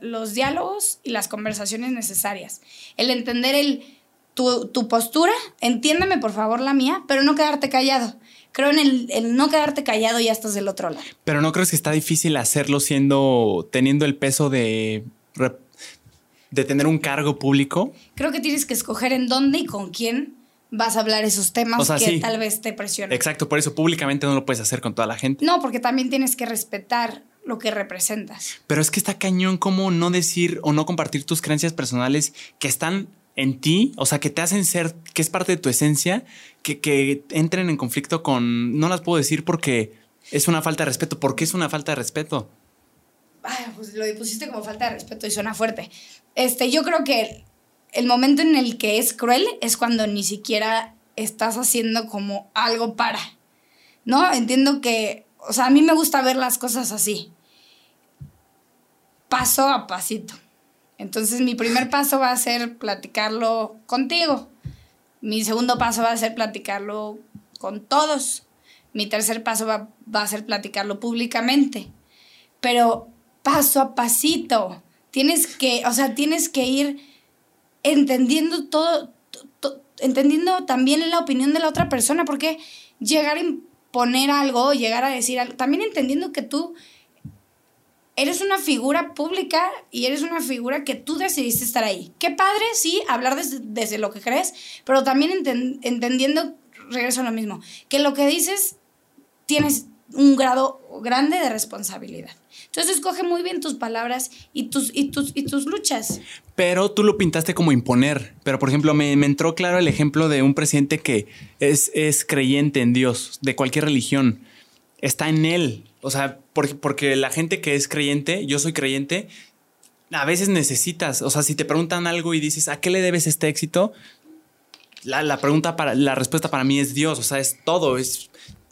los diálogos y las conversaciones necesarias. El entender el, tu, tu postura, entiéndame por favor la mía, pero no quedarte callado creo en el, no quedarte callado y ya estás del otro lado. Pero no crees que está difícil hacerlo siendo, teniendo el peso de, de tener un cargo público. Creo que tienes que escoger en dónde y con quién vas a hablar esos temas que tal vez te presionen. Exacto, por eso públicamente no lo puedes hacer con toda la gente. No, porque también tienes que respetar lo que representas. Pero es que está cañón como no decir o no compartir tus creencias personales que están en ti, o sea, que te hacen ser, que es parte de tu esencia, que, que entren en conflicto con, no las puedo decir porque es una falta de respeto. ¿Por qué es una falta de respeto? pues lo pusiste como falta de respeto y suena fuerte. Este, yo creo que el momento en el que es cruel es cuando ni siquiera estás haciendo como algo para. ¿No? Entiendo que, o sea, a mí me gusta ver las cosas así. Paso a pasito. Entonces mi primer paso va a ser platicarlo contigo. Mi segundo paso va a ser platicarlo con todos. Mi tercer paso va, a ser platicarlo públicamente. Pero paso a pasito. Tienes que, o sea, tienes que ir entendiendo todo, entendiendo también la opinión de la otra persona, porque llegar a imponer algo, llegar a decir algo, también entendiendo que tú eres una figura pública y eres una figura que tú decidiste estar ahí. Qué padre, sí, hablar desde, lo que crees, pero también entendiendo, regreso a lo mismo, que lo que dices tienes un grado grande de responsabilidad. Entonces escoge muy bien tus palabras y tus, y tus, y tus luchas. Pero tú lo pintaste como imponer. Pero, por ejemplo, me, me entró claro el ejemplo de un presidente que es, es creyente en Dios, de cualquier religión. Está en él. O sea, porque, la gente que es creyente, yo soy creyente, a veces necesitas, o sea, si te preguntan algo y dices, ¿a qué le debes este éxito? La, pregunta para, la respuesta para mí es Dios, o sea, es todo, es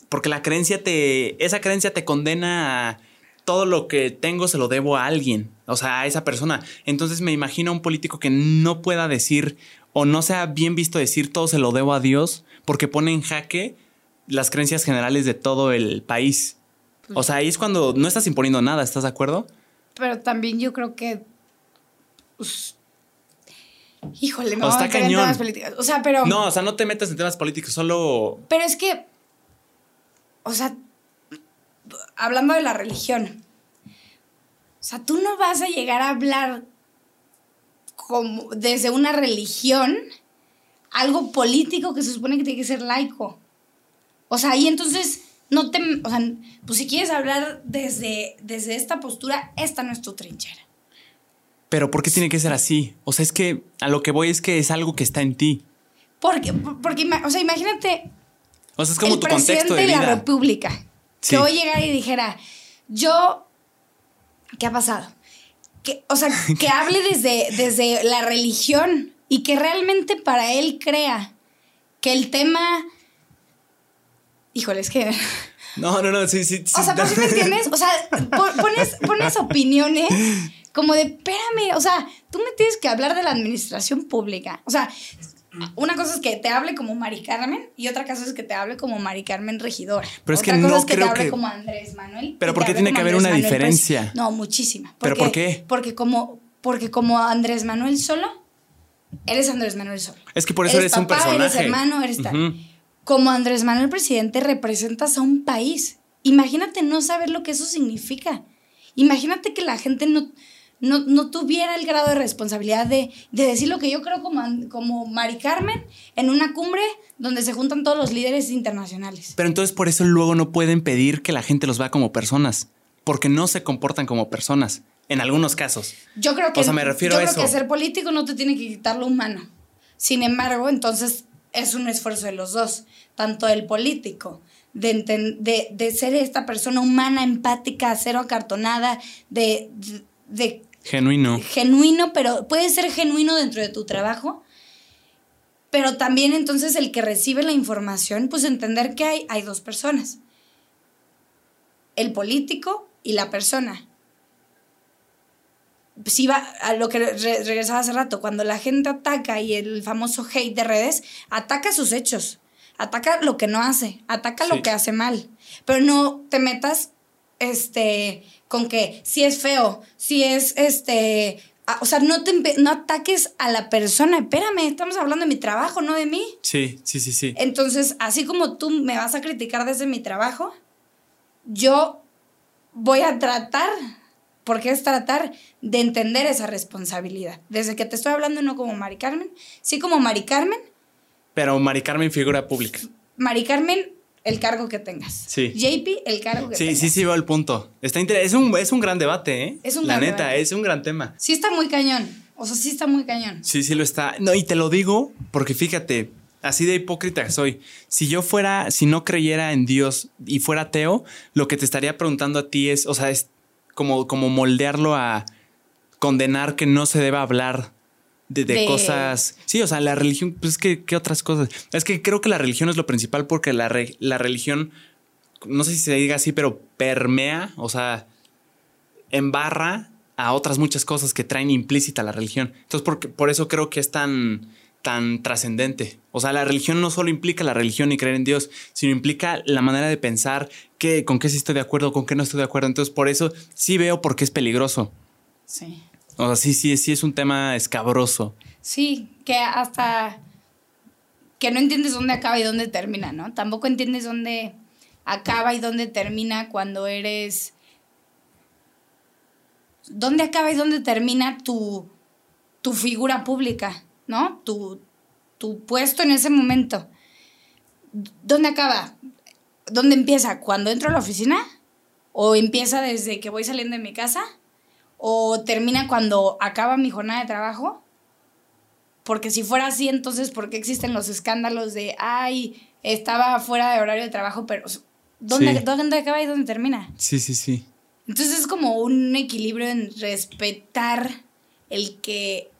porque la creencia te, esa creencia te condena a todo lo que tengo se lo debo a alguien, o sea, a esa persona. Entonces me imagino a un político que no pueda decir o no sea bien visto decir todo se lo debo a Dios porque pone en jaque las creencias generales de todo el país. O sea, ahí es cuando no estás imponiendo nada, ¿estás de acuerdo? Pero también yo creo que. Pues, híjole, no. O está cañón. O sea, pero. No, o sea, no te metas en temas políticos, solo. Pero es que. O sea, hablando de la religión. O sea, tú no vas a llegar a hablar como desde una religión algo político que se supone que tiene que ser laico. O sea, ahí entonces no te, o sea, pues si quieres hablar desde, desde esta postura, esta no es tu trinchera. Pero ¿por qué tiene que ser así? O sea, es que a lo que voy es que es algo que está en ti. Porque, porque o sea, imagínate. O sea, es como tu contexto de, vida. la República. Que hoy llegara y dijera, yo, ¿qué ha pasado? Que, o sea, (laughs) que hable desde, desde la religión y que realmente para él crea que el tema Híjole, es que. No, no, no, sí, sí. O sea, ¿por qué me entiendes? O sea, pones, pones opiniones como de, espérame, o sea, tú me tienes que hablar de la administración pública. O sea, una cosa es que te hable como Mari Carmen y otra cosa es que te hable como Mari Carmen regidora. Pero es otra que cosa no es que creo te hable que... como Andrés Manuel. Pero ¿por qué tiene que haber una diferencia? No, muchísima. ¿Pero por qué? Porque como, porque como Andrés Manuel solo eres Andrés Manuel Sol. Es que por eso eres, un papá, personaje. Eres hermano, eres tal. Como Andrés Manuel presidente representas a un país. Imagínate no saber lo que eso significa. Imagínate que la gente no, no, no tuviera el grado de responsabilidad de, de decir lo que yo creo como, como Mari Carmen en una cumbre donde se juntan todos los líderes internacionales. Pero entonces por eso luego no pueden pedir que la gente los vea como personas, porque no se comportan como personas, en algunos casos. Yo creo que, O sea, me refiero yo a creo eso. que ser político no te tiene que quitar lo humano. Sin embargo, entonces es un esfuerzo de los dos, tanto del político, de, de, de ser esta persona humana, empática, cero acartonada, de, de, de Genuino. genuino, pero puede ser genuino dentro de tu trabajo, pero también entonces el que recibe la información, pues entender que hay, hay dos personas, el político y la persona. Si va a lo que re- regresaba hace rato, cuando la gente ataca y el famoso hate de redes, ataca sus hechos, ataca lo que no hace, ataca Sí. lo que hace mal, pero no te metas este con que si es feo, si es este, a- o sea, no te no ataques a la persona, espérame, estamos hablando de mi trabajo, no de mí. Sí, sí, sí, sí. Entonces, así como tú me vas a criticar desde mi trabajo, yo voy a tratar, porque es tratar de entender esa responsabilidad. Desde que te estoy hablando no como Mari Carmen, sí como Mari Carmen, Pero Mari Carmen figura pública. Mari Carmen, el cargo que tengas. Sí. JP, el cargo que Sí, tengas. sí, sí, veo el punto. Está es, un, es un gran debate, ¿eh? Es un La gran neta, debate. es un gran tema. Sí está muy cañón. O sea, sí está muy cañón. Sí, sí lo está. No, y te lo digo porque fíjate, así de hipócrita soy. Si yo fuera, si no creyera en Dios y fuera ateo, lo que te estaría preguntando a ti es, o sea, es como, como moldearlo a condenar que no se deba hablar de, de De- cosas. Sí, o sea, la religión, pues es que, ¿qué otras cosas? Es que creo que la religión es lo principal porque la, re- la religión, no sé si se diga así, pero permea, o sea, embarra a otras muchas cosas que traen implícita la religión. Entonces, por, por eso creo que es tan, tan trascendente. O sea, la religión no solo implica la religión y creer en Dios, sino implica la manera de pensar que, con qué sí estoy de acuerdo, con qué no estoy de acuerdo. Entonces, por eso sí veo por qué es peligroso. Sí. O sea, sí, sí, sí es un tema escabroso. Sí, que hasta que no entiendes dónde acaba y dónde termina, ¿no? Tampoco entiendes dónde acaba y dónde termina cuando eres... ¿Dónde acaba y dónde termina tu, tu figura pública, ¿no? Tu, tu puesto en ese momento. ¿Dónde acaba? ¿Dónde empieza? ¿Cuando entro a la oficina? ¿O empieza desde que voy saliendo de mi casa? ¿O termina cuando acaba mi jornada de trabajo? Porque si fuera así, entonces, ¿por qué existen los escándalos de, ay, estaba fuera de horario de trabajo, pero ¿dónde, Sí. ¿dónde acaba y dónde termina? Sí, sí, sí. Entonces es como un equilibrio en respetar el que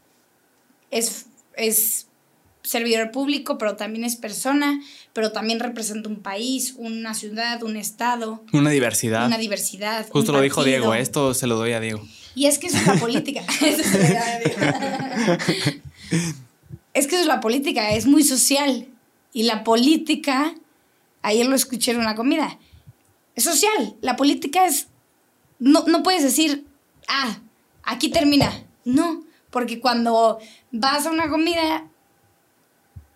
es, es servidor público, pero también es persona, pero también representa un país, una ciudad, un estado, Una diversidad. una diversidad. un Justo lo dijo. Diego, esto se lo doy a Diego. Y es que eso es la política. (laughs) Eso se lo voy a decir. es que eso es la política, es muy social. Y la política, ayer lo escuché en una comida, es social. La política es, no, no puedes decir, ah, aquí termina. No, porque cuando vas a una comida,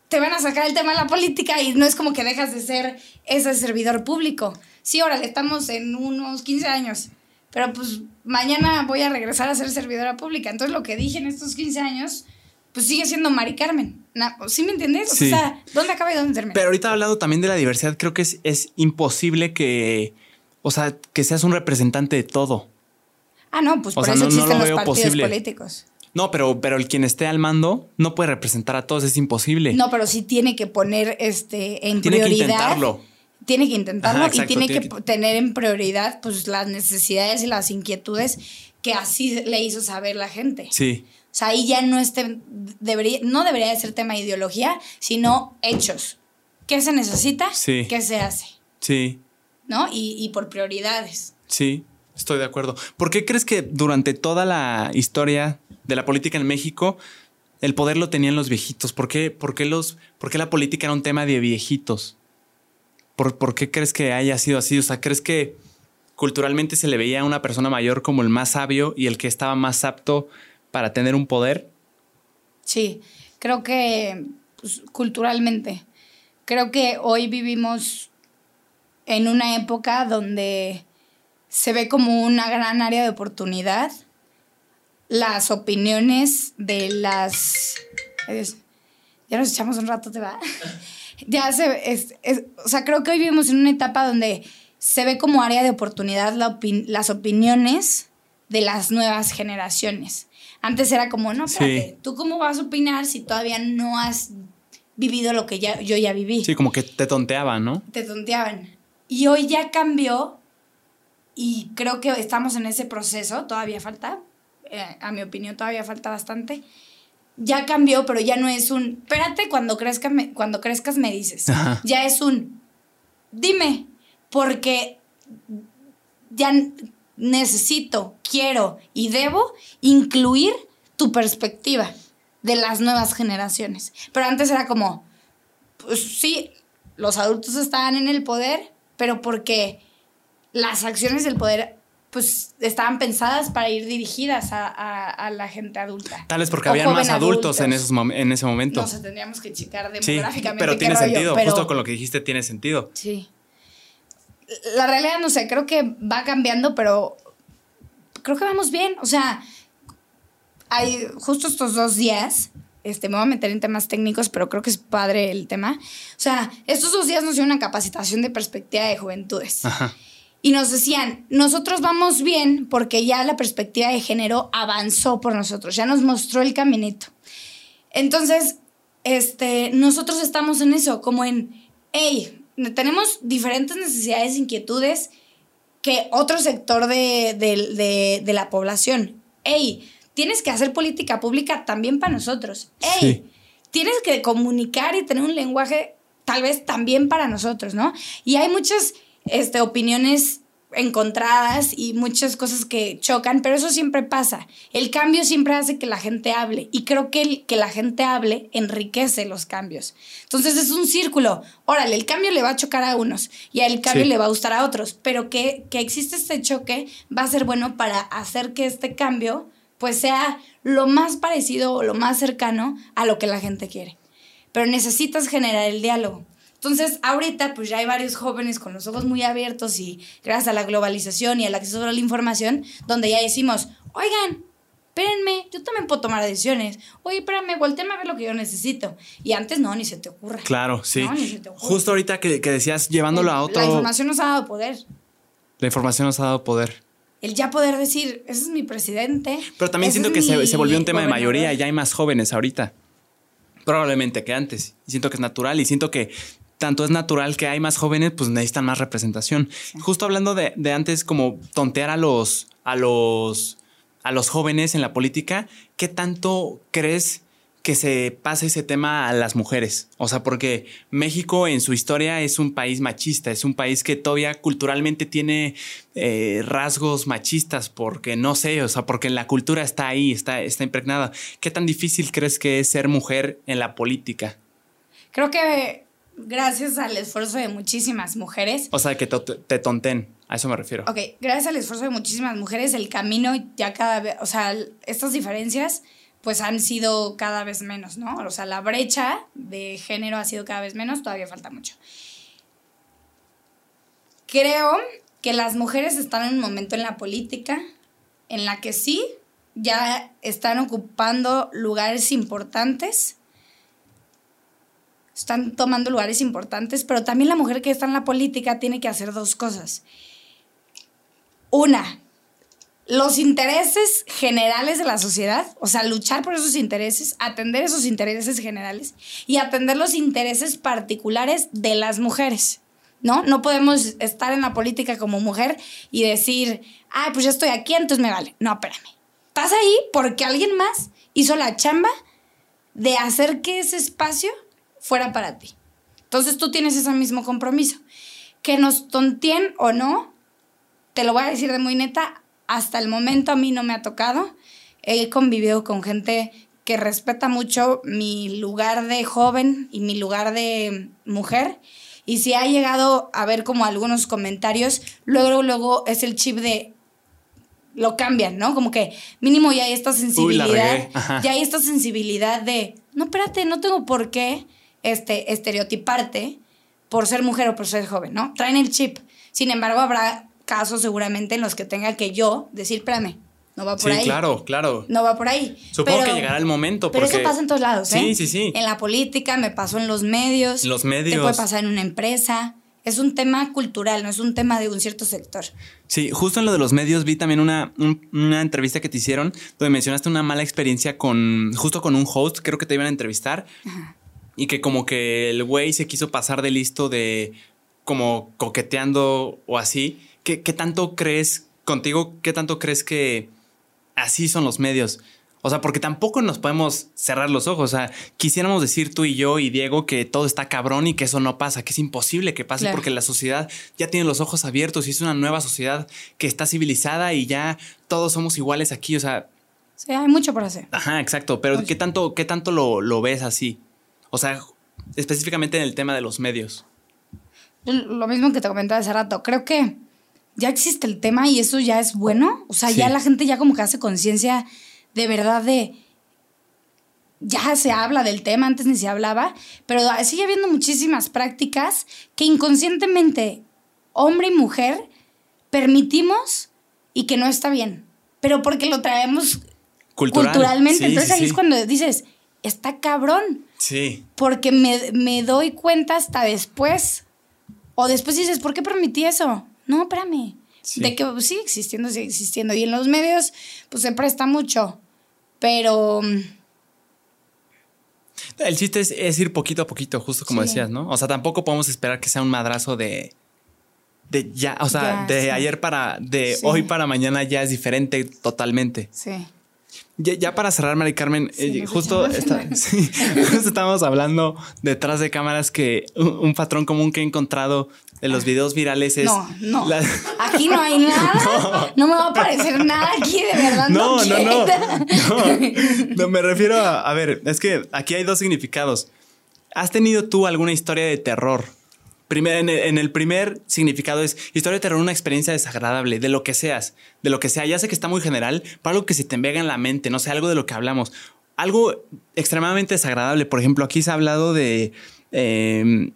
te van a sacar el tema de la política y no es como que dejas de ser ese servidor público. Sí, órale, estamos en unos 15 años, pero pues mañana voy a regresar a ser servidora pública. Entonces lo que dije en estos 15 años, pues sigue siendo Mari Carmen. ¿Sí me entiendes? Sí. O sea, ¿dónde acaba y dónde termina? Pero ahorita hablando también de la diversidad, creo que es, es imposible que, o sea, que seas un representante de todo. ah, no, pues o por sea, eso no- no existen lo los partidos posible. políticos. No, pero, pero el quien esté al mando no puede representar a todos, es imposible. No, pero sí tiene que poner este en Tiene que prioridad. intentarlo. Tiene que intentarlo Ajá, y tiene, tiene que, que- tener en prioridad pues las necesidades y las inquietudes que así le hizo saber la gente. Sí, O sea, ahí ya no, es tem- debería, no debería de ser tema de ideología, sino hechos. ¿Qué se necesita? Sí. ¿Qué se hace? sí, ¿No? Y, y por prioridades. sí, estoy de acuerdo. ¿Por qué crees que durante toda la historia de la política en México el poder lo tenían los viejitos? ¿Por qué, por qué los, por qué la política era un tema de viejitos? ¿Por, por qué crees que haya sido así? O sea, ¿crees que culturalmente se le veía a una persona mayor como el más sabio y el que estaba más apto para tener un poder? Sí. creo que pues, culturalmente. Creo que hoy vivimos en una época donde se ve como una gran área de oportunidad las opiniones de las... Ya nos echamos un rato, ¿te va? (laughs) ya se... Es, o sea, creo que hoy vivimos en una etapa donde se ve como área de oportunidad las opiniones de las nuevas generaciones. Antes era como, no, espérate, ¿tú cómo vas a opinar si todavía no has vivido lo que ya, yo ya viví? Sí, como que te tonteaban, ¿no? Te tonteaban. Y hoy ya cambió y creo que estamos en ese proceso, todavía falta, eh, a mi opinión todavía falta bastante. Ya cambió, pero ya no es un, espérate, cuando, crezca, cuando crezcas me dices. Ya es un, dime, porque ya necesito, quiero y debo incluir tu perspectiva de las nuevas generaciones. Pero antes era como, pues sí, los adultos estaban en el poder, pero porque las acciones del poder pues estaban pensadas para ir dirigidas a, la gente adulta. Tal vez porque había más adultos, en, esos en ese momento. No, tendríamos que checar demográficamente. Sí, pero tiene sentido, justo con lo que dijiste tiene sentido. Sí. La realidad, no sé, creo que va cambiando, pero creo que vamos bien. O sea, hay justo estos dos días, este, me voy a meter en temas técnicos, pero creo que es padre el tema. O sea, estos dos días nos dio una capacitación de perspectiva de juventudes. Ajá y nos decían, nosotros vamos bien porque ya la perspectiva de género avanzó por nosotros, ya nos mostró el caminito. Entonces, este, nosotros estamos en eso, como en, hey, tenemos diferentes necesidades, inquietudes que otro sector de, la población. Hey, tienes que hacer política pública también para nosotros. Hey, tienes que comunicar y tener un lenguaje tal vez también para nosotros, ¿no? Y hay muchas este, opiniones encontradas y muchas cosas que chocan, pero eso siempre pasa. El cambio siempre hace que la gente hable y creo que el que la gente hable enriquece los cambios. Entonces es un círculo. Órale, el cambio le va a chocar a unos y el cambio le va a gustar a otros, pero que, que existe este choque va a ser bueno para hacer que este cambio pues sea lo más parecido o lo más cercano a lo que la gente quiere. Pero necesitas generar el diálogo. Entonces, ahorita pues ya hay varios jóvenes con los ojos muy abiertos y gracias a la globalización y al acceso a la información, donde ya decimos, oigan, espérenme, yo también puedo tomar decisiones. Oye, espérame, volteame a ver lo que yo necesito. Y antes no, ni se te ocurra. Claro, sí. Justo ahorita que, decías, llevándolo a otro... La información nos ha dado poder. La información nos ha dado poder. El ya poder decir, ese es mi presidente. Pero también siento que se, se, volvió un tema de mayoría, ya hay más jóvenes ahorita. Probablemente que antes. Y siento que es natural y siento que tanto es natural que hay más jóvenes, pues necesitan más representación. Justo hablando de, antes, como tontear a los, a los, a los jóvenes en la política, ¿qué tanto crees que se pase ese tema a las mujeres? O sea, porque México en su historia es un país machista, es un país que todavía culturalmente tiene eh, rasgos machistas, porque no sé, o sea, porque la cultura está ahí, está, está impregnada. ¿Qué tan difícil crees que es ser mujer en la política? Creo que gracias al esfuerzo de muchísimas mujeres. O sea, que te, tonten, a eso me refiero. Ok, gracias al esfuerzo de muchísimas mujeres, el camino ya cada vez, o sea, estas diferencias pues han sido cada vez menos, ¿no? O sea, la brecha de género ha sido cada vez menos, todavía falta mucho. Creo que las mujeres están en un momento en la política en la que sí, ya están ocupando lugares importantes están tomando lugares importantes, pero también la mujer que está en la política tiene que hacer dos cosas. Una, los intereses generales de la sociedad, o sea, luchar por esos intereses, atender esos intereses generales y atender los intereses particulares de las mujeres. ¿No? No podemos estar en la política como mujer y decir, ay, pues ya estoy aquí, entonces me vale. No, espérame. Estás ahí porque alguien más hizo la chamba de hacer que ese espacio fuera para ti. Entonces tú tienes ese mismo compromiso. Que nos tontien o no, te lo voy a decir de muy neta, hasta el momento a mí no me ha tocado. He convivido con gente que respeta mucho mi lugar de joven y mi lugar de mujer. Y si ha llegado a ver como algunos comentarios, luego, luego es el chip de lo cambian, ¿no? Como que mínimo ya hay esta sensibilidad, ya hay esta sensibilidad de no, espérate, no tengo por qué este, estereotiparte por ser mujer o por ser joven, ¿no? Traen el chip. Sin embargo, habrá casos seguramente en los que tenga que yo decir, espérame, no va por Sí, ahí. claro, claro. No va por ahí. Supongo Pero- que llegará el momento. Pero eso pasa en todos lados, ¿eh? Sí, sí, sí. En la política, me pasó en los medios. Los Te medios. puede pasar en una empresa. Es un tema cultural, no es un tema de un cierto sector. Sí, justo en lo de los medios vi también una, un- una entrevista que te hicieron donde mencionaste una mala experiencia con, justo con un host, creo que te iban a entrevistar, y que como que el güey se quiso pasar de listo de como coqueteando o así. ¿Qué, qué tanto crees contigo? ¿Qué tanto crees que así son los medios? O sea, porque tampoco nos podemos cerrar los ojos. O sea, quisiéramos decir tú y yo y Diego que todo está cabrón y que eso no pasa, que es imposible que pase Claro. porque la sociedad ya tiene los ojos abiertos y es una nueva sociedad que está civilizada y ya todos somos iguales aquí. O sea, Sí, hay mucho por hacer. ajá, exacto. Pero Oye. ¿qué tanto, qué tanto lo, lo ves así? O sea, específicamente en el tema de los medios. Lo mismo que te comentaba hace rato, creo que ya existe el tema y eso ya es bueno. O sea, Sí. ya la gente ya como que hace conciencia de verdad de... Ya se habla del tema, antes ni se hablaba, pero sigue habiendo muchísimas prácticas que inconscientemente hombre y mujer permitimos y que no está bien, pero porque lo traemos Cultural. culturalmente. Sí, Entonces sí, ahí es cuando dices, está cabrón Sí. porque me, me doy cuenta hasta después. O después dices, ¿por qué permití eso? No, espérame. Sí. De que sigue existiendo, sigue existiendo. Y en los medios, pues se presta mucho. Pero mm, El chiste es, es ir poquito a poquito, justo como Sí. decías, ¿no? O sea, tampoco podemos esperar que sea un madrazo de. De ya, o sea, Ya, de sí. ayer para. De Sí. hoy para mañana ya es diferente totalmente. sí. Ya, ya para cerrar, Mari Carmen, Sí, eh, justo, está- en- (laughs) sí, justo estábamos hablando detrás de cámaras que un, un patrón común que he encontrado en los videos virales es. No, no. la- Aquí no hay (laughs) nada. No. me va a aparecer nada aquí, de verdad. No, No, no. No, no, me refiero a. A ver, es que aquí hay dos significados. ¿Has tenido tú alguna historia de terror? Primer, en, el, primer significado es historia de terror, una experiencia desagradable, de lo que seas, de lo que sea. Ya sé que está muy general, para algo que se te venga en la mente, no sé, algo de lo que hablamos. Algo extremadamente desagradable. Por ejemplo, aquí se ha hablado de. eh,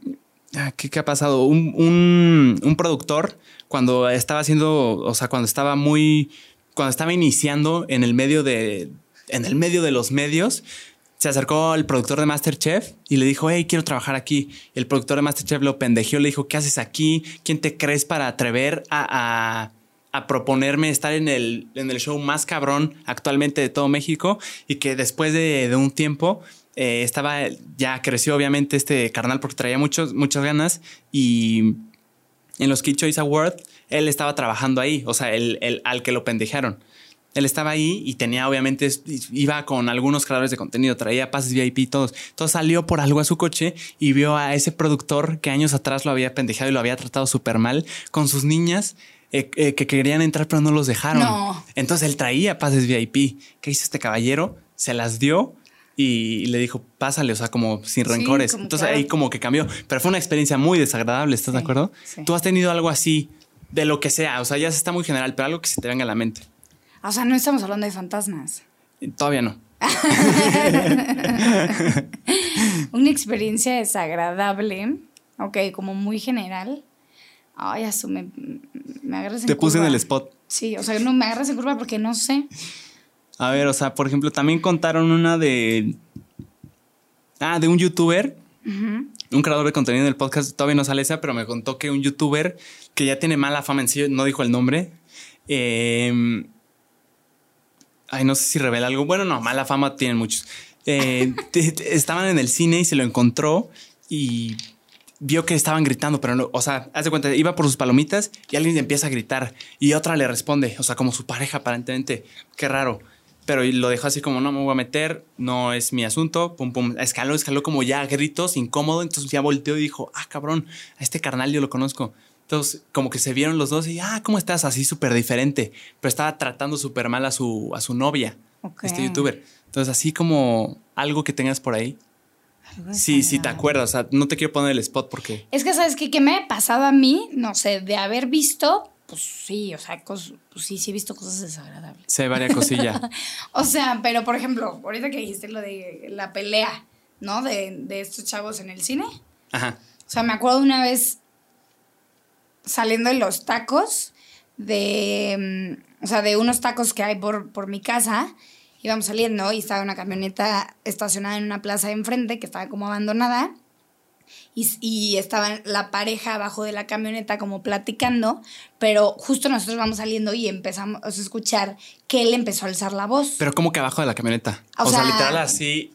ah, ¿qué, qué ha pasado? Un, un- un productor, cuando estaba haciendo. O sea, cuando estaba muy. Cuando estaba iniciando en el medio de. En el medio de los medios, se acercó al productor de Masterchef y le dijo, hey, quiero trabajar aquí. El productor de Masterchef lo pendejeó, le dijo, ¿qué haces aquí? ¿Quién te crees para atrever a, a- a proponerme estar en el, en el show más cabrón actualmente de todo México? Y que después de, de un tiempo eh, estaba, ya creció obviamente este carnal porque traía muchos, muchas ganas y en los Kid Choice Awards él estaba trabajando ahí, o sea, el, el- al que lo pendejaron. Él estaba ahí y tenía, obviamente, iba con algunos creadores de contenido, traía pases VIP todos. Entonces salió por algo a su coche y vio a ese productor que años atrás lo había pendejado y lo había tratado súper mal con sus niñas eh, eh, que querían entrar pero no los dejaron. No. Entonces él traía pases VIP. ¿Qué hizo este caballero? Se las dio y le dijo, pásale, o sea, como sin Sí, rencores. como Entonces claro. ahí como que cambió. Pero fue una experiencia muy desagradable, ¿estás de acuerdo? sí. Tú has tenido algo así de lo que sea, o sea, ya está muy general, pero algo que se te venga a la mente. O sea, no estamos hablando de fantasmas. Todavía no. (laughs) Una experiencia desagradable, ok, como muy general. Ay, eso me, me agarras en Te puse en curva. el spot. Sí, o sea, no me agarras en curva porque no sé. A ver, o sea, por ejemplo, también contaron una de. Ah, de un youtuber. Un creador de contenido del podcast. Todavía no sale esa, pero me contó que un youtuber que ya tiene mala fama en sí, no dijo el nombre. eh, ay, no sé si revela algo. Bueno, no, mala fama tienen muchos. Eh, (laughs) estaban en el cine y se lo encontró y vio que estaban gritando, pero no, o sea, haz de cuenta, iba por sus palomitas y alguien le empieza a gritar y otra le responde, o sea, como su pareja aparentemente, qué raro. Pero lo dejó así como, no me voy a meter, no es mi asunto, pum, pum, escaló, escaló como ya a gritos, incómodo, entonces ya volteó y dijo, ah, cabrón, a este carnal yo lo conozco. Entonces, como que se vieron los dos y, ah, ¿cómo estás? Así súper diferente, pero estaba tratando súper mal a su, a su novia, Ok. este youtuber. Entonces, así como algo que tengas por ahí. Sí, sí, te acuerdas. O sea, no te quiero poner el spot porque. Es que, ¿sabes qué? ¿Qué me ha pasado a mí? No sé, de haber visto, pues sí, o sea, cos- pues sí, sí he visto cosas desagradables. Ve varias cosillas. (laughs) O sea, pero por ejemplo, ahorita que dijiste lo de la pelea, ¿no? De, de estos chavos en el cine. Ajá. O sea, me acuerdo una vez saliendo de los tacos, de, mm, o sea, de unos tacos que hay por, por mi casa, íbamos saliendo y estaba una camioneta estacionada en una plaza de enfrente que estaba como abandonada. Y, y estaba la pareja abajo de la camioneta como platicando, pero justo nosotros vamos saliendo y empezamos a escuchar que él empezó a alzar la voz. Pero como que abajo de la camioneta. O O, sea, sea, literal así,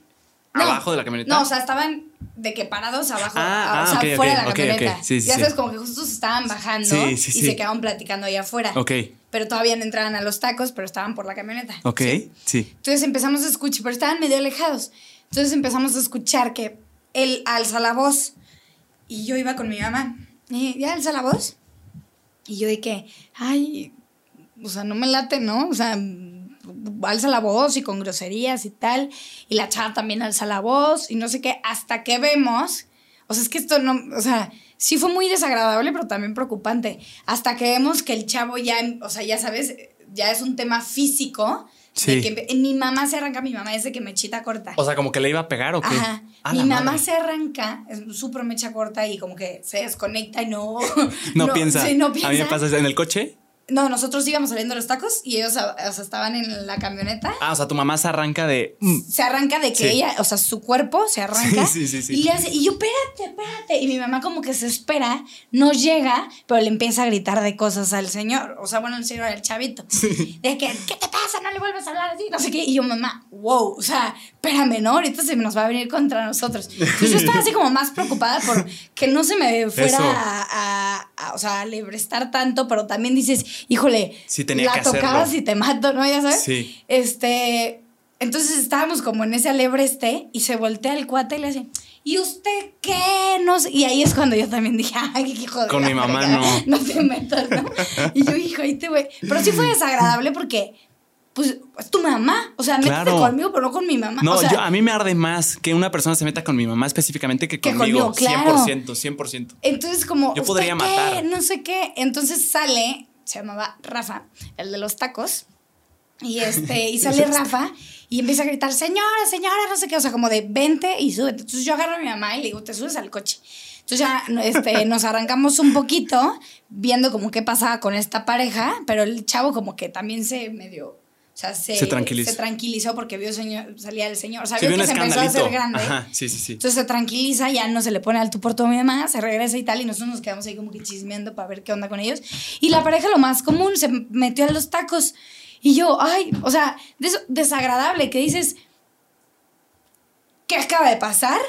No, abajo de la camioneta. No, o sea, estaban de que parados abajo, Ah, o ah, sea, fuera de la camioneta. ok. Sí, sí, ya sí. sabes, como que justo se estaban bajando y se quedaban platicando allá afuera. Ok, Pero todavía no entraban a los tacos, pero estaban por la camioneta. ok, sí. Entonces empezamos a escuchar, pero estaban medio alejados. Entonces empezamos a escuchar que él alza la voz y yo iba con mi mamá. Y ya alza la voz. Y yo de que, ay, o sea, no me late, ¿no? O sea, alza la voz y con groserías y tal. Y la chava también alza la voz y no sé qué, hasta que vemos, o sea, es que esto no, o sea, sí fue muy desagradable, pero también preocupante. Hasta que vemos que el chavo ya, o sea, ya sabes, ya es un tema físico. Sí. De que en mi mamá se arranca, mi mamá es de que mechita corta. O sea, como que le iba a pegar o qué. Ajá. Mi mamá madre. se arranca, es súper mecha corta y como que se desconecta y no. (laughs) No, piensa. sí, no A mí me piensa. pasa en el coche. No, nosotros íbamos saliendo de los tacos y ellos o sea, estaban en la camioneta. Ah, o sea, tu mamá se arranca de. mm, Se arranca de que Sí. ella, o sea, su cuerpo se arranca. Sí, sí, sí. Y le hace, y yo, espérate, espérate. Y mi mamá como que se espera, no llega, pero le empieza a gritar de cosas al señor. O sea, bueno, el señor, el chavito. De que, ¿qué te pasa? No le vuelvas a hablar así, no sé qué. Y yo, mamá, wow, o sea, espérame, ¿no? Ahorita se nos va a venir contra nosotros. Entonces yo estaba así como más preocupada por que no se me fuera a, a- a- o sea, a lebrestar tanto, pero también dices, híjole, Sí, tenía la que hacerlo. tocabas y te mato, ¿no? Ya sabes. Sí. Este, entonces estábamos como en ese alebreste y se voltea el cuate y le hace, ¿y usted qué? No sé. Y ahí es cuando yo también dije, ay, qué hijo de Con mi mamá no. No te metas, ¿no? Y yo, hijo, ahí te voy. Pero sí fue desagradable porque, pues, es tu mamá. O sea, métete Claro. conmigo, pero no con mi mamá. No, o sea, yo, a mí me arde más que una persona se meta con mi mamá específicamente que Que conmigo. conmigo, claro. 100%, 100%. Entonces, como. Yo ¿usted podría qué? matar. No sé qué. Entonces sale, se llamaba Rafa, el de los tacos. Y este, y (laughs) sale Rafa y empieza a gritar, señora, señora, no sé qué, o sea, como de vente y súbete. Entonces yo agarro a mi mamá y le digo, te subes al coche. Entonces ya este, (laughs) nos arrancamos un poquito viendo como qué pasaba con esta pareja, pero el chavo como que también se medio, o sea, se, Se tranquilizó. se tranquilizó porque vio señor, salía el señor, o sea, Se vio que un se empezó a hacer grande. Ajá, sí, sí, sí. Entonces se tranquiliza, ya no se le pone al tú por tu a mi mamá, se regresa y tal, y nosotros nos quedamos ahí como que chismeando para ver qué onda con ellos. Y la pareja, lo más común, se metió a los tacos. Y yo, ay, o sea, desagradable, que dices, ¿qué acaba de pasar?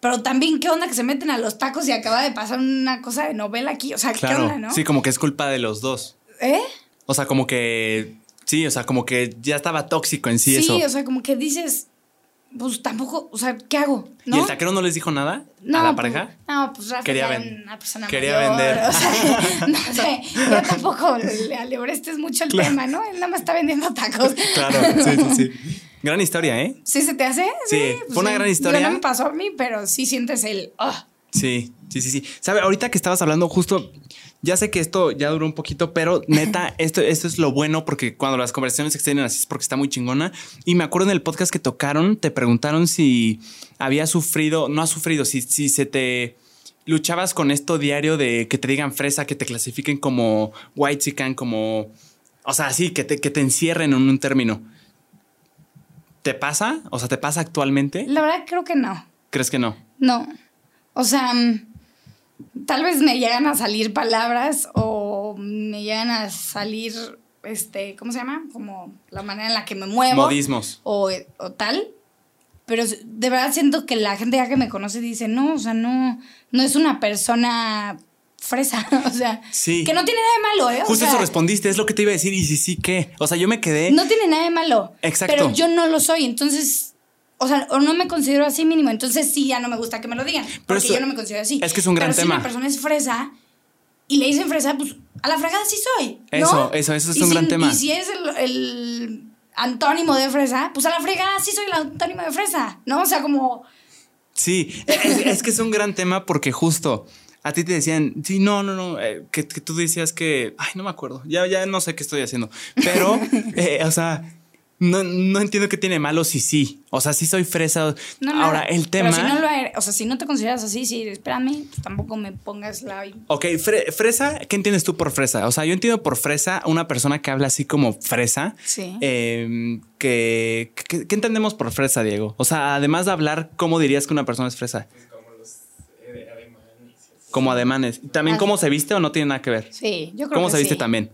Pero también, ¿qué onda que se meten a los tacos y acaba de pasar una cosa de novela aquí? O sea, ¿qué Claro. onda, no? Sí, como que es culpa de los dos. ¿Eh? O sea, como que. Sí, o sea, como que ya estaba tóxico en sí, eso. o sea, como que dices, pues tampoco, o sea, ¿qué hago? ¿no? ¿Y el taquero no les dijo nada No, a la pues, pareja? no, pues Rafa Quería ya ven- era una persona quería mayor, vender. O sea, (laughs) no sé, yo tampoco le alebrestes mucho el Claro. tema, ¿no? Él nada más está vendiendo tacos. (laughs) Claro, sí, sí, sí. Gran historia, ¿eh? ¿Sí se te hace? Sí, fue una gran historia. No me pasó a mí, pero sí sientes el... ah. Sí, sí, sí, sí. Sabe, ahorita que estabas hablando justo, ya sé que esto ya duró un poquito, pero neta, (laughs) esto, esto es lo bueno porque cuando las conversaciones se extienden así es porque está muy chingona. Y me acuerdo en el podcast que tocaron, te preguntaron si había sufrido, no has sufrido, si, si se te luchabas con esto diario de que te digan fresa, que te clasifiquen como white chican, como, o sea, sí, que te, que te encierren en un término. ¿Te pasa? O sea, ¿te pasa actualmente? La verdad creo que no. ¿Crees que no? No. O sea, mm, tal vez me llegan a salir palabras o me llegan a salir, este, ¿cómo se llama? Como la manera en la que me muevo. Modismos. o, o tal. Pero de verdad siento que la gente ya que me conoce dice, no, o sea, no, no es una persona fresa. (laughs) O sea, Sí. que no tiene nada de malo, ¿eh? O Justo sea, eso respondiste, es lo que te iba a decir. Y sí, sí, ¿qué? O sea, yo me quedé. No tiene nada de malo. Exacto. Pero yo no lo soy, entonces. O sea, o no me considero así mínimo. Entonces sí, ya no me gusta que me lo digan. porque eso- yo no me considero así. es que es un gran Pero tema. Si una persona es fresa y le dicen fresa, pues a la fregada sí soy. ¿no? Eso, eso, eso es Y un si- gran tema. Y si es el, el antónimo de fresa, pues a la fregada sí soy el antónimo de fresa. ¿No? O sea, como. Sí, es, es que es un gran tema porque justo a ti te decían, sí, no, no, no, eh, que, que tú decías que, ay, no me acuerdo, ya, ya no sé qué estoy haciendo, pero, (laughs) eh, o sea, no, no entiendo qué tiene malo si sí. O sea, sí soy fresa. No, no, Ahora, el tema. Pero si no lo eres, o sea, si no te consideras así, sí, espérame, pues tampoco me pongas la. Ok, fre- fresa, ¿qué entiendes tú por fresa? O sea, yo entiendo por fresa una persona que habla así como fresa. Sí. Eh, que, que- ¿Qué entendemos por fresa, Diego? O sea, además de hablar, ¿cómo dirías que una persona es fresa? Pues como los eh, ademanes. Como ademanes. ¿También cómo se viste o no tiene nada que ver? Sí, yo creo ¿Cómo que se viste sí. también?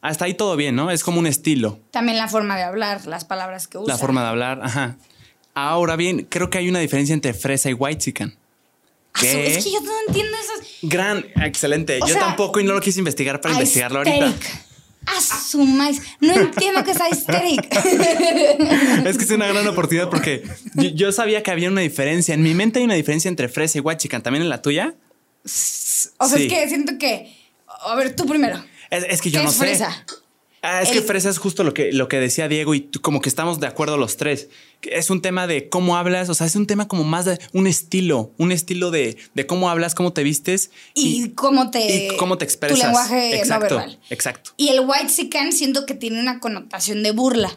Hasta ahí todo bien, ¿no? Es como un estilo. También la forma de hablar, las palabras que usa. La forma de hablar, ajá. Ahora bien, creo que hay una diferencia entre fresa y white chican. Ah, su- Es que yo no entiendo esas. Gran, excelente. O yo sea, tampoco y no lo quise investigar para investigarlo ahorita. Aesthetic. A su maíz. No entiendo que es aesthetic. (laughs) Es que es una gran oportunidad porque yo, yo sabía que había una diferencia. En mi mente hay una diferencia entre fresa y white chican. ¿También en la tuya? o sea, Sí. es que siento que. A ver, tú primero. Es, es que yo ¿Qué no es sé. fresa? Ah, es que fresa es justo lo que, lo que decía Diego y tú- como que estamos de acuerdo los tres. Es un tema de cómo hablas, o sea, es un tema como más de un estilo, un estilo de, de cómo hablas, cómo te vistes Y, cómo te. y cómo te expresas. Tu lenguaje exacto, no verbal. exacto. Y el white sican siento que tiene una connotación de burla.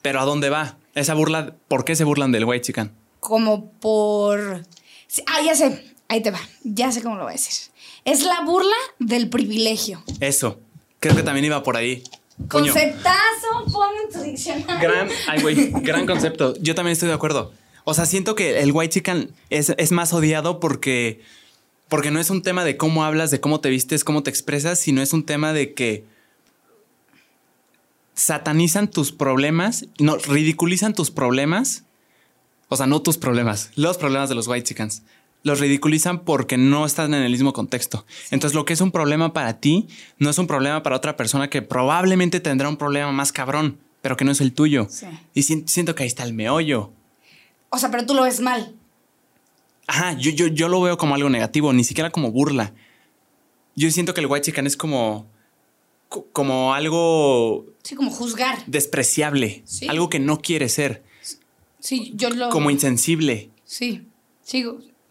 Pero ¿a dónde va? Esa burla, ¿por qué se burlan del white chican? Como por. Ah, ya sé. Ahí te va. Ya sé cómo lo voy a decir. Es la burla del privilegio. Eso. Creo que también iba por ahí. Coño. Conceptazo, ponlo en tu diccionario. Gran, ay, güey, gran concepto. Yo también estoy de acuerdo. O sea, siento que el white chican es, es más odiado porque, porque no es un tema de cómo hablas, de cómo te vistes, cómo te expresas, sino es un tema de que satanizan tus problemas, no, ridiculizan tus problemas. O sea, no tus problemas, los problemas de los white chicans. Los ridiculizan porque no están en el mismo contexto. Entonces, lo que es un problema para ti no es un problema para otra persona que probablemente tendrá un problema más cabrón, pero que no es el tuyo. Sí. Y si- siento que ahí está el meollo. O sea, pero tú lo ves mal. Ajá, yo, yo, yo lo veo como algo negativo, ni siquiera como burla. Yo siento que el white chican es como, co- como algo Sí, como juzgar. despreciable, Sí. algo que no quiere ser, Sí, yo lo. como insensible. Sí, sí.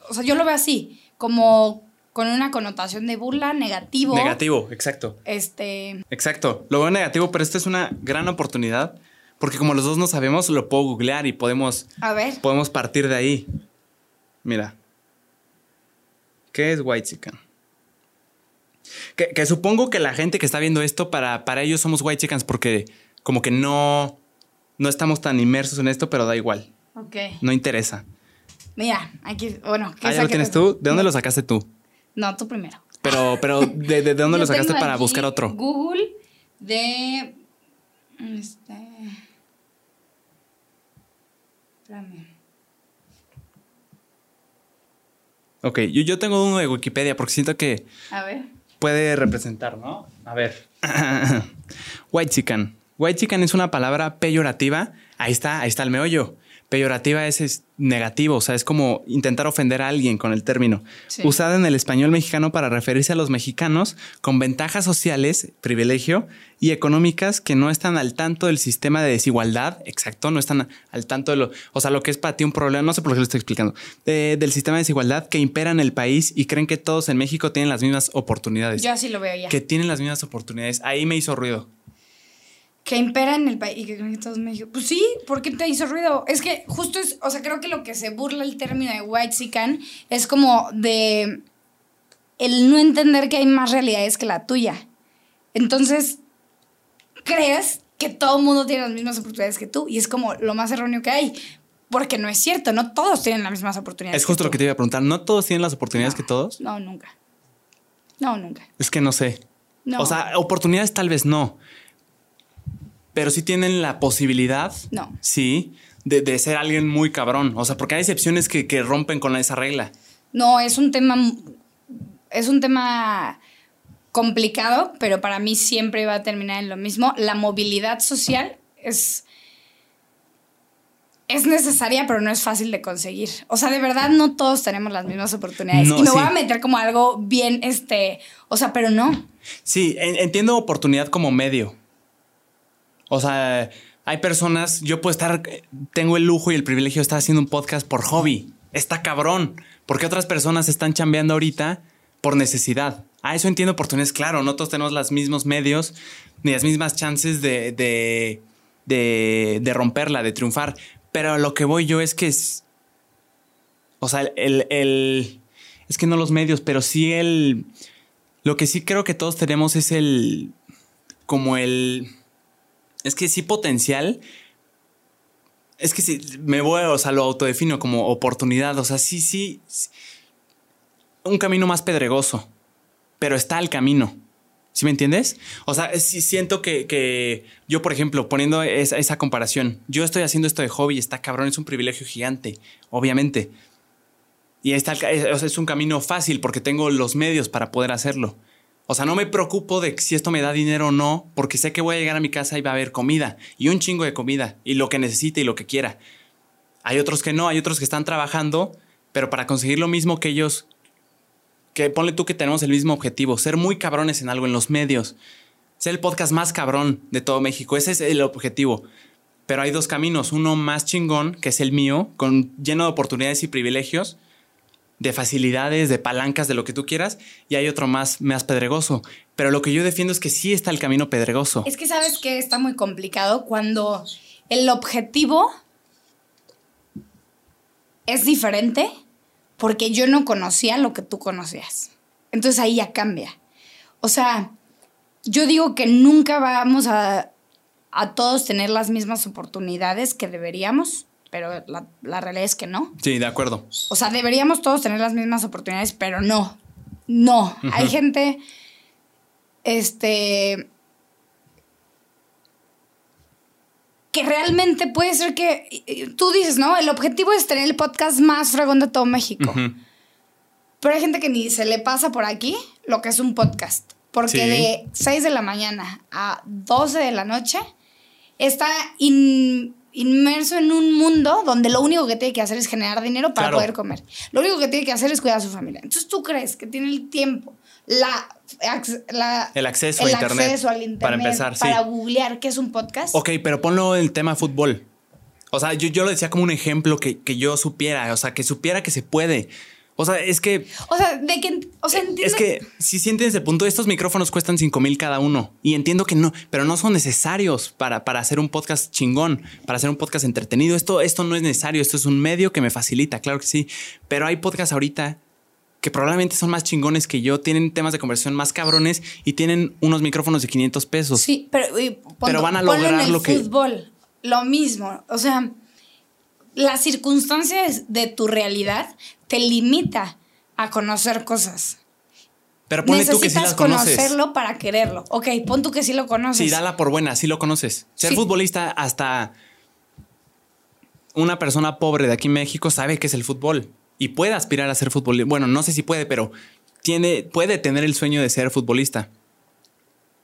O sea, yo lo veo así. Como con una connotación de burla, negativo. Negativo, exacto. Este. Exacto, lo veo negativo, pero esta es una gran oportunidad porque como los dos no sabemos, lo puedo googlear y podemos, A ver. podemos partir de ahí. Mira, ¿qué es white chican? Que, que supongo que la gente que está viendo esto, para, para ellos somos white chickens porque como que no, no estamos tan inmersos en esto, pero da igual, Ok. no interesa. Mira, aquí. Bueno, ¿qué Ah, ¿ya lo tienes tú? ¿De dónde lo sacaste tú? No, tú primero. Pero, pero ¿de, de dónde (laughs) lo sacaste para buscar otro? Google de. Este. Espérame. Ok, yo, yo tengo uno de Wikipedia porque siento que A ver. puede representar, ¿no? A ver. (clears throat) White chicken. White chicken es una palabra peyorativa. Ahí está, ahí está el meollo. Peyorativa es, es negativo, o sea, es como intentar ofender a alguien con el término. Sí. Usada en el español mexicano para referirse a los mexicanos con ventajas sociales, privilegio y económicas que no están al tanto del sistema de desigualdad. Exacto, no están al tanto de lo, o sea, lo que es para ti un problema, no sé por qué lo estoy explicando, de- del sistema de desigualdad que impera en el país y creen que todos en México tienen las mismas oportunidades Yo así lo veo ya. que tienen las mismas oportunidades. Ahí me hizo ruido. Que impera en el país y que creen que todos México. Pues sí, ¿por qué te hizo ruido? Es que justo es, o sea, creo que lo que se burla el término de white sican es como de el no entender que hay más realidades que la tuya. Entonces, crees que todo el mundo tiene las mismas oportunidades que tú y es como lo más erróneo que hay. Porque no es cierto, no todos tienen las mismas oportunidades. Es justo lo tú. que te iba a preguntar. ¿No todos tienen las oportunidades que todos? No, nunca. No, nunca. Es que no sé. No. O sea, oportunidades tal vez no. Pero sí tienen la posibilidad. No. Sí. De, de ser alguien muy cabrón. O sea, porque hay excepciones que, que rompen con esa regla. No, es un tema. Es un tema complicado, pero para mí siempre va a terminar en lo mismo. La movilidad social es. Es necesaria, pero no es fácil de conseguir. O sea, de verdad, no todos tenemos las mismas oportunidades. No, y me sí. voy a meter como algo bien, este. O sea, pero no. Sí, en- entiendo oportunidad como medio. O sea, hay personas, yo puedo estar, tengo el lujo y el privilegio de estar haciendo un podcast por hobby. Está cabrón. Porque otras personas están chambeando ahorita por necesidad. Ah, eso entiendo oportunidades, claro. No todos tenemos los mismos medios ni las mismas chances de, de, de, de romperla, de triunfar. Pero a lo que voy yo es que es. O sea, el, el. Es que no los medios, pero sí el. Lo que sí creo que todos tenemos es el. Como el. Es que sí, potencial. Es que sí, me voy, o sea, lo autodefino como oportunidad. O sea, sí, sí. Un camino más pedregoso. Pero está el camino. ¿Sí me entiendes? O sea, sí siento que, que yo, por ejemplo, poniendo esa, esa, comparación, yo estoy haciendo esto de hobby, está cabrón, es un privilegio gigante, obviamente. Y está, es, es un camino fácil porque tengo los medios para poder hacerlo. O sea, no me preocupo de si esto me da dinero o no, porque sé que voy a llegar a mi casa y va a haber comida, y un chingo de comida, y lo que necesite y lo que quiera. Hay otros que no, hay otros que están trabajando, pero para conseguir lo mismo que ellos, que ponle tú que tenemos el mismo objetivo, ser muy cabrones en algo, en los medios, ser el podcast más cabrón de todo México, ese es el objetivo. Pero hay dos caminos, uno más chingón, que es el mío, con lleno de oportunidades y privilegios, de facilidades, de palancas, de lo que tú quieras, y hay otro más, más pedregoso. Pero lo que yo defiendo es que sí está el camino pedregoso. Es que sabes que está muy complicado cuando el objetivo es diferente porque yo no conocía lo que tú conocías. Entonces ahí ya cambia. O sea, yo digo que nunca vamos a, a todos tener las mismas oportunidades que deberíamos, pero la, la, realidad es que no. Sí, de acuerdo. O sea, deberíamos todos tener las mismas oportunidades, pero no. No. Uh -huh. Hay gente, este, que realmente puede ser que tú dices, ¿no? El objetivo es tener el podcast más fregón de todo México. Uh -huh. Pero hay gente que ni se le pasa por aquí lo que es un podcast. Porque sí. de 6 de la mañana a 12 de la noche está in, inmerso en un mundo donde lo único que tiene que hacer es generar dinero para Claro. poder comer. Lo único que tiene que hacer es cuidar a su familia. Entonces tú crees que tiene el tiempo, la, El acceso el a internet. acceso al internet Para empezar, para sí. googlear qué es un podcast. Ok, pero ponlo el tema fútbol. O sea, yo, yo lo decía como un ejemplo que, que yo supiera, o sea, que supiera que se puede. O sea, es que O sea, de que, o sea, entiende- Es que si sientes el punto, estos micrófonos cuestan 5 mil cada uno. Y entiendo que no, pero no son necesarios para, para hacer un podcast chingón, para hacer un podcast entretenido. Esto, esto no es necesario, esto es un medio que me facilita, claro que sí. Pero hay podcasts ahorita que probablemente son más chingones que yo, tienen temas de conversión más cabrones y tienen unos micrófonos de 500 pesos. Sí, pero, y Pero van a lograr en el lo que- fútbol, lo mismo. O sea, las circunstancias de tu realidad te limita a conocer cosas. Pero ponle tú que sí Necesitas las conoces. conocerlo para quererlo. Ok, pon tú que sí lo conoces. Sí, dala por buena, sí lo conoces. Ser Sí. futbolista hasta una persona pobre de aquí en México sabe qué es el fútbol y puede aspirar a ser futbolista. Bueno, no sé si puede, pero tiene, puede tener el sueño de ser futbolista.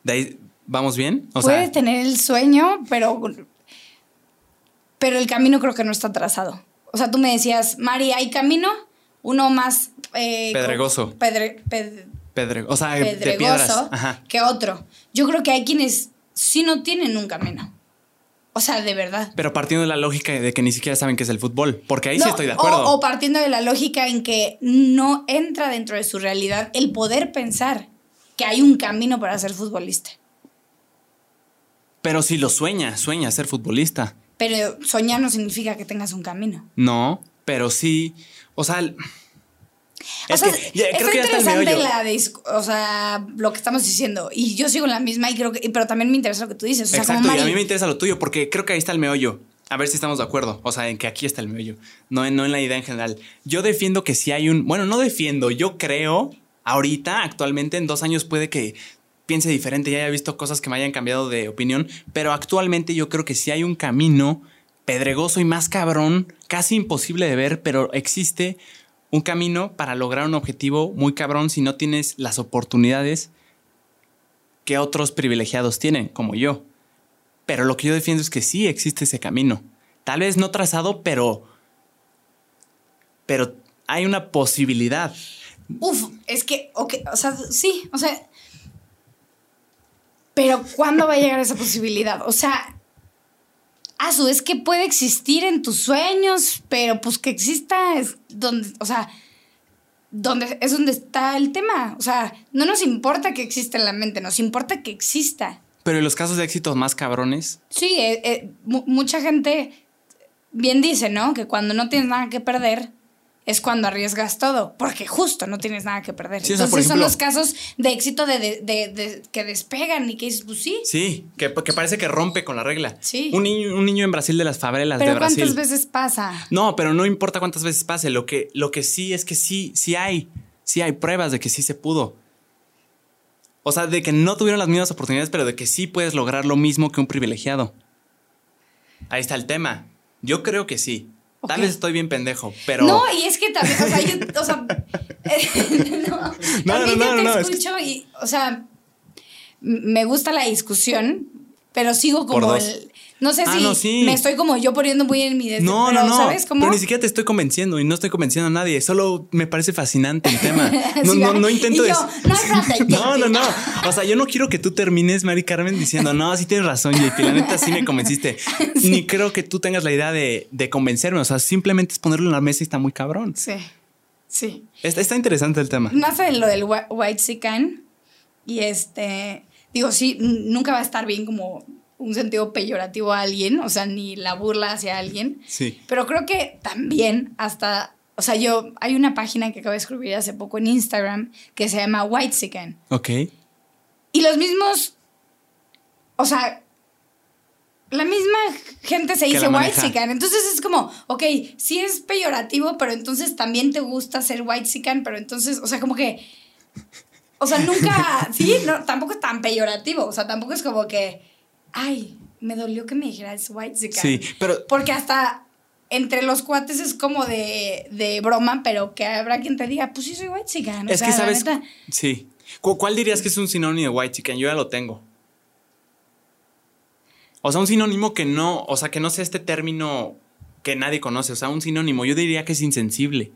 De ahí, ¿vamos bien? O Puedes sea, tener el sueño, pero, pero el camino creo que no está trazado. O sea, tú me decías, Mari, ¿hay camino? Uno más... eh, Pedregoso. pedre- ped- pedre- o sea, de piedras. pedregoso Ajá. que otro. Yo creo que hay quienes sí no tienen un camino. O sea, de verdad. Pero partiendo de la lógica de que ni siquiera saben qué es el fútbol, porque ahí No, sí estoy de acuerdo. O, o partiendo de la lógica en que no entra dentro de su realidad el poder pensar que hay un camino para ser futbolista. Pero si lo sueña, sueña ser futbolista. Pero soñar no significa que tengas un camino. No, pero sí. O sea, O es sea, que ya- creo que ya está el interesante la o sea, lo que estamos diciendo. Y yo sigo en la misma y creo que, pero también me interesa lo que tú dices. O sea, Exacto, como y a mí me interesa lo tuyo porque creo que ahí está el meollo. A ver si estamos de acuerdo. O sea, en que aquí está el meollo. No, en- no en la idea en general. Yo defiendo que si hay un. Bueno, no defiendo. Yo creo, ahorita, actualmente, en dos años puede que piense diferente y haya visto cosas que me hayan cambiado de opinión. Pero actualmente yo creo que sí hay un camino pedregoso y más cabrón, casi imposible de ver, pero existe un camino para lograr un objetivo muy cabrón si no tienes las oportunidades que otros privilegiados tienen, como yo. Pero lo que yo defiendo es que sí existe ese camino. Tal vez no trazado, pero. Pero hay una posibilidad. Uf, es que, ok, o sea, sí, o sea. Pero ¿cuándo va a llegar esa posibilidad? O sea, Azu, es que puede existir en tus sueños, pero pues que exista es donde, o sea, donde es donde está el tema. O sea, no nos importa que exista en la mente, nos importa que exista. Pero en los casos de éxitos más cabrones, Sí, eh, eh, mu- mucha gente bien dice, ¿no? Que cuando no tienes nada que perder es cuando arriesgas todo, porque justo no tienes nada que perder. Sí, o sea, Entonces por son los casos de éxito de, de- de- de- que despegan y que dices, pues sí. sí, que, que parece que rompe con la regla. Sí. Un niño, un niño en Brasil de las favelas Pero de Brasil. ¿cuántas veces pasa? No, pero no importa cuántas veces pase. Lo que, lo que sí es que sí, sí hay. Sí hay pruebas de que sí se pudo. O sea, de que no tuvieron las mismas oportunidades, pero de que sí puedes lograr lo mismo que un privilegiado. Ahí está el tema. Yo creo que sí. Tal vez estoy bien pendejo, pero. No, y es que también, o sea, yo, o sea, (laughs) no, No, también no, yo no, te no, es escucho y, o sea, me gusta la discusión, pero sigo como el, no sé Ah, si no, sí. me estoy como yo poniendo muy en mi deseo, No, pero, no, no. ¿sabes cómo? Pero ni siquiera te estoy convenciendo y no estoy convenciendo a nadie. Solo me parece fascinante el tema. (laughs) No, Sí, no, no intento dec- no (laughs) No, no. O sea, yo no quiero que tú termines, Mari Carmen, diciendo, no, sí tienes razón, JP. La neta sí me convenciste. (laughs) Ni creo que tú tengas la idea de, de convencerme. O sea, simplemente es ponerlo en la mesa y está muy cabrón. Sí, sí. Está, está interesante el tema. Nace de lo del whi- white sican y este, digo, sí, nunca va a estar bien como un sentido peyorativo a alguien, o sea, ni la burla hacia alguien. Sí. Pero creo que también hasta, o sea, yo, hay una página que acabo de escribir hace poco en Instagram que se llama White Sican. Ok. Y los mismos, o sea, la misma gente se Que dice white sican. Entonces es como, ok, sí es peyorativo, pero entonces también te gusta ser white sican, pero entonces, o sea, como que, o sea, nunca, (laughs) sí, no, tampoco es tan peyorativo, o sea, tampoco es como que, ay, me dolió que me dijeras white sican. Sí, pero Porque hasta entre los cuates es como de, de broma, pero que habrá quien te diga, pues sí soy white chican. es que sabes. Sí. ¿Cu- ¿Cuál dirías que es un sinónimo de white chicken? Yo ya lo tengo. O sea, un sinónimo que no, o sea, que no sea este término que nadie conoce. O sea, un sinónimo. Yo diría que es insensible.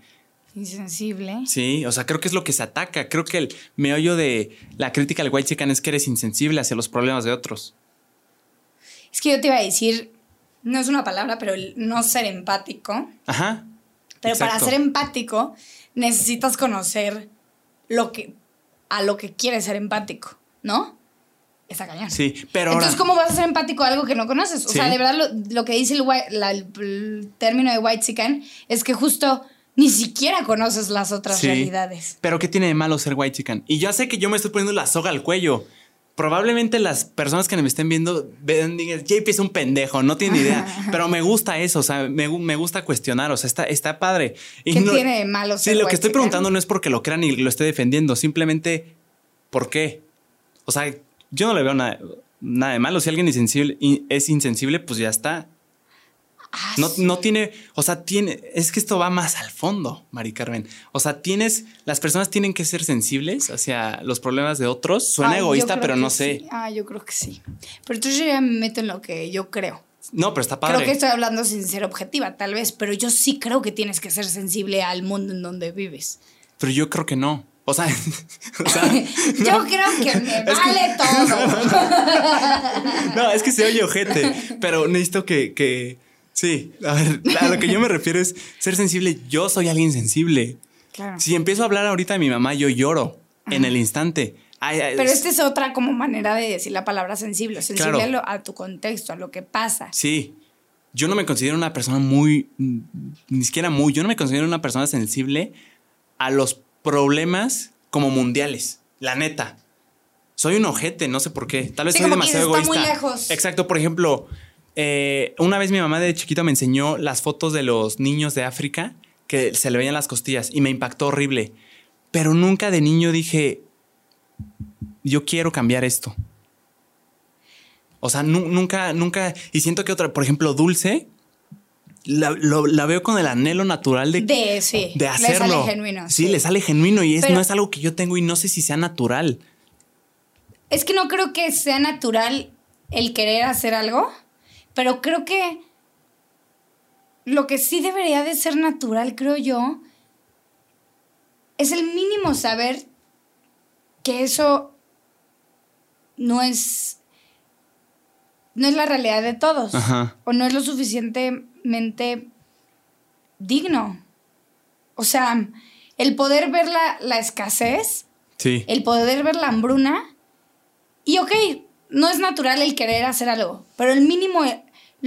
Insensible. Sí, o sea, creo que es lo que se ataca. Creo que el meollo de la crítica al white chicken es que eres insensible hacia los problemas de otros. Es que yo te iba a decir, no es una palabra, pero el no ser empático. Ajá. Pero para ser empático necesitas conocer lo que, a lo que quieres ser empático, ¿no? Está cañón. Sí, pero ahora. Entonces, ¿cómo vas a ser empático a algo que no conoces? O Sí. sea, de verdad, lo, lo que dice el, la- término de white sican es que justo ni siquiera conoces las otras Sí. realidades. Pero ¿qué tiene de malo ser white chicken? Y yo sé que yo me estoy poniendo la soga al cuello. Probablemente las personas que me estén viendo vean, digan, JP es un pendejo, no tiene idea. Pero me gusta eso, o sea, me, me gusta cuestionar, o sea, está, está padre. Y ¿Qué no- tiene de malo Sí, lo que estoy preguntando no es porque lo crean y lo esté defendiendo, simplemente ¿por qué? O sea, yo no le veo nada, nada de malo. Si alguien insensible, in- es insensible, pues ya está. Ah, No, sí. no tiene, o sea, tiene, es que esto va más al fondo, Mari Carmen. O sea, tienes, las personas tienen que ser sensibles hacia los problemas de otros. Suena Ay, egoísta, pero no sí. sé. Ah, yo creo que sí. Pero entonces yo ya me meto en lo que yo creo. No, pero está padre. Creo que estoy hablando sin ser objetiva, tal vez, pero yo sí creo que tienes que ser sensible al mundo en donde vives. Pero yo creo que no. O sea, (laughs) o sea, (laughs) Yo creo que me (laughs) vale todo. no, es que se oye ojete, pero necesito que, que, sí, a ver, a lo que yo me refiero es ser sensible. Yo soy alguien sensible. Claro. Si empiezo a hablar ahorita de mi mamá, yo lloro en el instante. Ay, ay, Pero esta es otra como manera de decir la palabra sensible. Sensible Claro. a, lo- a tu contexto, a lo que pasa. Sí. Yo no me considero una persona muy, ni siquiera muy, yo no me considero una persona sensible a los problemas como mundiales. La neta. Soy un ojete, no sé por qué. Tal vez Sí, soy demasiado dices, está egoísta. muy lejos. Exacto, por ejemplo, eh, una vez mi mamá de chiquito me enseñó las fotos de los niños de África que se le veían las costillas y me impactó horrible. Pero nunca de niño dije, yo quiero cambiar esto. O sea, nu- nunca, nunca. Y siento que otra, por ejemplo, Dulce, la, lo- la veo con el anhelo natural de, De, sí. de hacerlo. Le sale genuino. Sí, le sale genuino y es, Pero- no es algo que yo tengo y no sé si sea natural. Es que no creo que sea natural el querer hacer algo, pero creo que lo que sí debería de ser natural, creo yo, es el mínimo saber que eso no es no es la realidad de todos Ajá. o no es lo suficientemente digno. O sea, el poder ver la, la escasez Sí. el poder ver la hambruna. Y ok, no es natural el querer hacer algo, pero el mínimo,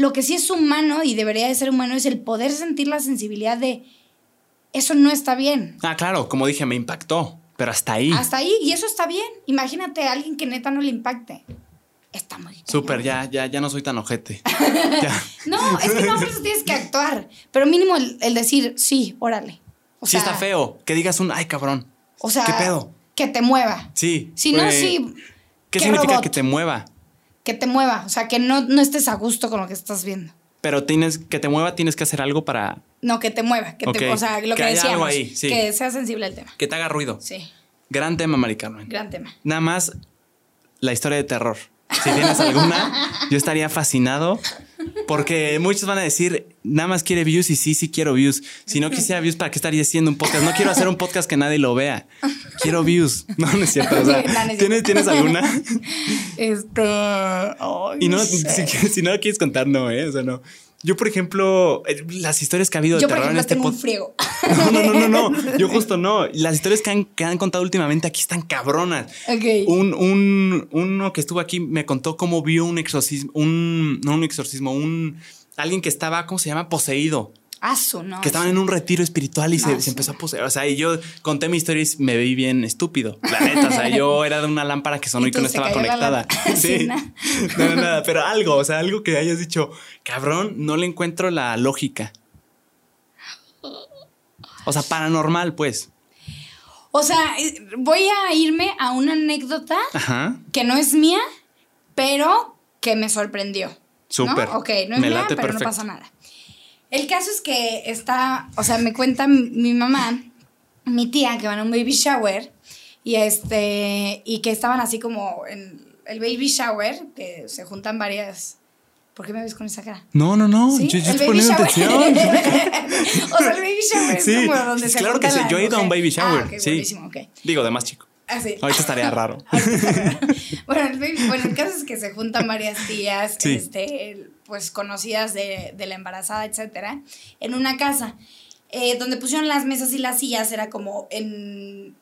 lo que sí es humano y debería de ser humano es el poder sentir la sensibilidad de eso no está bien. Ah, claro, como dije, me impactó, pero hasta ahí. Hasta ahí, y eso está bien. Imagínate a alguien que neta no le impacte. Está muy cañón. Súper, ya, ya, ya no soy tan ojete. (laughs) No, es que no, por eso tienes que actuar. Pero mínimo el, el decir, sí, órale. O sí sea, está feo. Que digas un, ay, cabrón. O sea, ¿Qué pedo? que te mueva. Sí. Si no, sí, ¿Qué, qué significa robot. que te mueva? Que te mueva. O sea, que no, no estés a gusto con lo que estás viendo. Pero tienes, que te mueva, tienes que hacer algo para No, que te mueva. Que te, Ok, o sea, lo que que, algo decíamos. ahí, sí. Que sea sensible al tema. que te haga ruido. Sí, Gran tema, Mari Carmen. gran tema. Nada más la historia de terror. Si tienes alguna, yo estaría fascinado. Porque muchos van a decir, nada más quiere views y sí, sí quiero views. Si no quisiera views, ¿para qué estaría haciendo un podcast? No quiero hacer un podcast que nadie lo vea. Quiero views. (laughs) No, no es cierto. O sea, No, no es cierto. ¿tienes, ¿tienes alguna? (laughs) Este. Y no, sé. si, si no quieres contar, no, ¿eh? O sea, no. Yo, por ejemplo, eh, las historias que ha habido de Yo, por terror en ejemplo, este tengo un friego. (laughs) No, no, no, no, no. (laughs) Yo justo no. Las historias que han, que han contado últimamente aquí están cabronas. Ok. Un, un, uno que estuvo aquí me contó cómo vio un exorcismo, un, no un exorcismo, un, alguien que estaba, ¿cómo se llama? Poseído. Asu, ¿no? Que estaban en un retiro espiritual y se, se empezó a poseer. O sea, y yo conté mi historia y me vi bien estúpido. La neta, o sea, yo (laughs) era de una lámpara que sonó Y que no estaba conectada. (laughs) Sí. ¿no? No, nada, pero algo, o sea, algo que hayas dicho, cabrón, no le encuentro la lógica. O sea, paranormal, pues. O sea, eh, voy a irme a una anécdota Ajá. que no es mía, pero que me sorprendió. Súper. ¿no? Ok, no es Me mía, pero perfecto. no pasa nada. El caso es que está, o sea, me cuenta mi, mamá, mi tía, que van a un baby shower y este, y que estaban así como en el baby shower, que se juntan varias. ¿Por qué me ves con esa cara? No, no, no. ¿Sí? Yo, yo El estoy poniendo shower. atención. (laughs) o sea, el baby shower es como donde se claro que sí. Yo he ido a un baby shower. Ah, ok, sí. buenísimo, ok. Digo, de más chico. Así. Ahorita estaría (laughs) raro. bueno, el, baby- bueno, el caso es que se juntan varias tías, Sí. este, pues conocidas de, de la embarazada, etcétera, en una casa. eh, donde pusieron las mesas y las sillas, era como en,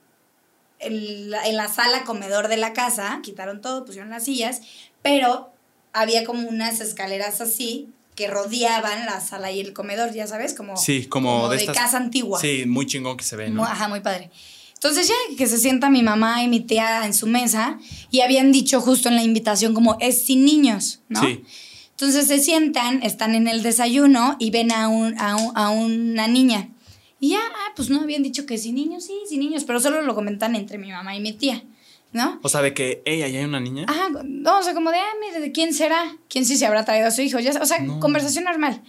en, la, en la sala comedor de la casa, quitaron todo, pusieron las sillas, pero había como unas escaleras así que rodeaban la sala y el comedor, ya sabes, como, Sí, como, de, de, estas. casa antigua. Sí, muy chingón que se ve, ¿no? Ajá, muy padre. Entonces ya que se sienta mi mamá y mi tía en su mesa y habían dicho justo en la invitación como es sin niños, ¿no? Sí. Entonces se sientan, están en el desayuno y ven a, un, a, un- a una niña. Y ya, ah, pues no habían dicho que sin niños, sí, sin niños, pero solo lo comentan entre mi mamá y mi tía, ¿no? O sea, de que, ella ya hay una niña. Ajá, no, o sea, como de, ah, mire, ¿de quién será? ¿Quién sí se habrá traído a su hijo? Ya, o sea, No. conversación normal.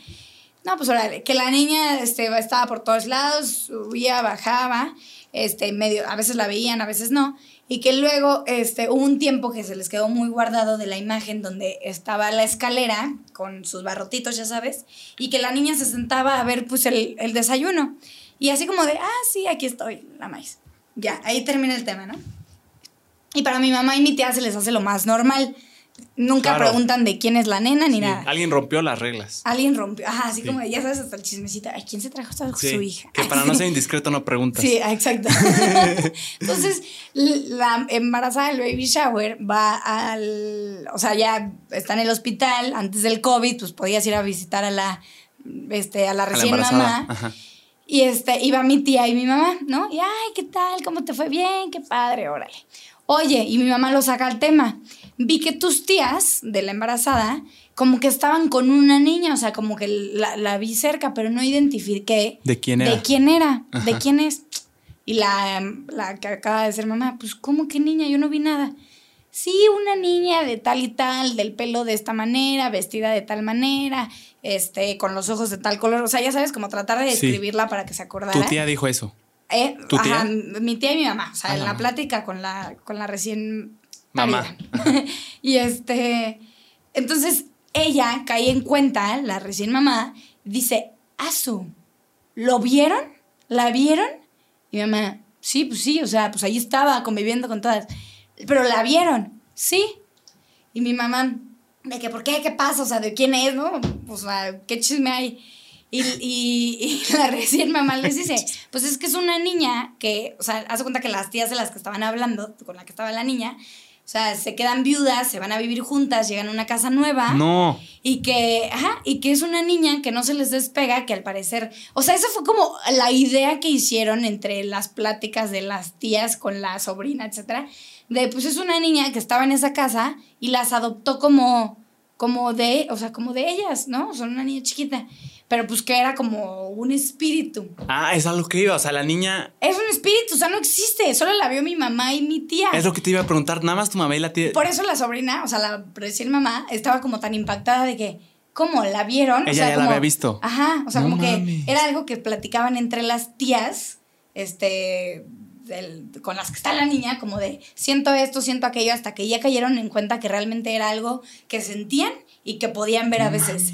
No, pues órale, que la niña este, estaba por todos lados, subía, bajaba, este, medio, a veces la veían, a veces no, y que luego este, hubo un tiempo que se les quedó muy guardado de la imagen donde estaba la escalera con sus barrotitos, ya sabes, y que la niña se sentaba a ver pues el, el desayuno. Y así como de, ah, sí, aquí estoy, la maíz. Ya, ahí termina el tema, ¿no? Y para mi mamá y mi tía se les hace lo más normal. Nunca Claro. preguntan de quién es la nena ni Sí, nada. Alguien rompió las reglas. Alguien rompió, ajá, así Sí. como, ya sabes, hasta el chismecito. Ay, ¿quién se trajo a Sí, su hija? Que para no ser (laughs) indiscreto no preguntas. Sí, exacto. (laughs) (laughs) Entonces, la embarazada del baby shower va al. O sea, ya está en el hospital antes del COVID, pues podías ir a visitar a la, este, a la A la recién mamá. Ajá. Y este, iba mi tía y mi mamá, ¿no? Y, ay, ¿qué tal? ¿Cómo te fue? Bien, qué padre, órale. Oye, y mi mamá lo saca al tema. Vi que tus tías de la embarazada, como que estaban con una niña, o sea, como que la, la vi cerca, pero no identifiqué ¿De quién era? de quién era, de quién es. Y la, la que acaba de ser mamá, pues, ¿cómo que niña? Yo no vi nada. Sí, una niña de tal y tal, del pelo de esta manera, vestida de tal manera, este, con los ojos de tal color. O sea, ya sabes, como tratar de Sí. describirla para que se acordara. Tu tía dijo eso. Eh, ¿Tu tía? ajá, mi tía y mi mamá. O sea, Ah, en la mamá. plática con la, con la recién Mamá. (laughs) y este. Entonces, ella cae en cuenta, la recién mamá, dice: Asu, ¿lo vieron? ¿La vieron? Y mi mamá, sí, pues sí, o sea, pues ahí estaba conviviendo con todas. Pero la vieron, sí. Y mi mamá, de que, ¿por qué? ¿Qué pasa? O sea, ¿de quién es? ¿No? O sea, ¿qué chisme hay? Y, y, y (laughs) la recién mamá les dice, pues es que es una niña que, o sea, hace cuenta que las tías de las que estaban hablando, con la que estaba la niña, O sea, se quedan viudas, se van a vivir juntas, llegan a una casa nueva. No. Y que, ajá, y que es una niña que no se les despega, que al parecer, o sea, esa fue como la idea que hicieron entre las pláticas de las tías con la sobrina, etcétera, de pues es una niña que estaba en esa casa y las adoptó como, como de, o sea, como de ellas, ¿no? Son una niña chiquita, pero pues que era como un espíritu. Ah, es algo que iba. O sea, la niña. Es un espíritu, o sea, no existe, solo la vio mi mamá y mi tía. Es lo que te iba a preguntar. Nada más tu mamá y la tía. Por eso la sobrina, o sea, la recién mamá, estaba como tan impactada de que, ¿cómo? ¿La vieron? Ella o sea, ya la había visto. Ajá, o sea, No como mames. que era algo que platicaban entre las tías, este, del- con las que está la niña, como de siento esto, siento aquello, hasta que ya cayeron en cuenta que realmente era algo que sentían y que podían ver a veces.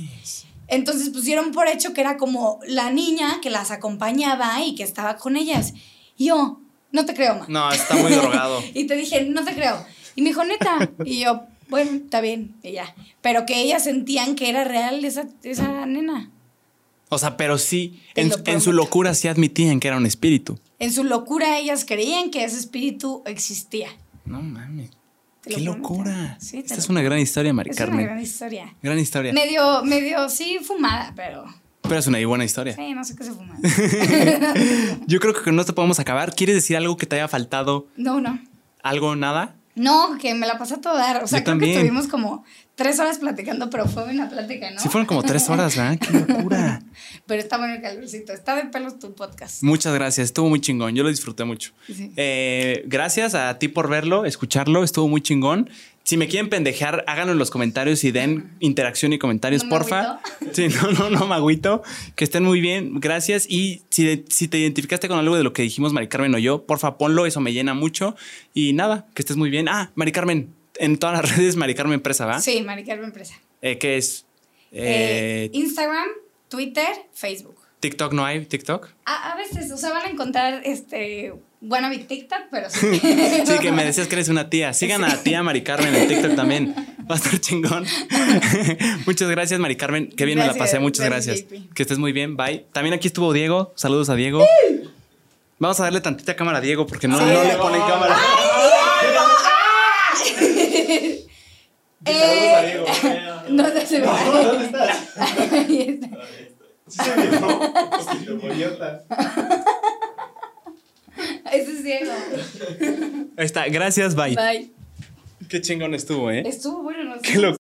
Entonces pusieron por hecho que era como la niña que las acompañaba y que estaba con ellas. Y yo, no te creo, ma. No, está muy (laughs) drogado. y te dije, no te creo. Y me dijo, neta. Y yo, bueno, está bien, y ya. Pero que ellas sentían que era real esa, esa nena. O sea, pero sí, en, en su locura sí admitían que era un espíritu. En su locura ellas creían que ese espíritu existía. No mames. Lo Qué locura. Sí, Esta lo es una gran historia, Mari Es una Carmen. gran historia. Gran historia. Medio, medio, sí, fumada, pero Pero es una buena historia. sí, no sé qué se fuma. (laughs) Yo creo que con esto podemos acabar. ¿Quieres decir algo que te haya faltado? No, no. ¿Algo? ¿Nada? No, que me la pasé a todo dar. O sea, Yo creo también. que estuvimos como tres horas platicando, pero fue una plática, ¿no? Sí, fueron como tres horas, ¿verdad? Qué locura. (laughs) Pero está bueno el calorcito. Está de pelos tu podcast. Muchas gracias. Estuvo muy chingón. Yo lo disfruté mucho. Sí. Eh, gracias a ti por verlo, escucharlo. Estuvo muy chingón. Si me quieren pendejear, háganlo en los comentarios y den interacción y comentarios, No porfa. (laughs) Sí, no, no, no, me agüito. Que estén muy bien. Gracias. Y si, si te identificaste con algo de lo que dijimos Mari Carmen o yo, porfa, ponlo. Eso me llena mucho. Y nada, que estés muy bien. Ah, Mari Carmen. En todas las (laughs) redes, Mari Carmen Presa, ¿va? Sí, Mari Carmen Empresa. Eh, ¿Qué es? Eh, Eh, Instagram, Twitter, Facebook. TikTok no hay, TikTok. A, a veces, o sea, van a encontrar este wannabe TikTok, pero sí. (laughs) Sí, que me decías que eres una tía. Sigan a la tía Mari Carmen en TikTok también. Va a estar chingón. (laughs) Muchas gracias, Mari Carmen. Qué bien me la pasé. Muchas gracias. Que estés muy bien. Bye. También aquí estuvo Diego. Saludos a Diego. Vamos a darle tantita cámara a Diego porque no, Sí. no le ponen cámara. Saludos a Diego. (laughs) No, no se ve. ¿Dónde estás? Ahí está. Sí se vio. Ese es Diego. Ahí está. Gracias. Bye. Bye. Qué chingón estuvo, ¿eh? Estuvo bueno, no sé. Qué loco.